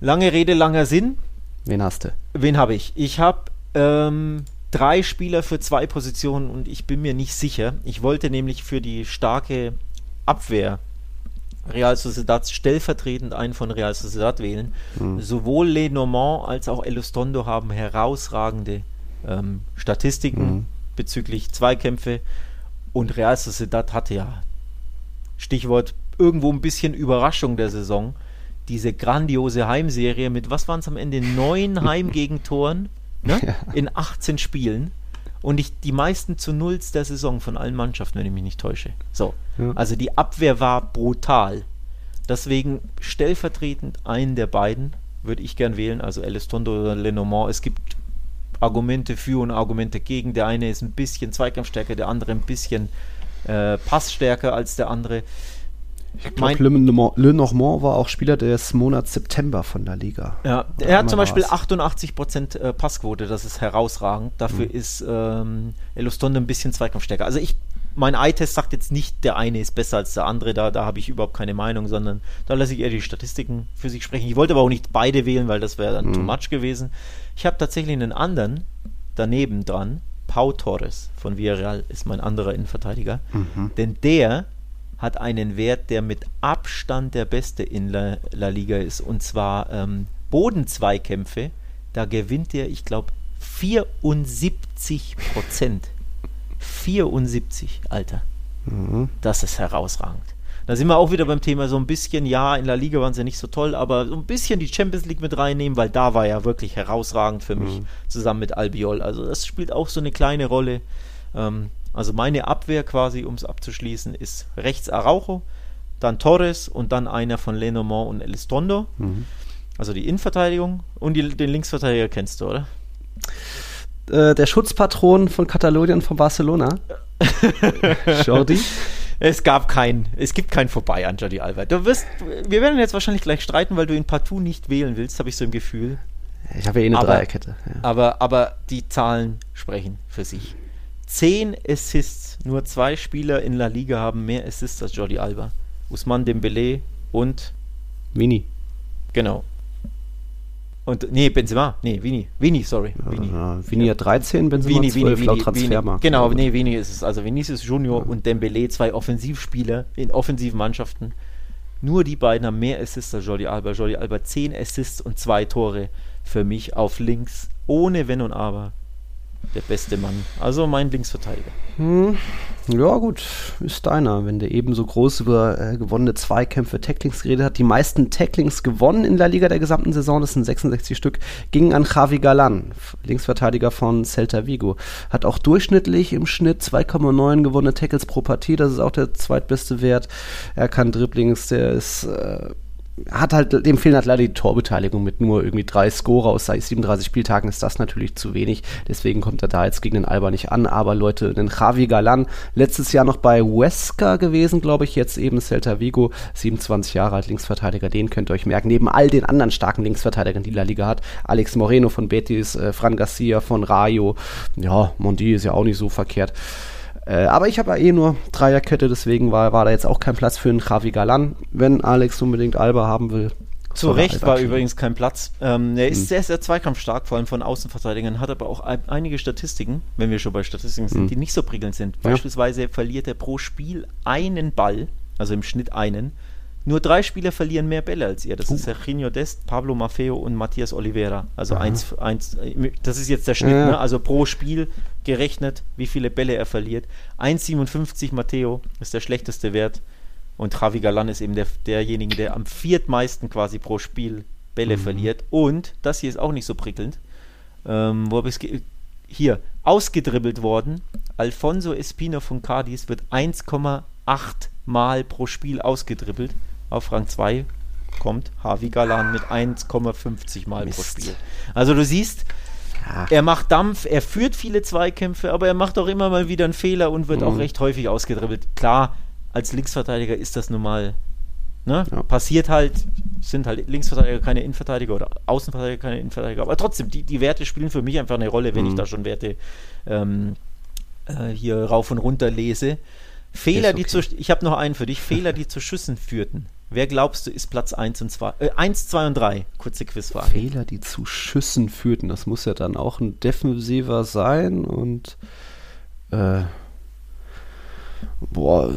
Lange Rede, langer Sinn. Wen hast du? Wen habe ich? Ich habe ähm, drei Spieler für zwei Positionen und ich bin mir nicht sicher. Ich wollte nämlich für die starke Abwehr Real Sociedad stellvertretend einen von Real Sociedad wählen. Mhm. Sowohl Lenormand als auch Elustondo haben herausragende ähm, Statistiken mhm. bezüglich Zweikämpfe und Real Sociedad hatte ja, Stichwort, irgendwo ein bisschen Überraschung der Saison, diese grandiose Heimserie mit, was waren es am Ende, neun [laughs] Heimgegentoren ne? ja. in 18 Spielen und ich, die meisten zu Nulls der Saison von allen Mannschaften, wenn ich mich nicht täusche. So, ja. also die Abwehr war brutal. Deswegen stellvertretend einen der beiden würde ich gern wählen, also Elistondo oder Lenormand. Es gibt Argumente für und Argumente gegen. Der eine ist ein bisschen Zweikampfstärker, der andere ein bisschen äh, Passstärker als der andere. Ich glaube, Le Normand war auch Spieler des Monats September von der Liga. Ja, er hat zum Beispiel 88% äh, Passquote, das ist herausragend. Dafür mhm. ist ähm, Elostonde ein bisschen Zweikampfstärker. Also ich, mein Eye-Test sagt jetzt nicht, der eine ist besser als der andere, da, da habe ich überhaupt keine Meinung, sondern da lasse ich eher die Statistiken für sich sprechen. Ich wollte aber auch nicht beide wählen, weil das wäre dann mhm. too much gewesen. Ich habe tatsächlich einen anderen daneben dran. Pau Torres von Villarreal ist mein anderer Innenverteidiger. Mhm. Denn der hat einen Wert, der mit Abstand der beste in La, La Liga ist. Und zwar ähm, Bodenzweikämpfe. Da gewinnt er, ich glaube, 74 Prozent. 74, Alter. Mhm. Das ist herausragend. Da sind wir auch wieder beim Thema so ein bisschen, ja, in der Liga waren sie ja nicht so toll, aber so ein bisschen die Champions League mit reinnehmen, weil da war ja wirklich herausragend für mich, mhm. zusammen mit Albiol. Also das spielt auch so eine kleine Rolle. Ähm, also meine Abwehr quasi, um es abzuschließen, ist rechts Araujo, dann Torres und dann einer von Lenormand und Elistondo. Mhm. Also die Innenverteidigung und die, den Linksverteidiger kennst du, oder? Äh, der Schutzpatron von Katalonien von Barcelona. [laughs] Jordi. Es gab kein, es gibt kein Vorbei an Jordi Alba. Du wirst, wir werden jetzt wahrscheinlich gleich streiten, weil du ihn partout nicht wählen willst, habe ich so im Gefühl. Ich habe ja eh eine aber, Dreierkette. Ja. Aber, aber die Zahlen sprechen für sich. Zehn Assists, nur zwei Spieler in La Liga haben mehr Assists als Jordi Alba. Usman Dembele und Mini. Genau. Und, nee, Benzema. Nee, Vini. Vini, sorry. Vini. Ja, Vini hat 13, Benzema Vini, 12 Vini, laut Transfermarkt. Genau, nee, Vini ist es. Also Vinicius Junior ja. und Dembele, zwei Offensivspieler in offensiven Mannschaften. Nur die beiden haben mehr Assists als Jordi Alba. Jordi Alba 10 Assists und zwei Tore für mich auf links, ohne Wenn und Aber der beste Mann. Also mein Linksverteidiger. Hm. Ja, gut, ist deiner. Wenn der ebenso groß über äh, gewonnene Zweikämpfe, Tacklings geredet hat. Die meisten Tacklings gewonnen in der Liga der gesamten Saison, das sind 66 Stück, gingen an Javi Galan, Linksverteidiger von Celta Vigo. Hat auch durchschnittlich im Schnitt 2,9 gewonnene Tackles pro Partie, das ist auch der zweitbeste Wert. Er kann Dribblings, der ist. Äh, hat halt, dem fehlen halt leider die Torbeteiligung mit nur irgendwie drei Scorer aus 37 Spieltagen ist das natürlich zu wenig. Deswegen kommt er da jetzt gegen den Alba nicht an. Aber Leute, den Javi Galan, letztes Jahr noch bei Huesca gewesen, glaube ich, jetzt eben Celta Vigo, 27 Jahre alt, Linksverteidiger, den könnt ihr euch merken. Neben all den anderen starken Linksverteidigern, die La Liga hat. Alex Moreno von Betis, äh, Fran Garcia von Rayo, ja, Mondi ist ja auch nicht so verkehrt. Äh, aber ich habe ja eh nur Dreierkette, deswegen war, war da jetzt auch kein Platz für einen Javi Galan. Wenn Alex unbedingt Alba haben will, Zu Recht war übrigens kein Platz. Ähm, er ist hm. sehr, sehr zweikampfstark, vor allem von Außenverteidigern, hat aber auch ein, einige Statistiken, wenn wir schon bei Statistiken sind, hm. die nicht so prickelnd sind. Ja. Beispielsweise verliert er pro Spiel einen Ball, also im Schnitt einen. Nur drei Spieler verlieren mehr Bälle als er. Das uh. ist Serginho Dest, Pablo Maffeo und Matthias Oliveira. Also eins, eins, das ist jetzt der Schnitt, ja. ne? also pro Spiel gerechnet, wie viele Bälle er verliert. 1,57 Matteo ist der schlechteste Wert. Und Javi Galan ist eben der, derjenige, der am viertmeisten quasi pro Spiel Bälle mhm. verliert. Und das hier ist auch nicht so prickelnd. Ähm, wo habe ich es hier ausgedribbelt worden. Alfonso Espino von Cadiz wird 1,8 Mal pro Spiel ausgedribbelt. Auf Rang 2 kommt Javi Galan mit 1,50 Mal Mist. pro Spiel. Also du siehst, ja. er macht Dampf, er führt viele Zweikämpfe, aber er macht auch immer mal wieder einen Fehler und wird mhm. auch recht häufig ausgedribbelt. Klar, als Linksverteidiger ist das nun mal, ne? Ja. passiert halt, sind halt Linksverteidiger keine Innenverteidiger oder Außenverteidiger keine Innenverteidiger, aber trotzdem, die, die Werte spielen für mich einfach eine Rolle, wenn mhm. ich da schon Werte ähm, äh, hier rauf und runter lese. Fehler, okay. die zu, ich habe noch einen für dich, Fehler, die zu Schüssen führten. Wer glaubst du, ist Platz 1 und 2? Äh, 1, 2 und 3. Kurze Quizfrage. Fehler, die zu Schüssen führten. Das muss ja dann auch ein Defensiver sein und äh, Boah.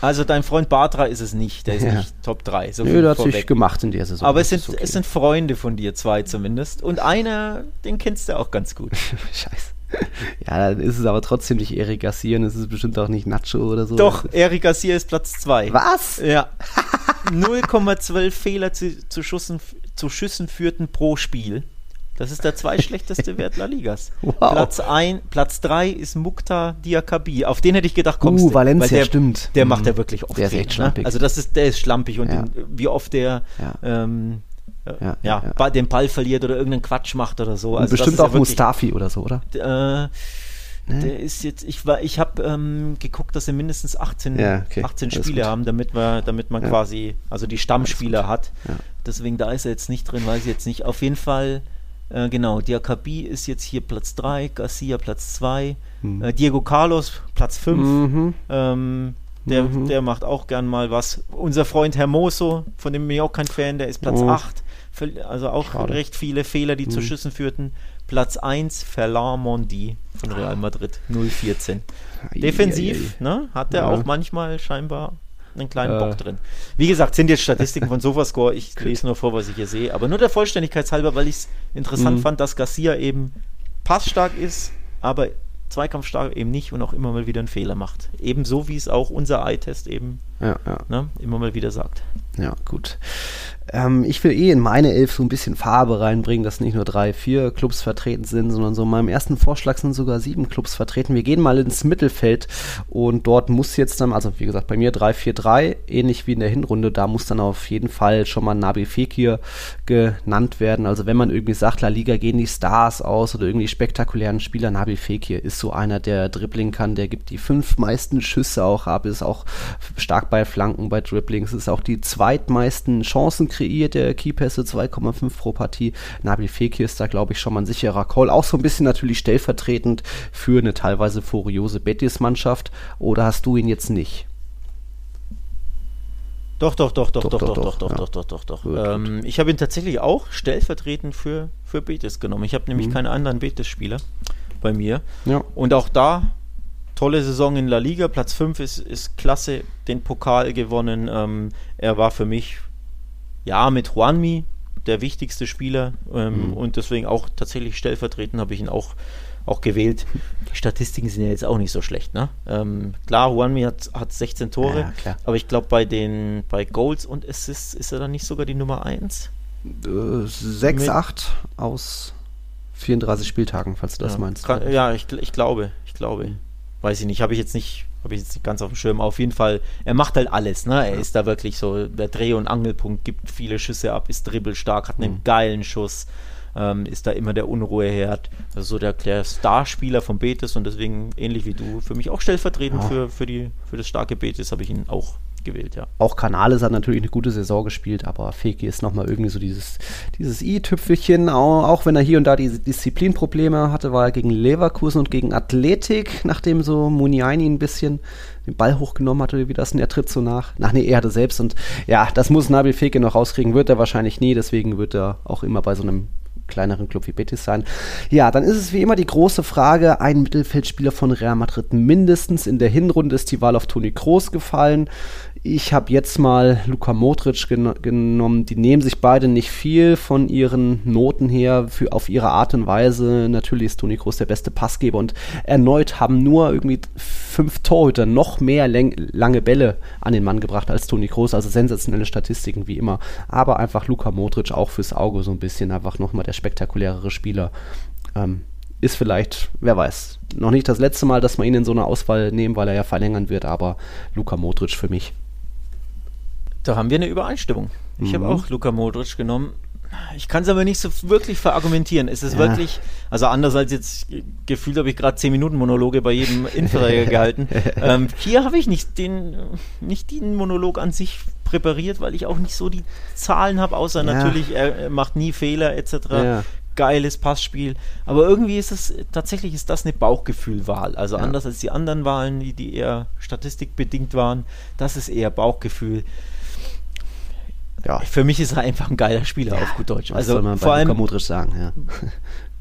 Also dein Freund Bartra ist es nicht, der ist ja. nicht Top 3. So Nö, der hat sich gemacht in der Saison. Aber es sind, okay. es sind Freunde von dir, zwei zumindest. Und einer, den kennst du auch ganz gut. [laughs] Scheiße. [laughs] Ja, dann ist es aber trotzdem nicht Eric Garcia und es ist bestimmt auch nicht Nacho oder so. Doch, Eric Garcia ist Platz 2. Was? Ja. [laughs] 0,12 Fehler zu, zu, Schüssen, zu Schüssen führten pro Spiel. Das ist der zweitschlechteste [laughs] Wert La Ligas. Wow. Platz 1, Platz 3 ist Mukta Diakabi. Auf den hätte ich gedacht, kommst uh, du. Valencia, der, stimmt. Der mhm. macht ja wirklich oft Der ist echt ne? schlampig. Also das ist, der ist schlampig und ja. den, wie oft der ja. Ähm, ja, ja, ja, den Ball verliert oder irgendeinen Quatsch macht oder so. Also bestimmt auch ja Mustafi oder so, oder? Äh, Ne? Der ist jetzt, ich war, ich habe ähm, geguckt, dass sie mindestens 18, ja, okay. 18 Spiele haben, damit wir, damit man ja. quasi, also die Stammspieler hat. Ja. Deswegen da ist er jetzt nicht drin, weiß ich jetzt nicht. Auf jeden Fall äh, genau, Diakabi ist jetzt hier Platz 3, Garcia Platz 2, mhm. äh, Diego Carlos Platz 5. Mhm. Ähm, der, mhm. der macht auch gern mal was. Unser Freund Hermoso, von dem bin ich auch kein Fan, der ist Platz oh. 8. Also auch Schade. recht viele Fehler, die zu mhm. Schüssen führten. Platz 1, Ferland Mondi von Real Madrid, 014. Defensiv, ne, hat er ja. auch manchmal scheinbar einen kleinen äh. Bock drin. Wie gesagt, sind jetzt Statistiken von Sofascore. Ich lese nur vor, was ich hier sehe. Aber nur der Vollständigkeit halber, weil ich es interessant mhm. fand, dass Garcia eben passstark ist, aber zweikampfstark eben nicht und auch immer mal wieder einen Fehler macht. Ebenso wie es auch unser Eye-Test eben ja, ja. Ne, immer mal wieder sagt. Ja, gut. Ähm, ich will eh in meine Elf so ein bisschen Farbe reinbringen, dass nicht nur drei, vier Clubs vertreten sind, sondern so in meinem ersten Vorschlag sind sogar sieben Clubs vertreten. Wir gehen mal ins Mittelfeld und dort muss jetzt dann, also wie gesagt, bei mir 3-4-3, ähnlich wie in der Hinrunde, da muss dann auf jeden Fall schon mal Nabi Fekir genannt werden. Also wenn man irgendwie sagt, La Liga gehen die Stars aus oder irgendwie spektakulären Spieler, Nabi Fekir ist so einer, der dribbling kann, der gibt die fünf meisten Schüsse auch ab, ist auch stark bei Flanken, bei Dribblings, ist auch die zweitmeisten Chancen kreiert, der Keypässe 2,5 pro Partie. Nabil Fekir ist da, glaube ich, schon mal ein sicherer Call. Auch so ein bisschen natürlich stellvertretend für eine teilweise furiose Betis-Mannschaft. Oder hast du ihn jetzt nicht? Doch, doch, doch, doch, doch, doch, doch, doch, doch, doch, doch, doch. Ähm, ich habe ihn tatsächlich auch stellvertretend für, für Betis genommen. Ich habe nämlich mhm. keine anderen Betis-Spieler bei mir. Ja. Und auch da tolle Saison in La Liga. Platz 5 ist, ist klasse, den Pokal gewonnen. Ähm, er war für mich ja, mit Juanmi der wichtigste Spieler ähm, mhm. und deswegen auch tatsächlich stellvertretend habe ich ihn auch, auch gewählt. Die Statistiken sind ja jetzt auch nicht so schlecht. Ne? Ähm, klar, Juanmi hat, hat 16 Tore, ja, aber ich glaube bei den bei Goals und Assists ist er dann nicht sogar die Nummer 1. Äh, 6, 8 aus 34 Spieltagen, falls du das ja, meinst. Kann, ja, ich, ich glaube, ich glaube. Mhm. Weiß ich nicht, habe ich jetzt nicht habe ich jetzt nicht ganz auf dem Schirm. Auf jeden Fall, er macht halt alles. Ne? Er ja. ist da wirklich so der Dreh- und Angelpunkt, gibt viele Schüsse ab, ist dribbelstark, hat einen mhm. geilen Schuss, ähm, ist da immer der Unruheherd. Also so der, der Starspieler von Betis und deswegen ähnlich wie du, für mich auch stellvertretend ja. für, für, die, für das starke Betis habe ich ihn auch gewählt, ja. Auch Canales hat natürlich eine gute Saison gespielt, aber Feki ist nochmal irgendwie so dieses, dieses i-Tüpfelchen, auch, auch, wenn er hier und da die Disziplinprobleme hatte, war er gegen Leverkusen und gegen Athletik, nachdem so Muniaini ein bisschen den Ball hochgenommen hatte, wie das, und er tritt so nach. Ach nee, er hatte selbst und ja, das muss Nabil Feke noch rauskriegen, wird er wahrscheinlich nie, deswegen wird er auch immer bei so einem kleineren Club wie Betis sein. Ja, dann ist es wie immer die große Frage, ein Mittelfeldspieler von Real Madrid mindestens. In der Hinrunde ist die Wahl auf Toni Kroos gefallen. Ich habe jetzt mal Luka Modric gen genommen. Die nehmen sich beide nicht viel von ihren Noten her, für, auf ihre Art und Weise. Natürlich ist Toni Kroos der beste Passgeber und erneut haben nur irgendwie fünf Torhüter noch mehr lange Bälle an den Mann gebracht als Toni Kroos. Also sensationelle Statistiken wie immer. Aber einfach Luka Modric auch fürs Auge so ein bisschen einfach nochmal der spektakulärere Spieler. Ähm, ist vielleicht, wer weiß, noch nicht das letzte Mal, dass wir ihn in so einer Auswahl nehmen, weil er ja verlängern wird, aber Luka Modric für mich. Da haben wir eine Übereinstimmung. Ich mhm. habe auch Luka Modric genommen. Ich kann es aber nicht so wirklich verargumentieren. Es ist ja. wirklich, also anders als jetzt gefühlt habe ich gerade 10 Minuten Monologe bei jedem [laughs] Innenverteidiger gehalten. Ähm, hier habe ich nicht den, nicht den Monolog an sich präpariert, weil ich auch nicht so die Zahlen habe, außer ja. natürlich, er macht nie Fehler etc. Ja. Geiles Passspiel. Aber irgendwie ist es, tatsächlich ist das eine Bauchgefühlwahl. Also anders als die anderen Wahlen, die, die eher statistikbedingt waren. Das ist eher Bauchgefühl ja. Für mich ist er einfach ein geiler Spieler ja, auf gut Deutsch. Also soll man vor allem Modric sagen, ja. [laughs]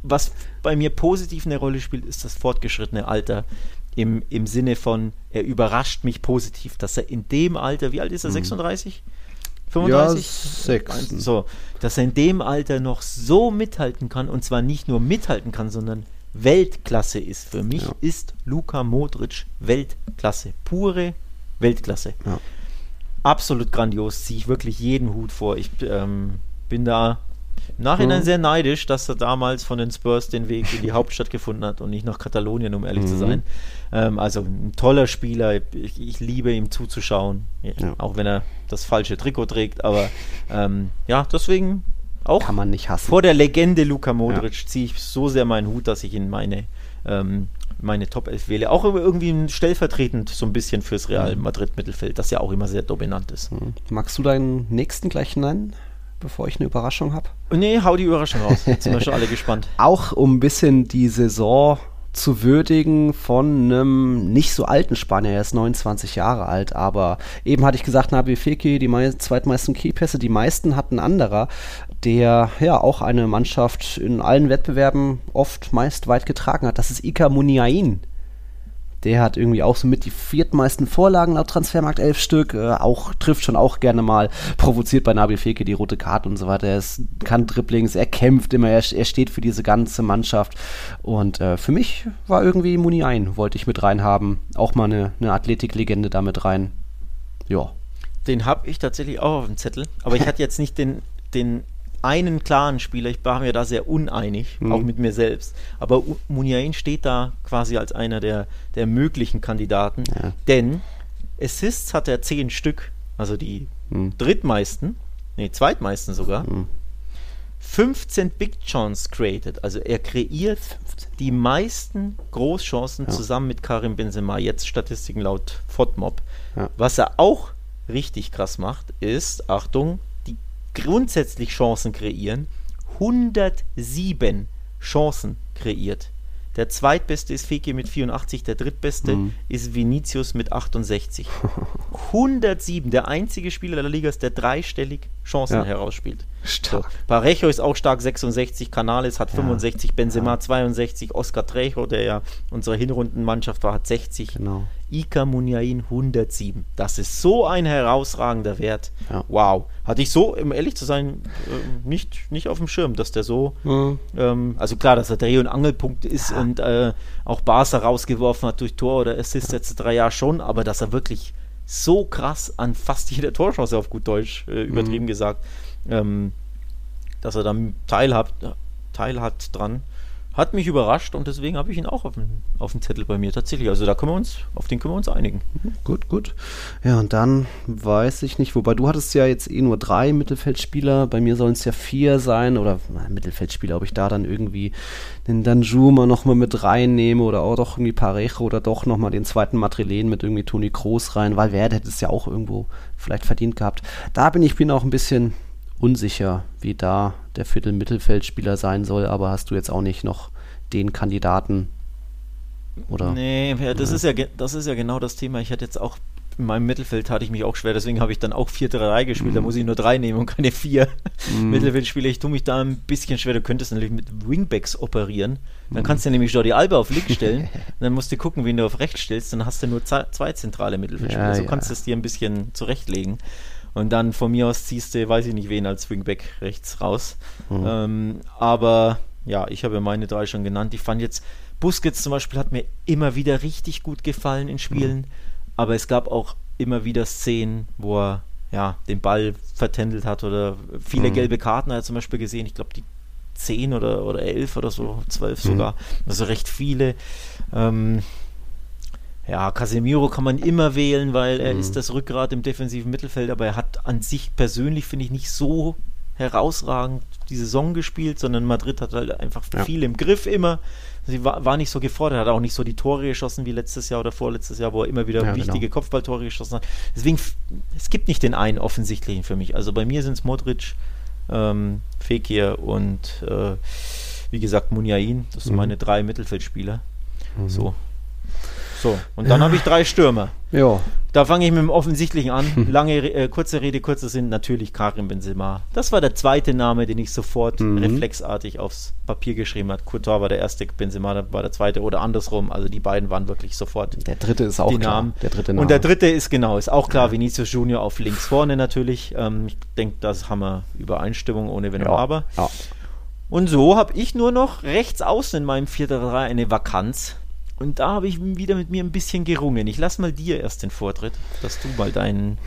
Was bei mir positiv eine Rolle spielt, ist das fortgeschrittene Alter. Im, Im Sinne von, er überrascht mich positiv, dass er in dem Alter, wie alt ist er, 36? 35? Ja, 6. So, dass er in dem Alter noch so mithalten kann und zwar nicht nur mithalten kann, sondern Weltklasse ist. Für mich ja. ist Luka Modric Weltklasse. Pure Weltklasse. Ja absolut grandios, ziehe ich wirklich jeden Hut vor. Ich ähm, bin da im Nachhinein mhm. sehr neidisch, dass er damals von den Spurs den Weg in die [laughs] Hauptstadt gefunden hat und nicht nach Katalonien, um ehrlich mhm. zu sein. Ähm, also ein toller Spieler, ich, ich liebe ihm zuzuschauen, ja. auch wenn er das falsche Trikot trägt, aber ähm, ja, deswegen auch Kann man nicht hassen. vor der Legende Luka Modric ja. ziehe ich so sehr meinen Hut, dass ich ihn meine ähm, meine Top 11 wähle. Auch irgendwie stellvertretend so ein bisschen fürs Real Madrid Mittelfeld, das ja auch immer sehr dominant ist. Mhm. Magst du deinen nächsten gleich nennen? bevor ich eine Überraschung habe? Nee, hau die Überraschung raus. Jetzt sind wir schon alle gespannt. [laughs] Auch um ein bisschen die Saison zu würdigen von einem nicht so alten Spanier. Er ist 29 Jahre alt, aber eben hatte ich gesagt, Nabi Feki, die zweitmeisten Keypässe, die meisten hatten anderer, der ja auch eine Mannschaft in allen Wettbewerben oft meist weit getragen hat. Das ist Ika Muniain. Der hat irgendwie auch so mit die viertmeisten Vorlagen laut Transfermarkt, elf Stück. Äh, auch trifft schon auch gerne mal, provoziert bei Nabil Feke die rote Karte und so weiter. Er ist, kann Dribblings, er kämpft immer, er, er steht für diese ganze Mannschaft. Und äh, für mich war irgendwie Muni ein, wollte ich mit reinhaben. Auch mal eine, eine Athletiklegende da mit rein. Ja. Den habe ich tatsächlich auch auf dem Zettel, aber ich [laughs] hatte jetzt nicht den, den einen klaren Spieler. Ich war mir da sehr uneinig, mhm. auch mit mir selbst. Aber Muniain steht da quasi als einer der, der möglichen Kandidaten. Ja. Denn Assists hat er zehn Stück, also die mhm. drittmeisten, nee, zweitmeisten sogar. Mhm. 15 Big Chance created, also er kreiert 15. die meisten Großchancen ja. zusammen mit Karim Benzema, jetzt Statistiken laut FODMOB. Ja. Was er auch richtig krass macht, ist, Achtung, grundsätzlich Chancen kreieren, 107 Chancen kreiert. Der zweitbeste ist Feke mit 84, der drittbeste mhm. ist Vinicius mit 68. 107, der einzige Spieler der Liga ist, der dreistellig Chancen ja. herausspielt. Stark. So. Parejo ist auch stark, 66, Canales hat ja. 65, Benzema ja. 62, Oscar Trejo, der ja unsere Hinrundenmannschaft war, hat 60. Genau. Ika Muniain 107. Das ist so ein herausragender Wert. Ja. Wow. Hatte ich so, um ehrlich zu sein, äh, nicht, nicht auf dem Schirm, dass der so, mhm. ähm, also klar, dass er Dreh- und Angelpunkt ist und äh, auch Barca rausgeworfen hat durch Tor oder Assist ja. etc. Ja schon, aber dass er wirklich so krass an fast jeder Torchance auf gut Deutsch äh, übertrieben mhm. gesagt, ähm, dass er dann teilhabt, teilhat dran. Hat mich überrascht und deswegen habe ich ihn auch auf dem, auf dem Zettel bei mir tatsächlich. Also da können wir uns, auf den können wir uns einigen. Gut, gut. Ja, und dann weiß ich nicht, wobei du hattest ja jetzt eh nur drei Mittelfeldspieler, bei mir sollen es ja vier sein oder na, Mittelfeldspieler, ob ich da dann irgendwie den Danjuma nochmal mit reinnehme oder auch doch irgendwie Parejo oder doch nochmal den zweiten Madrilen mit irgendwie Toni Kroos rein, weil Werde hätte es ja auch irgendwo vielleicht verdient gehabt. Da bin ich bin auch ein bisschen unsicher, wie da der Viertel-Mittelfeldspieler sein soll, aber hast du jetzt auch nicht noch den Kandidaten oder? Nee, das, ja. Ist ja, das ist ja genau das Thema. Ich hatte jetzt auch in meinem Mittelfeld hatte ich mich auch schwer, deswegen habe ich dann auch 4-3 gespielt. Mm. Da mhm. muss ich nur drei nehmen und keine vier [laughs] mm. Mittelfeldspieler. Ich tue mich da ein bisschen schwer. Du könntest natürlich mit Wingbacks operieren. Dann mm. kannst du nämlich Jordi Alba auf links stellen. [laughs] dann musst du gucken, wen du auf rechts stellst. Dann hast du nur zwei zentrale Mittelfeldspieler. Ja, so ja. kannst du es dir ein bisschen zurechtlegen. Und dann von mir aus ziehst du, weiß ich nicht wen, als Wingback rechts raus. Mhm. Ähm, aber ja, ich habe meine drei schon genannt. Ich fand jetzt, Busquets zum Beispiel hat mir immer wieder richtig gut gefallen in Spielen. Mhm. Aber es gab auch immer wieder Szenen, wo er ja, den Ball vertändelt hat oder viele mhm. gelbe Karten hat er zum Beispiel gesehen. Ich glaube, die 10 oder, oder 11 oder so, 12 mhm. sogar. Also recht viele. Ähm, ja, Casemiro kann man immer wählen, weil er mhm. ist das Rückgrat im defensiven Mittelfeld, aber er hat an sich persönlich, finde ich, nicht so herausragend die Saison gespielt, sondern Madrid hat halt einfach ja. viel im Griff immer. Sie war, war, nicht so gefordert, hat auch nicht so die Tore geschossen wie letztes Jahr oder vorletztes Jahr, wo er immer wieder ja, wichtige genau. Kopfballtore geschossen hat. Deswegen, es gibt nicht den einen offensichtlichen für mich. Also bei mir sind es Modric, ähm, Fekir und äh, wie gesagt Munyain. Das sind mhm. meine drei Mittelfeldspieler. Mhm. So, so, und dann ja. habe ich drei Stürmer. Ja. Da fange ich mit dem Offensichtlichen an. [laughs] Lange, äh, kurze Rede, kurzer Sinn, natürlich Karim Benzema. Das war der zweite Name, den ich sofort mhm. reflexartig aufs Papier geschrieben habe. Courtois war der erste, Benzema war der zweite oder andersrum. Also die beiden waren wirklich sofort. Der dritte ist auch klar. Namen. Der dritte Name. Und der dritte ist genau, ist auch klar, ja. Vinicius Junior auf links vorne natürlich. Ähm, ich denke, das haben wir Übereinstimmung ohne Wenn und Aber. Ja. Und so habe ich nur noch rechts außen in meinem 4-3 eine Vakanz. Und da habe ich wieder mit mir ein bisschen gerungen. Ich lasse mal dir erst den Vortritt, dass du mal deinen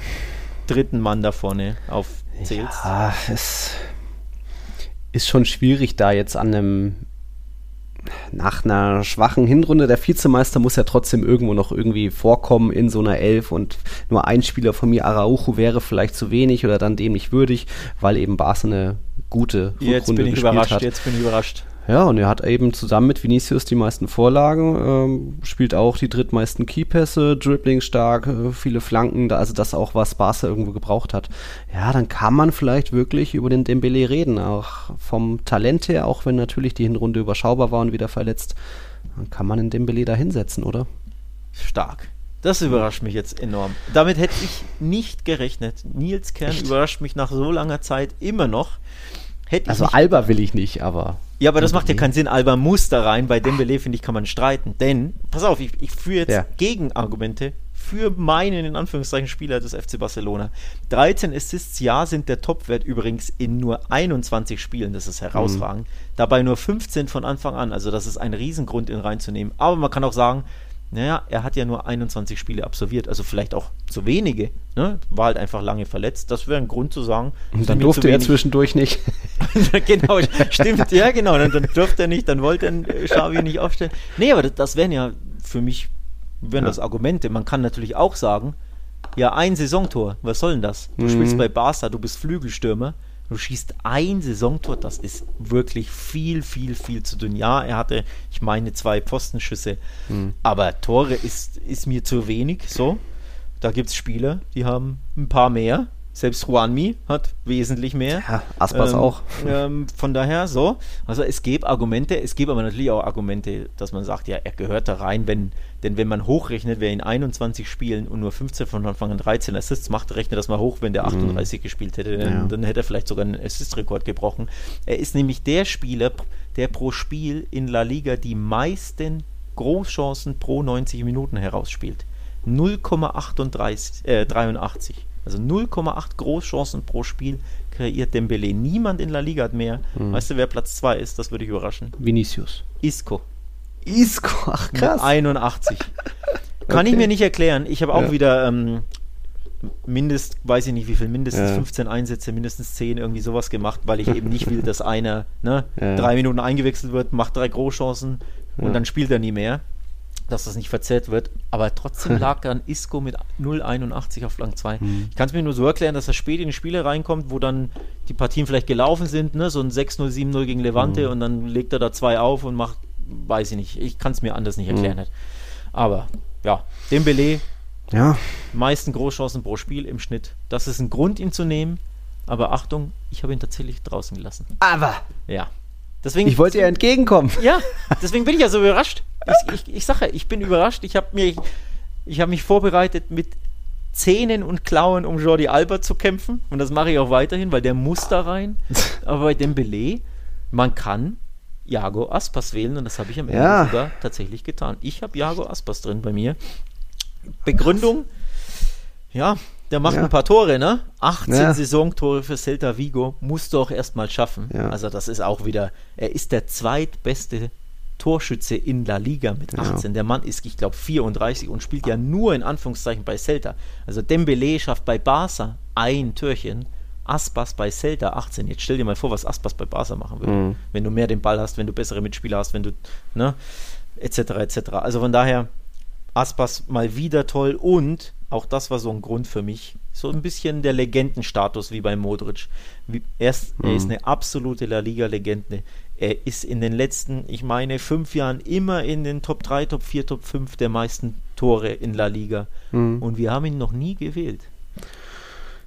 dritten Mann da vorne aufzählst. Ja, es ist schon schwierig, da jetzt an einem nach einer schwachen Hinrunde, der Vizemeister muss ja trotzdem irgendwo noch irgendwie vorkommen in so einer Elf und nur ein Spieler von mir, Araujo, wäre vielleicht zu wenig oder dann dem nicht würdig, weil eben Barca eine gute Rückrunde Jetzt bin ich überrascht, hat. jetzt bin ich überrascht. Ja, und er hat eben zusammen mit Vinicius die meisten Vorlagen, ähm, spielt auch die drittmeisten Keypässe, Dribbling stark, äh, viele Flanken, da, also das auch, was Barca irgendwo gebraucht hat. Ja, dann kann man vielleicht wirklich über den Dembele reden, auch vom Talent her, auch wenn natürlich die Hinrunde überschaubar war und wieder verletzt, dann kann man den Dembele da hinsetzen, oder? Stark. Das überrascht mich jetzt enorm. Damit hätte ich nicht gerechnet. Nils Kern Echt? überrascht mich nach so langer Zeit immer noch. Hätte also Alba will ich nicht, aber. Ja, aber das macht ja keinen Sinn. Alba muss da rein. Bei Dembele, finde ich, kann man streiten. Denn, pass auf, ich, ich führe jetzt ja. Gegenargumente für meinen, in Anführungszeichen, Spieler des FC Barcelona. 13 Assists, ja, sind der Topwert übrigens in nur 21 Spielen. Das ist herausragend. Mhm. Dabei nur 15 von Anfang an. Also, das ist ein Riesengrund, ihn reinzunehmen. Aber man kann auch sagen, naja, er hat ja nur 21 Spiele absolviert, also vielleicht auch zu wenige. Ne? War halt einfach lange verletzt. Das wäre ein Grund zu sagen. Und dann durfte er zwischendurch nicht. [laughs] genau, stimmt, ja, genau. Dann, dann durfte er nicht, dann wollte er [laughs] Xavi nicht aufstellen. Nee, aber das, das wären ja für mich wären ja. das Argumente. Man kann natürlich auch sagen, ja, ein Saisontor, was soll denn das? Du mhm. spielst bei Barca, du bist Flügelstürmer Du schießt ein Saisontor, das ist wirklich viel, viel, viel zu dünn. Ja, er hatte, ich meine, zwei Pfostenschüsse, mhm. aber Tore ist, ist mir zu wenig. So, da gibt es Spieler, die haben ein paar mehr. Selbst Juanmi hat wesentlich mehr. Ja, Aspas ähm, auch. Ähm, von daher so. Also es gibt Argumente, es gibt aber natürlich auch Argumente, dass man sagt, ja, er gehört da rein, wenn, denn wenn man hochrechnet, wer in 21 Spielen und nur 15 von Anfang an 13 Assists macht, rechnet das mal hoch, wenn der 38 mhm. gespielt hätte, dann, ja. dann hätte er vielleicht sogar einen Assist-Rekord gebrochen. Er ist nämlich der Spieler, der pro Spiel in La Liga die meisten Großchancen pro 90 Minuten herausspielt. 0,83. Äh, 83. Also 0,8 Großchancen pro Spiel kreiert Dembele. Niemand in La Liga hat mehr. Mhm. Weißt du, wer Platz 2 ist? Das würde ich überraschen. Vinicius. Isco. Isco, ach krass. Mit 81. [laughs] Kann okay. ich mir nicht erklären. Ich habe auch ja. wieder ähm, mindest, weiß ich nicht wie viel, mindestens ja. 15 Einsätze, mindestens 10, irgendwie sowas gemacht, weil ich eben nicht will, dass [laughs] einer ne, ja. drei Minuten eingewechselt wird, macht drei Großchancen und dann spielt er nie mehr dass das nicht verzerrt wird. Aber trotzdem [laughs] lag dann Isco mit 0,81 auf Flank 2. Mhm. Ich kann es mir nur so erklären, dass er spät in die Spiele reinkommt, wo dann die Partien vielleicht gelaufen sind, ne? so ein 6-0, 7-0 gegen Levante mhm. und dann legt er da zwei auf und macht, weiß ich nicht, ich kann es mir anders nicht erklären. Mhm. Aber ja, Dembele, ja. meisten Großchancen pro Spiel im Schnitt. Das ist ein Grund, ihn zu nehmen. Aber Achtung, ich habe ihn tatsächlich draußen gelassen. Aber. Ja. Deswegen, ich wollte ihr entgegenkommen. Ja, deswegen bin ich ja so überrascht. Ich, ich, ich sage, ich bin überrascht. Ich habe mir, ich habe mich vorbereitet mit Zähnen und Klauen, um Jordi Alba zu kämpfen. Und das mache ich auch weiterhin, weil der muss da rein. [laughs] Aber bei Dembele, man kann Jago Aspas wählen und das habe ich am Ende ja. sogar tatsächlich getan. Ich habe Jago Aspas drin bei mir. Begründung, ja, der macht ja. ein paar Tore, ne? 18 ja. Saisontore für Celta Vigo musst du auch erstmal schaffen. Ja. Also das ist auch wieder, er ist der zweitbeste Torschütze in La Liga mit 18. Der Mann ist, ich glaube, 34 und spielt ja nur in Anführungszeichen bei Celta. Also Dembele schafft bei Barca ein Türchen. Aspas bei Celta 18. Jetzt stell dir mal vor, was Aspas bei Barca machen würde. Mhm. Wenn du mehr den Ball hast, wenn du bessere Mitspieler hast, wenn du, ne, etc. etc. Also von daher, Aspas mal wieder toll und auch das war so ein Grund für mich. So ein bisschen der Legendenstatus wie bei Modric. Wie, er, ist, mhm. er ist eine absolute La Liga-Legende. Er ist in den letzten, ich meine, fünf Jahren immer in den Top 3, Top 4, Top 5 der meisten Tore in La Liga. Mhm. Und wir haben ihn noch nie gewählt.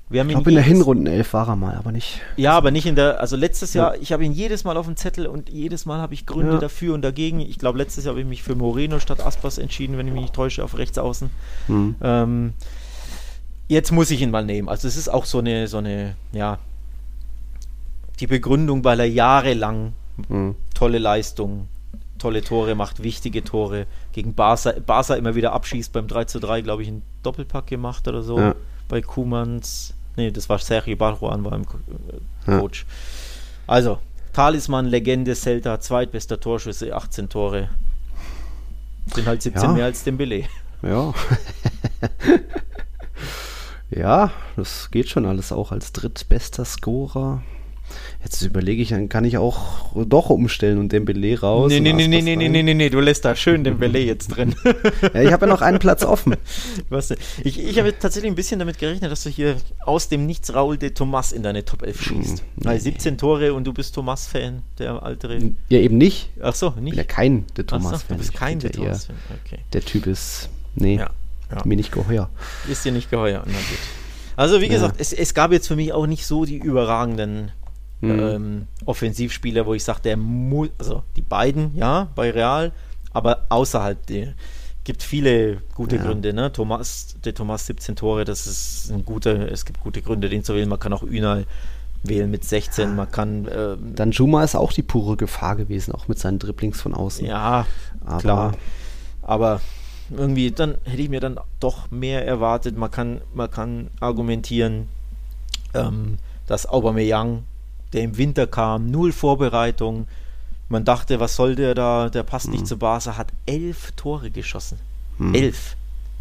Wir haben ich glaube, in der Hinrundenelf war er mal, aber nicht. Ja, aber nicht in der, also letztes Jahr, ja. ich habe ihn jedes Mal auf dem Zettel und jedes Mal habe ich Gründe ja. dafür und dagegen. Ich glaube, letztes Jahr habe ich mich für Moreno statt Aspas entschieden, wenn ich mich nicht täusche, auf rechts außen. Mhm. Ähm, jetzt muss ich ihn mal nehmen. Also es ist auch so eine, so eine, ja, die Begründung, weil er jahrelang mhm. tolle Leistung, tolle Tore macht, wichtige Tore gegen Barca, Barca immer wieder abschießt beim 3 zu 3, glaube ich, einen Doppelpack gemacht oder so. Ja. Bei Kumans Nee, das war Sergio Barjuan, war im äh, Coach. Ja. Also, Talisman, Legende, Celta, zweitbester Torschüsse, 18 Tore. Sind halt 17 ja. mehr als Dembele. Ja. [laughs] ja, das geht schon alles auch als drittbester Scorer. Jetzt überlege ich, dann kann ich auch doch umstellen und den Dembele raus. Nee, nee, nee, nee, nee, nee, nee, nee, nee, du lässt da schön den Dembele jetzt drin. [laughs] ja, ich habe ja noch einen Platz offen. [laughs] Was, ich ich habe tatsächlich ein bisschen damit gerechnet, dass du hier aus dem Nichts Raul de Thomas in deine Top 11 schießt. Nee. Weil 17 Tore und du bist Thomas-Fan, der altere. Ja, eben nicht. Ach so, nicht. Ich bin ja kein de Thomas-Fan. So, du bist kein de Thomas-Fan. Okay. Der Typ ist, nee, ja, ja. mir nicht geheuer. Ist dir nicht geheuer, na gut. Also wie gesagt, es, es gab jetzt für mich auch nicht so die überragenden mhm. ähm, Offensivspieler, wo ich sage, der muss, also die beiden, ja, bei Real, aber außerhalb der gibt viele gute ja. Gründe, ne? Thomas, der Thomas 17 Tore, das ist ein guter, es gibt gute Gründe, den zu wählen. Man kann auch Ünal wählen mit 16, man kann. Ähm, Dann Juma ist auch die pure Gefahr gewesen, auch mit seinen Dribblings von außen. Ja, aber, klar. Aber irgendwie, dann hätte ich mir dann doch mehr erwartet. Man kann, man kann argumentieren, ähm, dass Aubameyang der im Winter kam, null Vorbereitung. Man dachte, was soll der da, der passt mhm. nicht zu Barca, hat elf Tore geschossen. Mhm. Elf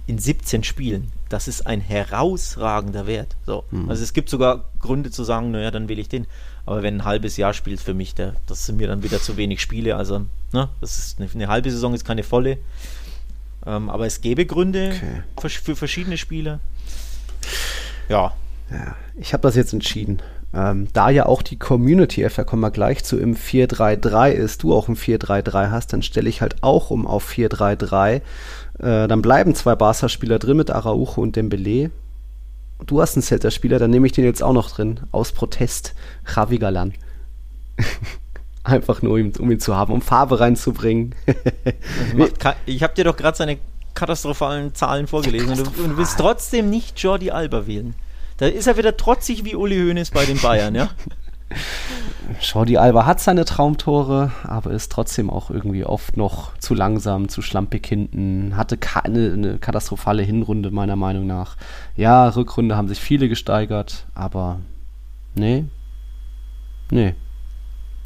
in 17 Spielen. Das ist ein herausragender Wert. So. Mhm. Also es gibt sogar Gründe zu sagen, naja, dann will ich den. Aber wenn ein halbes Jahr spielt für mich, der, das sind mir dann wieder zu wenig Spiele. Also, ne, das ist eine, eine halbe Saison ist keine volle. Ähm, aber es gäbe Gründe okay. für, für, verschiedene Spiele. Ja. ja ich habe das jetzt entschieden. Ähm, da ja auch die Community, da kommen wir gleich zu, im 4-3-3 ist, du auch im 4-3-3 hast, dann stelle ich halt auch um auf 4-3-3. Äh, dann bleiben zwei Barca-Spieler drin mit Araujo und Dembele. Du hast einen Celta-Spieler, dann nehme ich den jetzt auch noch drin, aus Protest, Javi Galan. [laughs] Einfach nur, um, um, ihn zu haben, um Farbe reinzubringen. ich habe dir doch gerade seine katastrophalen Zahlen vorgelesen und du, und du willst trotzdem nicht Jordi Alba wählen. Da ist er wieder trotzig wie Uli Hoeneß bei den Bayern, ja. [laughs] Jordi Alba hat seine Traumtore, aber ist trotzdem auch irgendwie oft noch zu langsam, zu schlampig hinten. Hatte keine, eine katastrophale Hinrunde, meiner Meinung nach. Ja, Rückrunde haben sich viele gesteigert, aber nee. Nee.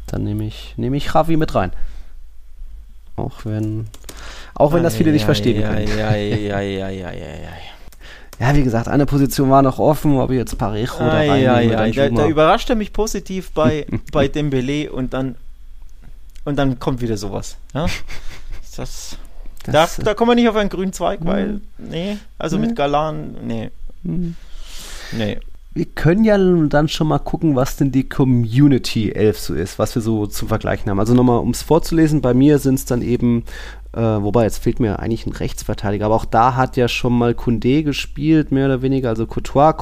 Dann nehme ich, nehm ich Javi mit rein. Auch wenn, auch wenn das viele nicht verstehen können. Ja, ja, ja, ja, ja, ja, ja. Ja, wie gesagt, eine Position war noch offen, ob ich jetzt Parejo ah, oder rein ja, ja. Da, da überrascht er mich positiv bei, [laughs] bei Dembele und dann und dann kommt wieder sowas. Ja? [laughs] Das, das, da, da kommen wir nicht auf einen grünen Zweig, weil, hm. nee, also mit hm. Galan, nee. Hm. Nee. Wir können ja dann schon mal gucken, was denn die Community 11 so ist, was wir so zu vergleichen haben. Also nochmal, um es vorzulesen, bei mir sind es dann eben äh, wobei, jetzt fehlt mir eigentlich ein Rechtsverteidiger. Aber auch da hat ja schon mal Kunde gespielt, mehr oder weniger. Also Courtois,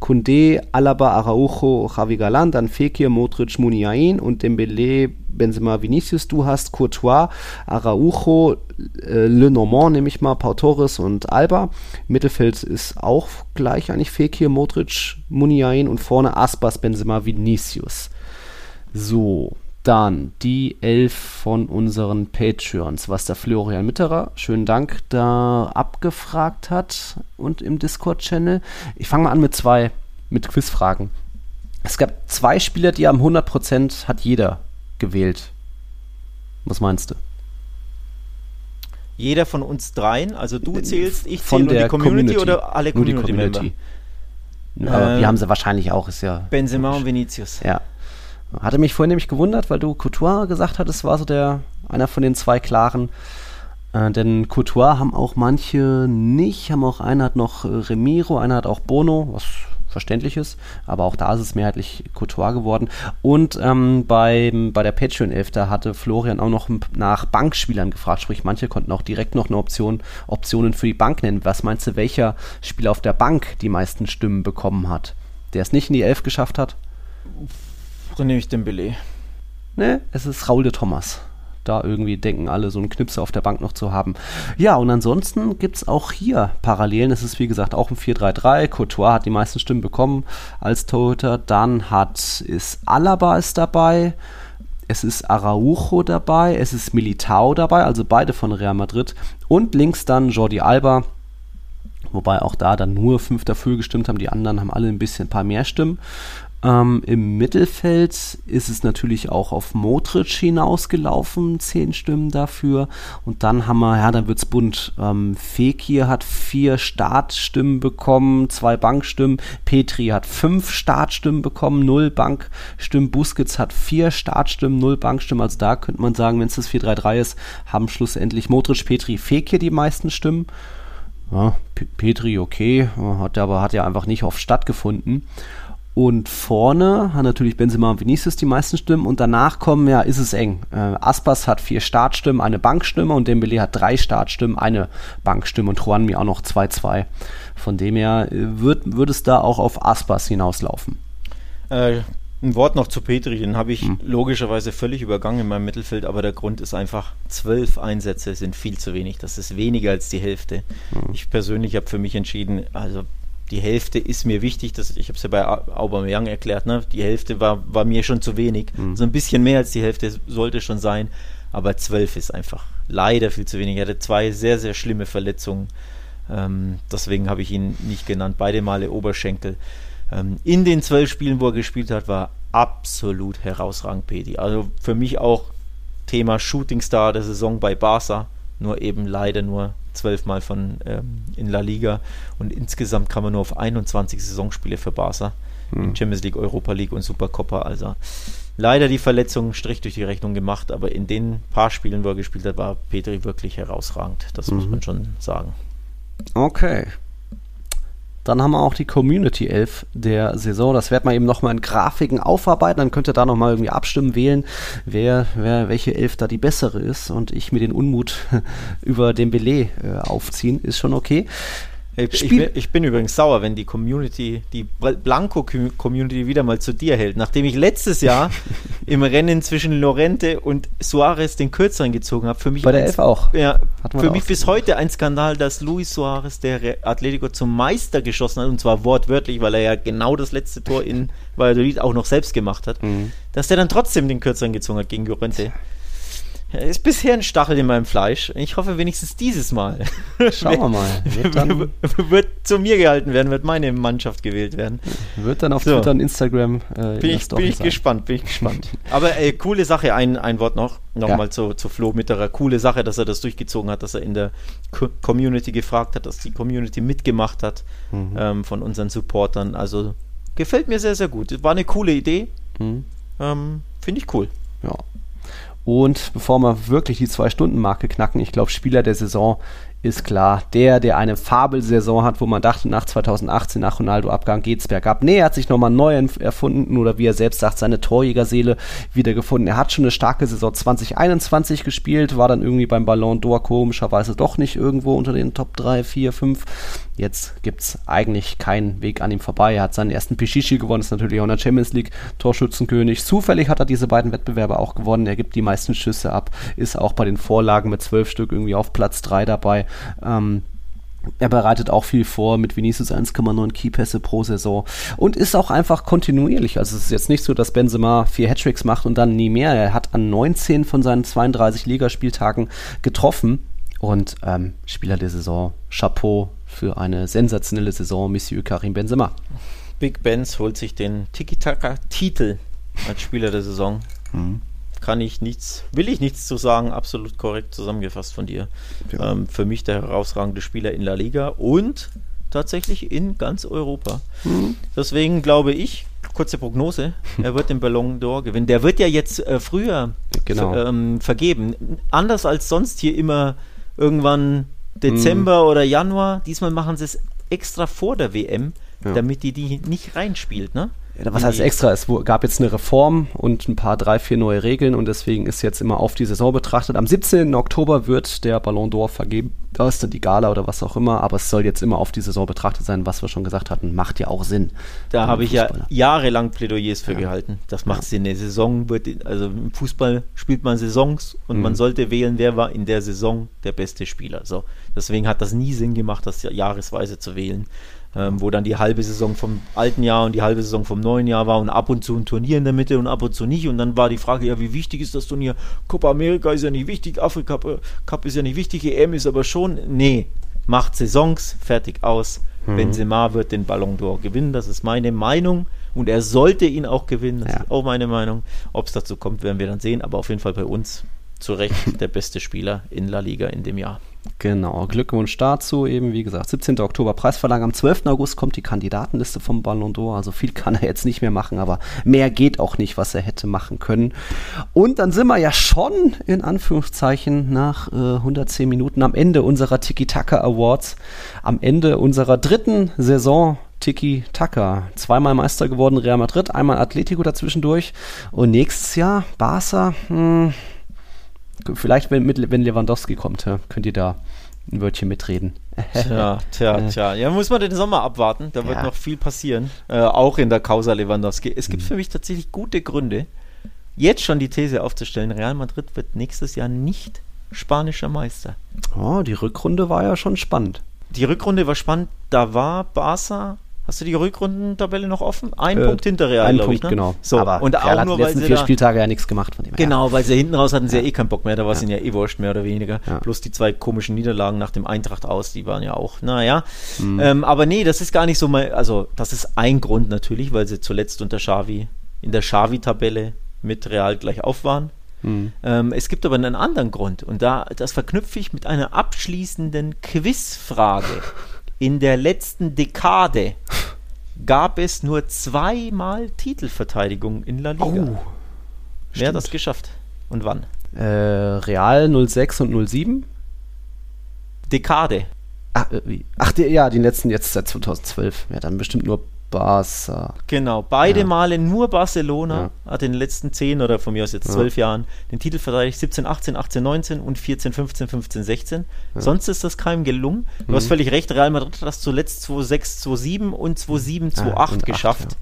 Kunde, Alaba, Araujo, Javi Galan, dann Fekir, Modric, Muniain und Dembele, Benzema, Vinicius. Du hast Courtois, Araujo, äh, Le Normand, nehme ich mal, Pau Torres und Alba. Mittelfeld ist auch gleich eigentlich Fekir, Modric, Muniain und vorne Aspas, Benzema, Vinicius. So, dann die elf von unseren Patreons, was der Florian Mitterer, schönen Dank, da abgefragt hat und im Discord-Channel. Ich fange mal an mit zwei, mit Quizfragen. Es gab zwei Spieler, die haben 100% hat jeder gewählt. Was meinst du? Jeder von uns dreien, also du zählst, ich zähle und die Community, Community, oder alle Community, Community. Member? Aber ähm, die haben sie wahrscheinlich auch, ist ja. Benzema und Vinicius. Ja, hatte mich vorhin nämlich gewundert, weil du Couture gesagt hattest, war so der einer von den zwei klaren. Äh, denn Couture haben auch manche nicht, haben auch einer hat noch äh, Remiro, einer hat auch Bono, was verständlich ist, aber auch da ist es mehrheitlich Couture geworden. Und ähm, beim, bei der Patreon 11, da hatte Florian auch noch nach Bankspielern gefragt, sprich manche konnten auch direkt noch eine Option, Optionen für die Bank nennen. Was meinst du, welcher Spieler auf der Bank die meisten Stimmen bekommen hat? Der es nicht in die 11 geschafft hat? Dann nehme ich den Billy. Ne, es ist Raul de Thomas. Da irgendwie denken alle, so einen Knipse auf der Bank noch zu haben. Ja, und ansonsten gibt es auch hier Parallelen. Es ist wie gesagt auch ein 4-3-3. Courtois hat die meisten Stimmen bekommen als Torhüter. Dann hat ist Alaba ist dabei. Es ist Araujo dabei. Es ist Militao dabei, also beide von Real Madrid. Und links dann Jordi Alba. Wobei auch da dann nur fünf dafür gestimmt haben. Die anderen haben alle ein bisschen ein paar mehr Stimmen. Ähm, Im Mittelfeld ist es natürlich auch auf Modric hinausgelaufen, zehn Stimmen dafür. Und dann haben wir, ja, dann wird's bunt. Ähm, Fekir hat vier Startstimmen bekommen, zwei Bankstimmen. Petri hat fünf Startstimmen bekommen, null Bankstimmen. Busquets hat vier Startstimmen, null Bankstimmen. Also da könnte man sagen, wenn es das 4-3-3 ist, haben schlussendlich Modric, Petri, Fekir die meisten Stimmen. Ja, Petri okay, hat aber hat ja einfach nicht oft stattgefunden. Und vorne hat natürlich Benzema und Vinicius die meisten Stimmen und danach kommen, ja, ist es eng. Äh, Aspas hat vier Startstimmen, eine Bankstimme und Dembele hat drei Startstimmen, eine Bankstimme und Juan mir auch noch 2-2. Von dem her äh, wird, wird es da auch auf Aspas hinauslaufen. Äh, ein Wort noch zu Petri, den habe ich hm. logischerweise völlig übergangen in meinem Mittelfeld, aber der Grund ist einfach, zwölf Einsätze sind viel zu wenig. Das ist weniger als die Hälfte. Hm. Ich persönlich habe für mich entschieden, also die Hälfte ist mir wichtig, das, ich habe es ja bei Aubameyang erklärt, ne? die Hälfte war, war mir schon zu wenig. Mhm. So ein bisschen mehr als die Hälfte sollte schon sein, aber zwölf ist einfach leider viel zu wenig. Er hatte zwei sehr, sehr schlimme Verletzungen, ähm, deswegen habe ich ihn nicht genannt, beide Male Oberschenkel. Ähm, in den zwölf Spielen, wo er gespielt hat, war absolut herausragend Pedi. Also für mich auch Thema Shooting Star der Saison bei Barca, nur eben leider nur zwölfmal von ähm, in La Liga und insgesamt kam man nur auf 21 Saisonspiele für Barca hm. in Champions League, Europa League und Supercopa. Also leider die Verletzung Strich durch die Rechnung gemacht, aber in den paar Spielen, wo er gespielt hat, war Petri wirklich herausragend. Das mhm. muss man schon sagen. Okay, dann haben wir auch die Community 11 der Saison. Das werden wir eben nochmal in Grafiken aufarbeiten. Dann könnt ihr da nochmal irgendwie abstimmen, wählen, wer, wer, welche Elf da die bessere ist. Und ich mir den Unmut [laughs] über den Belay äh, aufziehen, ist schon okay. Ich, ich, bin, ich, bin, übrigens sauer, wenn die Community, die Blanco-Community wieder mal zu dir hält. Nachdem ich letztes Jahr [laughs] im Rennen zwischen Lorente und Suarez den Kürzeren gezogen habe. Für mich Bei der Elf auch. Ja, für mich bis heute ein Skandal, dass Luis Suarez, der Atletico zum Meister geschossen hat, und zwar wortwörtlich, weil er ja genau das letzte Tor in Valladolid auch noch selbst gemacht hat, mhm. dass der dann trotzdem den Kürzeren gezogen hat gegen Lorente. Ja, ist bisher ein Stachel in meinem Fleisch. Ich hoffe wenigstens dieses Mal. Schauen wir mal. [laughs] Wird, dann, wird, zu mir gehalten werden, wird meine Mannschaft gewählt werden. Wird dann auf so. Twitter und Instagram äh, bin, ich, bin ich gespannt, bin ich [laughs] gespannt. Aber ey, coole Sache, ein, ein Wort noch, nochmal ja. zu, zu Flo Mitterer. Coole Sache, dass er das durchgezogen hat, dass er in der Co Community gefragt hat, dass die Community mitgemacht hat mhm. ähm, von unseren Supportern. Also gefällt mir sehr, sehr gut. War eine coole Idee. Mhm. Ähm, Finde ich cool. Ja, und bevor wir wirklich die Zwei-Stunden-Marke knacken, ich glaube, Spieler der Saison ist klar, der, der eine Fabelsaison hat, wo man dachte, nach 2018, nach Ronaldo-Abgang geht es bergab. Nee, er hat sich nochmal neu erfunden oder wie er selbst sagt, seine Torjägerseele wiedergefunden. Er hat schon eine starke Saison 2021 gespielt, war dann irgendwie beim Ballon d'Or komischerweise doch nicht irgendwo unter den Top 3, 4, 5. Jetzt gibt es eigentlich keinen Weg an ihm vorbei. Er hat seinen ersten Pichichi gewonnen, ist natürlich auch in der Champions League Torschützenkönig. Zufällig hat er diese beiden Wettbewerbe auch gewonnen. Er gibt die meisten Schüsse ab, ist auch bei den Vorlagen mit zwölf Stück irgendwie auf Platz 3 dabei. Ähm, er bereitet auch viel vor mit Vinicius 1,9 Keypässe pro Saison und ist auch einfach kontinuierlich. Also es ist jetzt nicht so, dass Benzema vier Hattricks macht und dann nie mehr. Er hat an 19 von seinen 32 Ligaspieltagen getroffen und ähm, Spieler der Saison, Chapeau für eine sensationelle Saison, Monsieur Karim Benzema. Big Benz holt sich den Tiki-Taka-Titel als Spieler der Saison. Mhm kann ich nichts, will ich nichts zu sagen, absolut korrekt zusammengefasst von dir. Ja. Ähm, für mich der herausragende Spieler in La Liga und tatsächlich in ganz Europa. Mhm. Deswegen glaube ich, kurze Prognose, er wird den Ballon d'Or gewinnen. Der wird ja jetzt äh, früher genau. ähm, vergeben. Anders als sonst hier immer irgendwann Dezember mhm. oder Januar. Diesmal machen sie es extra vor der WM, ja. damit die die nicht reinspielt, ne? Ja, was heißt extra? Es gab jetzt eine Reform und ein paar, drei, vier neue Regeln und deswegen ist jetzt immer auf die Saison betrachtet. Am 17. Oktober wird der Ballon d'Or vergeben. Da ist dann die Gala oder was auch immer, aber es soll jetzt immer auf die Saison betrachtet sein, was wir schon gesagt hatten. Macht ja auch Sinn. Da habe ich ja jahrelang Plädoyers für ja. gehalten. Das macht ja. Sinn. Eine Saison wird, also im Fußball spielt man Saisons und mhm. man sollte wählen, wer war in der Saison der beste Spieler. So. Deswegen hat das nie Sinn gemacht, das jahresweise zu wählen ähm, wo dann die halbe Saison vom alten Jahr und die halbe Saison vom neuen Jahr war und ab und zu ein Turnier in der Mitte und ab und zu nicht. Und dann war die Frage, ja, wie wichtig ist das Turnier? Copa America ist ja nicht wichtig, Afrika Cup ist ja nicht wichtig, EM ist aber schon. Nee, macht Saisons, fertig aus. Mhm. Benzema wird den Ballon d'Or gewinnen, das ist meine Meinung. Und er sollte ihn auch gewinnen, das ja. ist auch meine Meinung. Ob es dazu kommt, werden wir dann sehen. Aber auf jeden Fall bei uns zu Recht der beste Spieler in La Liga in dem Jahr. Genau, Glückwunsch dazu. Eben wie gesagt, 17. Oktober Preisverleihung. Am 12. August kommt die Kandidatenliste vom Ballon d'Or. Also viel kann er jetzt nicht mehr machen, aber mehr geht auch nicht, was er hätte machen können. Und dann sind wir ja schon in Anführungszeichen nach äh, 110 Minuten am Ende unserer Tiki-Taka Awards. Am Ende unserer dritten Saison Tiki Taka. Zweimal Meister geworden, Real Madrid, einmal Atletico dazwischendurch. Und nächstes Jahr Barca. Hm, Vielleicht, wenn, wenn Lewandowski kommt, könnt ihr da ein Wörtchen mitreden. Tja, tja, [laughs] tja. Ja, muss man den Sommer abwarten. Da wird ja. noch viel passieren. Äh, auch in der Causa Lewandowski. Es gibt mhm. für mich tatsächlich gute Gründe, jetzt schon die These aufzustellen: Real Madrid wird nächstes Jahr nicht spanischer Meister. Oh, die Rückrunde war ja schon spannend. Die Rückrunde war spannend. Da war Barca Hast du die Rückrundentabelle noch offen? Ein äh, Punkt hinter Real, ein Punkt, ich, ne? genau. So, aber und Real auch nur, weil sie vier Spieltage ja nichts gemacht von dem. Genau, weil sie hinten raus hatten sie ja, ja eh keinen Bock mehr, da war es ja. ihnen ja eh wurscht, mehr oder weniger. Ja. Plus die zwei komischen Niederlagen nach dem Eintracht aus, die waren ja auch, naja. Mhm. Ähm, aber nee, das ist gar nicht so mal, also das ist ein Grund natürlich, weil sie zuletzt unter Xavi in der Xavi-Tabelle mit Real gleich auf waren. Mhm. Ähm, es gibt aber einen anderen Grund und da, das verknüpfe ich mit einer abschließenden Quizfrage. [laughs] In der letzten Dekade gab es nur zweimal Titelverteidigung in La Liga. Oh, Wer hat das geschafft und wann? Äh, Real 06 und 07? Dekade. Ach, äh, ach die, ja, die letzten jetzt seit 2012. Ja, dann bestimmt nur Barca. Genau, beide ja. Male nur Barcelona ja. hat in den letzten 10 oder von mir aus jetzt 12 ja. Jahren den Titel verteidigt. 17, 18, 18, 19 und 14, 15, 15, 16. Sonst ist das keinem gelungen. Du mhm. hast völlig recht, Real Madrid hat das zuletzt 2-6, 2-7 und 2-7, 2-8 geschafft.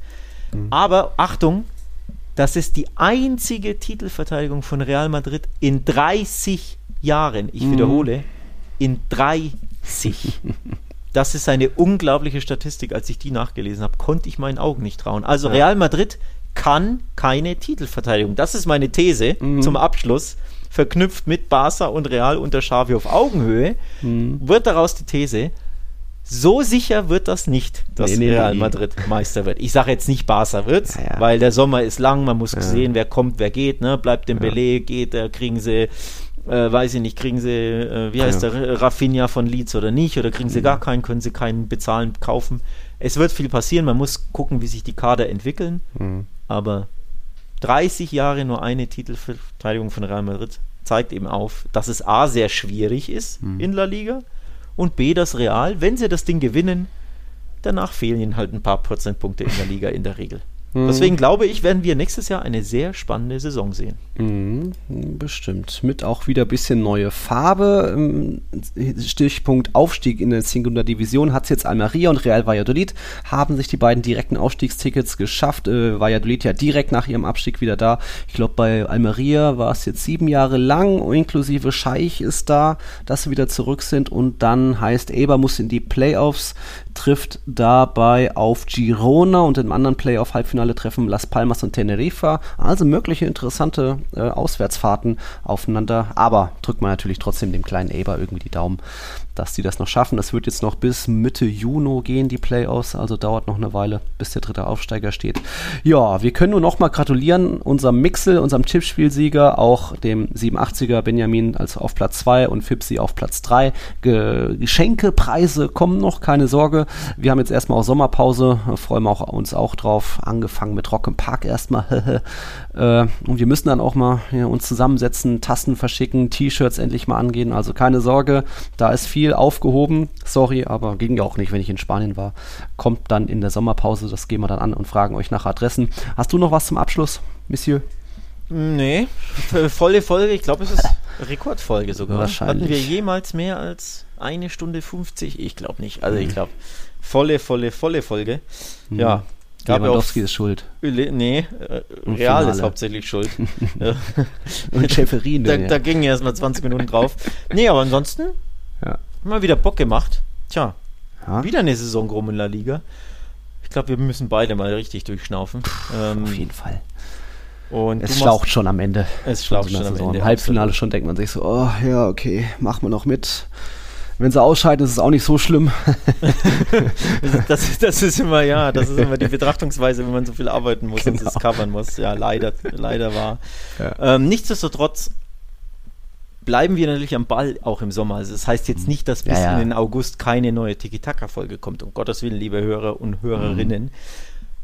Mhm. Aber Achtung, das ist die einzige Titelverteidigung von Real Madrid in 30 Jahren. Ich mhm. wiederhole, in 30. [laughs] Das ist eine unglaubliche Statistik. Als ich die nachgelesen habe, konnte ich meinen Augen nicht trauen. Also Real Madrid kann keine Titelverteidigung. Das ist meine These mhm. zum Abschluss. verknüpft mit Barca und Real unter Xavi auf Augenhöhe, mhm. wird daraus die These, so sicher wird das nicht, dass nee, nee, Real Madrid Meister wird. Ich sage jetzt nicht, Barca wird, ja, ja. weil der Sommer ist lang, man muss ja. sehen, wer kommt, wer geht, ne? bleibt dem Belay, geht, da kriegen sie äh, weiß ich nicht, kriegen sie, äh, wie heißt ja. der, Raffinia von Leeds oder nicht, oder kriegen sie mhm. gar keinen, können sie keinen bezahlen, kaufen. Es wird viel passieren, man muss gucken, wie sich die Kader entwickeln, mhm. aber 30 Jahre nur eine Titelverteidigung von Real Madrid zeigt eben auf, dass es A sehr schwierig ist mhm. in La Liga und B, dass Real, wenn sie das Ding gewinnen, danach fehlen ihnen halt ein paar Prozentpunkte in der Liga in der Regel. Mhm. Deswegen glaube ich, werden wir nächstes Jahr eine sehr spannende Saison sehen. Mhm, bestimmt. Mit auch wieder ein bisschen neue Farbe. Ähm, Stichpunkt Aufstieg in der Segunda Division hat es jetzt Almeria und Real Valladolid haben sich die beiden direkten Aufstiegstickets geschafft. Äh, Valladolid ja direkt nach ihrem Abstieg wieder da. Ich glaube, bei Almeria war es jetzt sieben Jahre lang, inklusive Scheich ist da, dass sie wieder zurück sind und dann heißt Eber muss in die Playoffs trifft dabei auf Girona und im anderen Playoff-Halbfinale treffen Las Palmas und Tenerife. Also mögliche interessante äh, Auswärtsfahrten aufeinander. Aber drückt man natürlich trotzdem dem kleinen Eber irgendwie die Daumen, dass die das noch schaffen. Das wird jetzt noch bis Mitte Juni gehen, die Playoffs, also dauert noch eine Weile, bis der dritte Aufsteiger steht. Ja, wir können nur noch mal gratulieren unserem Mixel, unserem Tippspielsieger, auch dem 87er Benjamin also auf Platz 2 und Fipsi auf Platz 3. Ge Geschenkepreise kommen noch, keine Sorge. Wir haben jetzt erstmal auch Sommerpause, freuen wir auch, uns auch drauf. Angefangen mit Rock im Park erstmal. [laughs] äh, und wir müssen dann auch mal ja, uns zusammensetzen, Tassen verschicken, T-Shirts endlich mal angehen. Also keine Sorge, da ist viel aufgehoben. Sorry, aber ging ja auch nicht, wenn ich in Spanien war. Kommt dann in der Sommerpause, das gehen wir dann an und fragen euch nach Adressen. Hast du noch was zum Abschluss, Monsieur? Nee, volle Folge. Ich glaube, es ist Rekordfolge sogar. Wahrscheinlich. Hatten wir jemals mehr als eine Stunde 50? Ich glaube nicht. Also ich glaube, volle, volle, volle Folge. Mhm. Ja. Lewandowski ist schuld. Nee, äh, Real ist hauptsächlich schuld. [laughs] und Schäferin. Da, da gingen erst mal 20 Minuten drauf. Nee, aber ansonsten ja. Mal wieder Bock gemacht. Tja, ja. wieder eine Saison rum in La Liga. Ich glaube, wir müssen beide mal richtig durchschnaufen. Puh, ähm, auf jeden Fall. Und es schlaucht schon am Ende. Es schlaucht schon am Ende. Im Halbfinale absolut. schon denkt man sich so, oh ja, okay, machen wir noch mit. Wenn sie ausscheiden, ist es auch nicht so schlimm. [laughs] das, das, ist immer, ja, das ist immer die [laughs] Betrachtungsweise, wenn man so viel arbeiten muss genau. und es covern muss. Ja, leider, leider war. Ja. Ähm, nichtsdestotrotz bleiben wir natürlich am Ball auch im Sommer. Also das heißt jetzt mhm. nicht, dass bis ja, ja. in den August keine neue Tiki-Taka-Folge kommt. Um Gottes Willen, liebe Hörer und Hörerinnen. Mhm.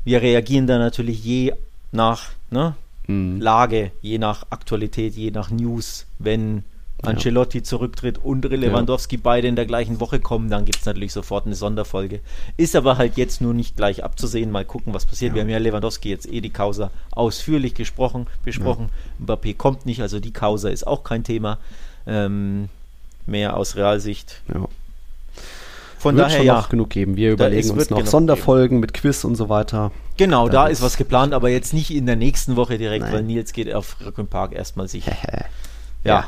Wir reagieren da natürlich je nach ne, mhm. Lage, je nach Aktualität, je nach News, wenn Ancelotti ja. zurücktritt und Lewandowski ja. beide in der gleichen Woche kommen, dann gibt es natürlich sofort eine Sonderfolge. Ist aber halt jetzt nur nicht gleich abzusehen. Mal gucken, was passiert. Ja. Wir haben ja Lewandowski jetzt eh die Causa ausführlich gesprochen, besprochen. Mbappé kommt nicht, also die Causa ist auch kein Thema. Ähm, mehr aus Realsicht. Ja. Von wird daher schon ja. noch genug geben. Wir überlegen uns noch Sonderfolgen geben. mit Quiz und so weiter. Genau, da, da ist was geplant, aber jetzt nicht in der nächsten Woche direkt, Nein. weil Nils geht auf Rücken Park erstmal sich. [laughs] ja,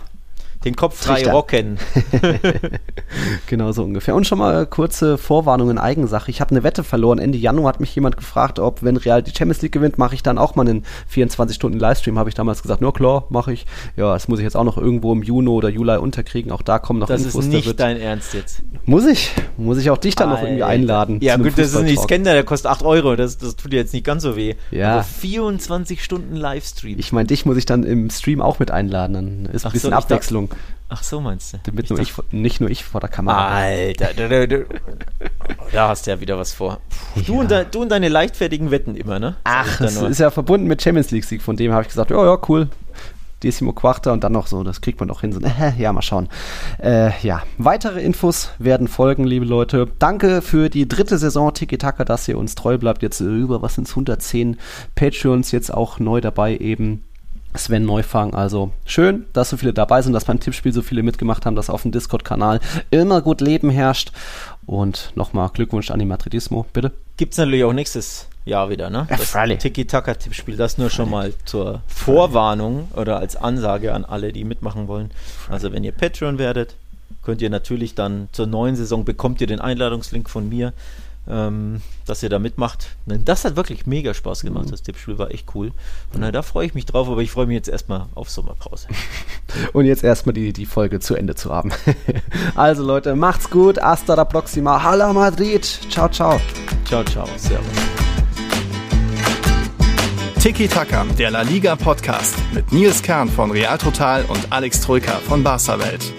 den Kopf frei Trichter. rocken. [laughs] [laughs] genau so ungefähr. Und schon mal kurze Vorwarnung in Eigensache. Ich habe eine Wette verloren. Ende Januar hat mich jemand gefragt, ob, wenn Real die Champions League gewinnt, mache ich dann auch mal einen 24-Stunden-Livestream. Habe ich damals gesagt, nur klar, mache ich. Ja, das muss ich jetzt auch noch irgendwo im Juni oder Juli unterkriegen. Auch da kommen noch das Infos. Das ist nicht dein Ernst jetzt. Muss ich? Muss ich auch dich dann Alter. noch irgendwie einladen? Ja, gut, das ist nicht Scanner, der kostet 8 Euro. Das, das tut dir jetzt nicht ganz so weh. Ja. Aber 24 Stunden Livestream. Ich meine, dich muss ich dann im Stream auch mit einladen. Dann ist ein bisschen so, Abwechslung. Ach so, meinst du? Damit nur ich, nicht nur ich vor der Kamera. Alter, da, da, [laughs] da hast du ja wieder was vor. Du, ja. und de, du, und deine leichtfertigen Wetten immer, ne? Ach, das ist ja verbunden mit Champions League-Sieg. Von dem habe ich gesagt, ja, ja, cool. Decimo Quarta und dann noch so, das kriegt man doch hin. So, äh, [laughs] ja, mal schauen. Äh, ja, weitere Infos werden folgen, liebe Leute. Danke für die dritte Saison Tiki Taka, dass ihr uns treu bleibt. Jetzt über, was sind 110 Patreons jetzt auch neu dabei eben Sven Neufang. Also schön, dass so viele dabei sind, dass beim Tippspiel so viele mitgemacht haben, dass auf dem Discord-Kanal immer gut Leben herrscht. Und nochmal Glückwunsch an die Madridismo, bitte. Gibt es natürlich auch nächstes Jahr wieder, ne? Ja, das Tiki-Taka-Tippspiel, das nur schon mal zur Vorwarnung oder als Ansage an alle, die mitmachen wollen. Also wenn ihr Patreon werdet, könnt ihr natürlich dann zur neuen Saison bekommt ihr den Einladungslink von mir ähm, dass ihr da mitmacht. Das hat wirklich mega Spaß gemacht. Mhm. Das Tippspiel war echt cool. Und mhm. da freue ich mich drauf, aber ich freue mich jetzt erstmal auf Sommerpause. [laughs] Und jetzt erstmal die, die Folge zu Ende zu haben. [laughs] also Leute, macht's gut. Hasta la próxima. Hala Madrid. Ciao, ciao. Ciao, ciao. Servus. Tiki Taka, der La Liga Podcast mit Nils Kern von Real Total und Alex Troika von Barca Welt.